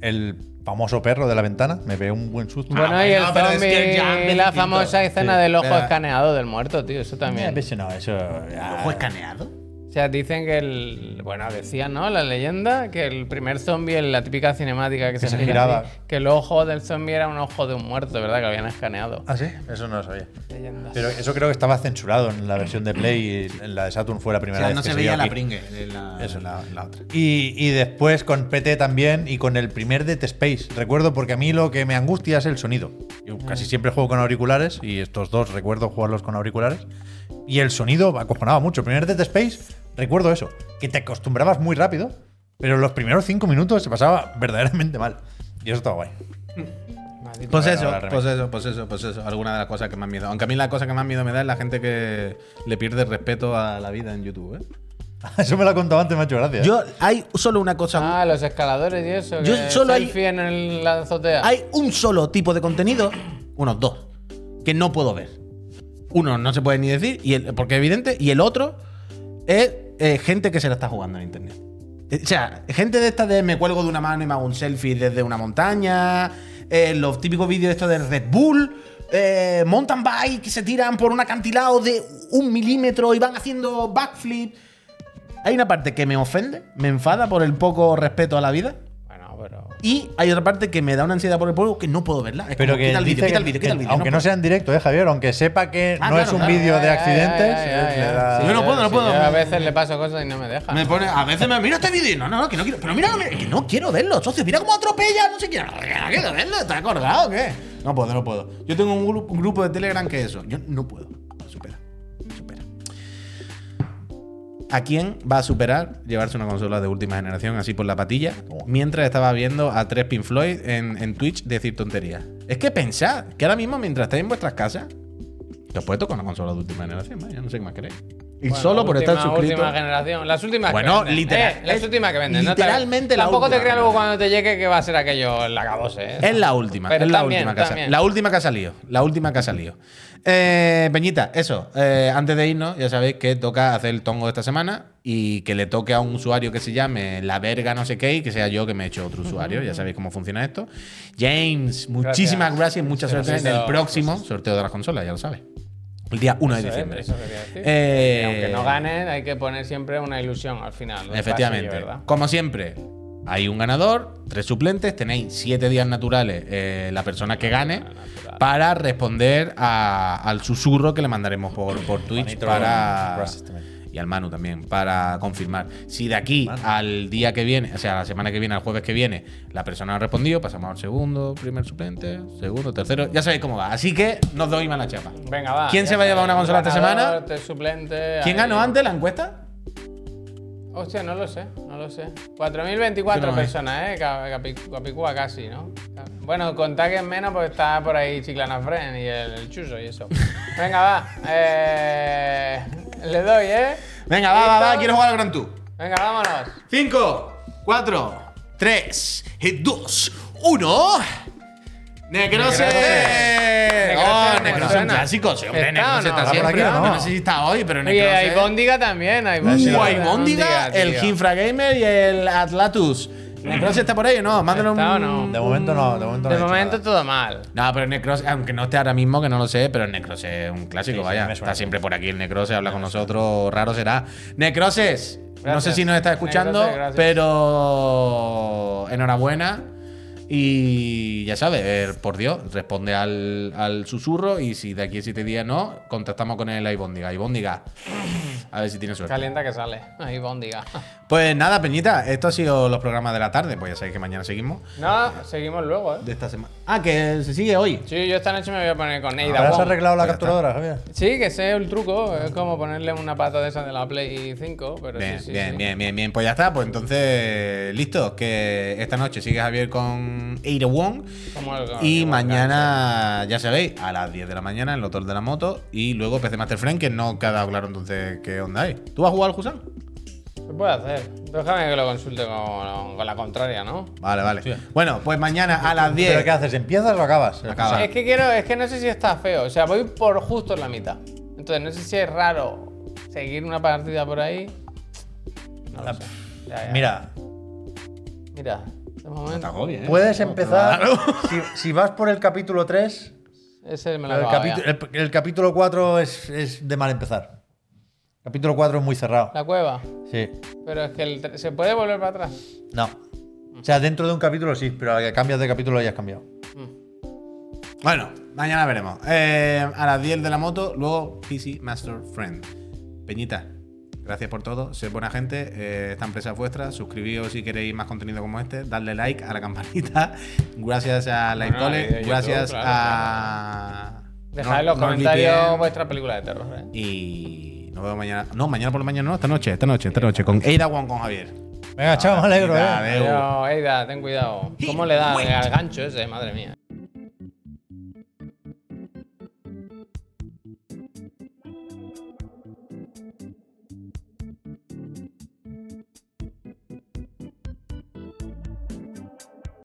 El famoso perro de la ventana me ve un buen susto. Bueno, y bueno, el pero es zombie, que ya es la distinto. famosa escena Sí, del ojo pero- escaneado del muerto, tío. Eso también. no, eso. ¿Ojo escaneado? O sea, dicen que el. Bueno, decían, ¿no? La leyenda, que el primer zombie en la típica cinemática que, se, se mira giraba. así, que el ojo del zombie era un ojo de un muerto, ¿verdad? Que habían escaneado. Ah, sí, eso no lo sabía. Leyendas. Pero eso creo que estaba censurado en la versión de Play y en la de Saturn fue la O primera sea, vez no que se veía la aquí. pringue. de La, Eso. la, la otra. Y, y después con PT también y con el primer Dead Space. Recuerdo porque a mí lo que me angustia es el sonido. Yo casi siempre juego con auriculares y estos dos recuerdo jugarlos con auriculares. Y el sonido acojonaba mucho. El primer Dead Space, recuerdo eso, que te acostumbrabas muy rápido, pero los primeros cinco minutos se pasaba verdaderamente mal. Y eso estaba guay. Pues eso, ahora remake. pues eso, pues eso, pues eso. Alguna de las cosas que más miedo. Aunque a mí la cosa que más miedo me da es la gente que le pierde respeto a la vida en YouTube. ¿eh? *laughs* Eso me lo ha contado antes, me ha hecho gracia. ¿eh? Yo, hay solo una cosa. Ah, los escaladores y eso. Yo que solo hay- en el- la azotea. Hay un solo tipo de contenido, unos dos, que no puedo ver. Uno no se puede ni decir, y el, porque es evidente, y el otro es eh, gente que se la está jugando en internet. Eh, O sea, gente de esta de me cuelgo de una mano y me hago un selfie desde una montaña, eh, los típicos vídeos estos de Red Bull, eh, mountain bike que se tiran por un acantilado de un milímetro y van haciendo backflip. Hay una parte que me ofende, me enfada por el poco respeto a la vida. Y hay otra parte que me da una ansiedad por el pueblo que no puedo verla. Es Pero como, que quita el vídeo, quita el vídeo, quita el vídeo. aunque no, sea en directo, ¿eh, Javier? Aunque sepa que Ah, no claro, es un claro. vídeo de accidentes. ya, ya, ya. Yo no puedo, no puedo. yo a veces le paso cosas y no me dejan. Me pone, a veces me mira este vídeo. No, no, no, que no quiero. Pero mira, que no quiero verlo, socio. Mira cómo atropella, no sé quién. No quiero verlo, ¿estás acordado o qué? No puedo, no puedo. Yo tengo un, gru- un grupo de Telegram que eso. Yo no puedo. ¿A quién va a superar llevarse una consola de última generación así por la patilla? Mientras estaba viendo a tres Pink Floyd en, en Twitch decir tonterías. Es que pensad que ahora mismo, mientras estáis en vuestras casas, os puede tocar una consola de última generación, vaya, no sé qué más queréis. Y Bueno, solo por última- estar suscrito. Última generación. Las últimas Bueno, que venden. literal- Eh, las últimas que venden. no te- literalmente la Tampoco te creas luego cuando te llegue que va a ser aquello el acabose. ¿eh? Es la última, Pero es la también, última que ha salido. La última que ha salido. La última que ha salido. Eh, Peñita, eso. eh, antes de irnos, ya sabéis que toca hacer el tongo esta semana y que le toque a un usuario que se llame la verga no sé qué y que sea yo que me he hecho otro usuario. Ya sabéis cómo funciona esto. James, muchísimas gracias, y mucha suerte en el Gracias. próximo sorteo de las consolas, ya lo sabes. El día 1 de es, diciembre. eso. Eh, Que aunque no ganen, hay que poner siempre una ilusión al final. Efectivamente. Como siempre, hay un ganador, tres suplentes, tenéis siete días naturales eh, la persona que gane natural. para responder a- al susurro que le mandaremos por, por Twitch para y al Manu también para confirmar. Si de aquí al día que viene, o sea, la semana que viene, al jueves que viene, la persona ha respondido, pasamos al segundo, primer suplente, segundo, tercero, ya sabéis cómo va. Así que nos doy mala chapa. Venga, va. ¿Quién se va a llevar una consola esta semana? tres suplentes, ¿Quién ganó antes la encuesta? Hostia, no lo sé, no lo sé. 4.024 Yo no, personas, ¿eh? Cap- Capi- Capicúa casi, ¿no? Bueno, contá que es menos porque está por ahí Chiclana Fren y el, el Chuso y eso. Venga, va. Eh, le doy, ¿eh? Venga, va, va, va, quiero jugar al Gran Tour. Venga, vámonos. 5, 4, 3, 2, 1. Necrose. Necrose. Oh, ¿cómo un clásico. Sí, hombre, ¿Está siempre. por aquí o no? No sé si está hoy, pero Oye, Necrose. hay Bóndiga también. Hay Uh, Bóndiga, el tío. Infra Gamer y el Atlatus. ¿Necrose está por ahí o no? Mándale un. ¿Está o no? De momento no, de momento no. De momento todo mal. No, pero Necrose, aunque no esté ahora mismo, que no lo sé, pero Necrose es un clásico, Sí, sí, vaya. suena. está siempre por aquí el Necrose, habla con nosotros, raro será. Necroses, no sé si nos está escuchando, pero enhorabuena. Y ya sabes, por Dios, responde al, al susurro y si de aquí a siete días no, contactamos con el Ibóndiga. Ibóndiga, a ver si tiene suerte. Calienta que sale. Ahí Bóndiga. Pues nada, Peñita, esto ha sido los programas de la tarde, pues ya sabéis que mañana seguimos. No, seguimos luego, ¿eh? De esta semana. Ah, que se sigue hoy. Sí, yo esta noche me voy a poner con Neida. ¿Ahora has arreglado la capturadora, Javier? Sí, que sé el truco. Es como ponerle una pata de esa de la Play 5. Pero Bien, sí, sí, bien, sí. bien, bien, bien. Pues ya está. Pues entonces, listo. Que esta noche sigue Javier con Eire Wong. Como el- Y mañana, ya sabéis, a las 10 de la mañana, el motor de la moto. Y luego PC Master Friend, que no queda claro entonces qué onda hay. ¿Tú vas a jugar al Husan? Se puede hacer. Déjame que lo consulte con, con la contraria, ¿no? Vale, vale. Bueno, pues mañana a las 10. ¿Pero qué haces? ¿Empiezas o acabas? Acaba. Es que quiero, es que no sé si está feo. O sea, voy por justo en la mitad. Entonces no sé si es raro seguir una partida por ahí. No lo sé. Ya, ya. Mira, Mira, de momento. agobies, ¿eh? Puedes empezar. Si, si vas por el capítulo 3, Ese me lo el, el- el capítulo 4 es, es de mal empezar. Capítulo 4 es muy cerrado. La cueva. Sí. Pero es que el se puede volver para atrás. No. O sea, dentro de un capítulo sí, pero al que cambias de capítulo ya has cambiado. Bueno, mañana veremos. Eh, a las 10 de la moto, luego PC Master Friend. Peñita, gracias por todo. Sé buena gente. eh, esta empresa es vuestra. Suscribíos si queréis más contenido como este. Dadle like a la campanita. *laughs* Gracias a Live Bueno, YouTube, Gracias claro, a. Dejad en los no comentarios vuestra película de terror. ¿eh? Y nos vemos mañana. No, mañana por la mañana no, esta noche, esta noche, esta noche. Con Eida Wong con Javier. Venga, chao, me alegro, eh. Eida, ten cuidado. ¿Cómo le da al gancho ese? Madre mía.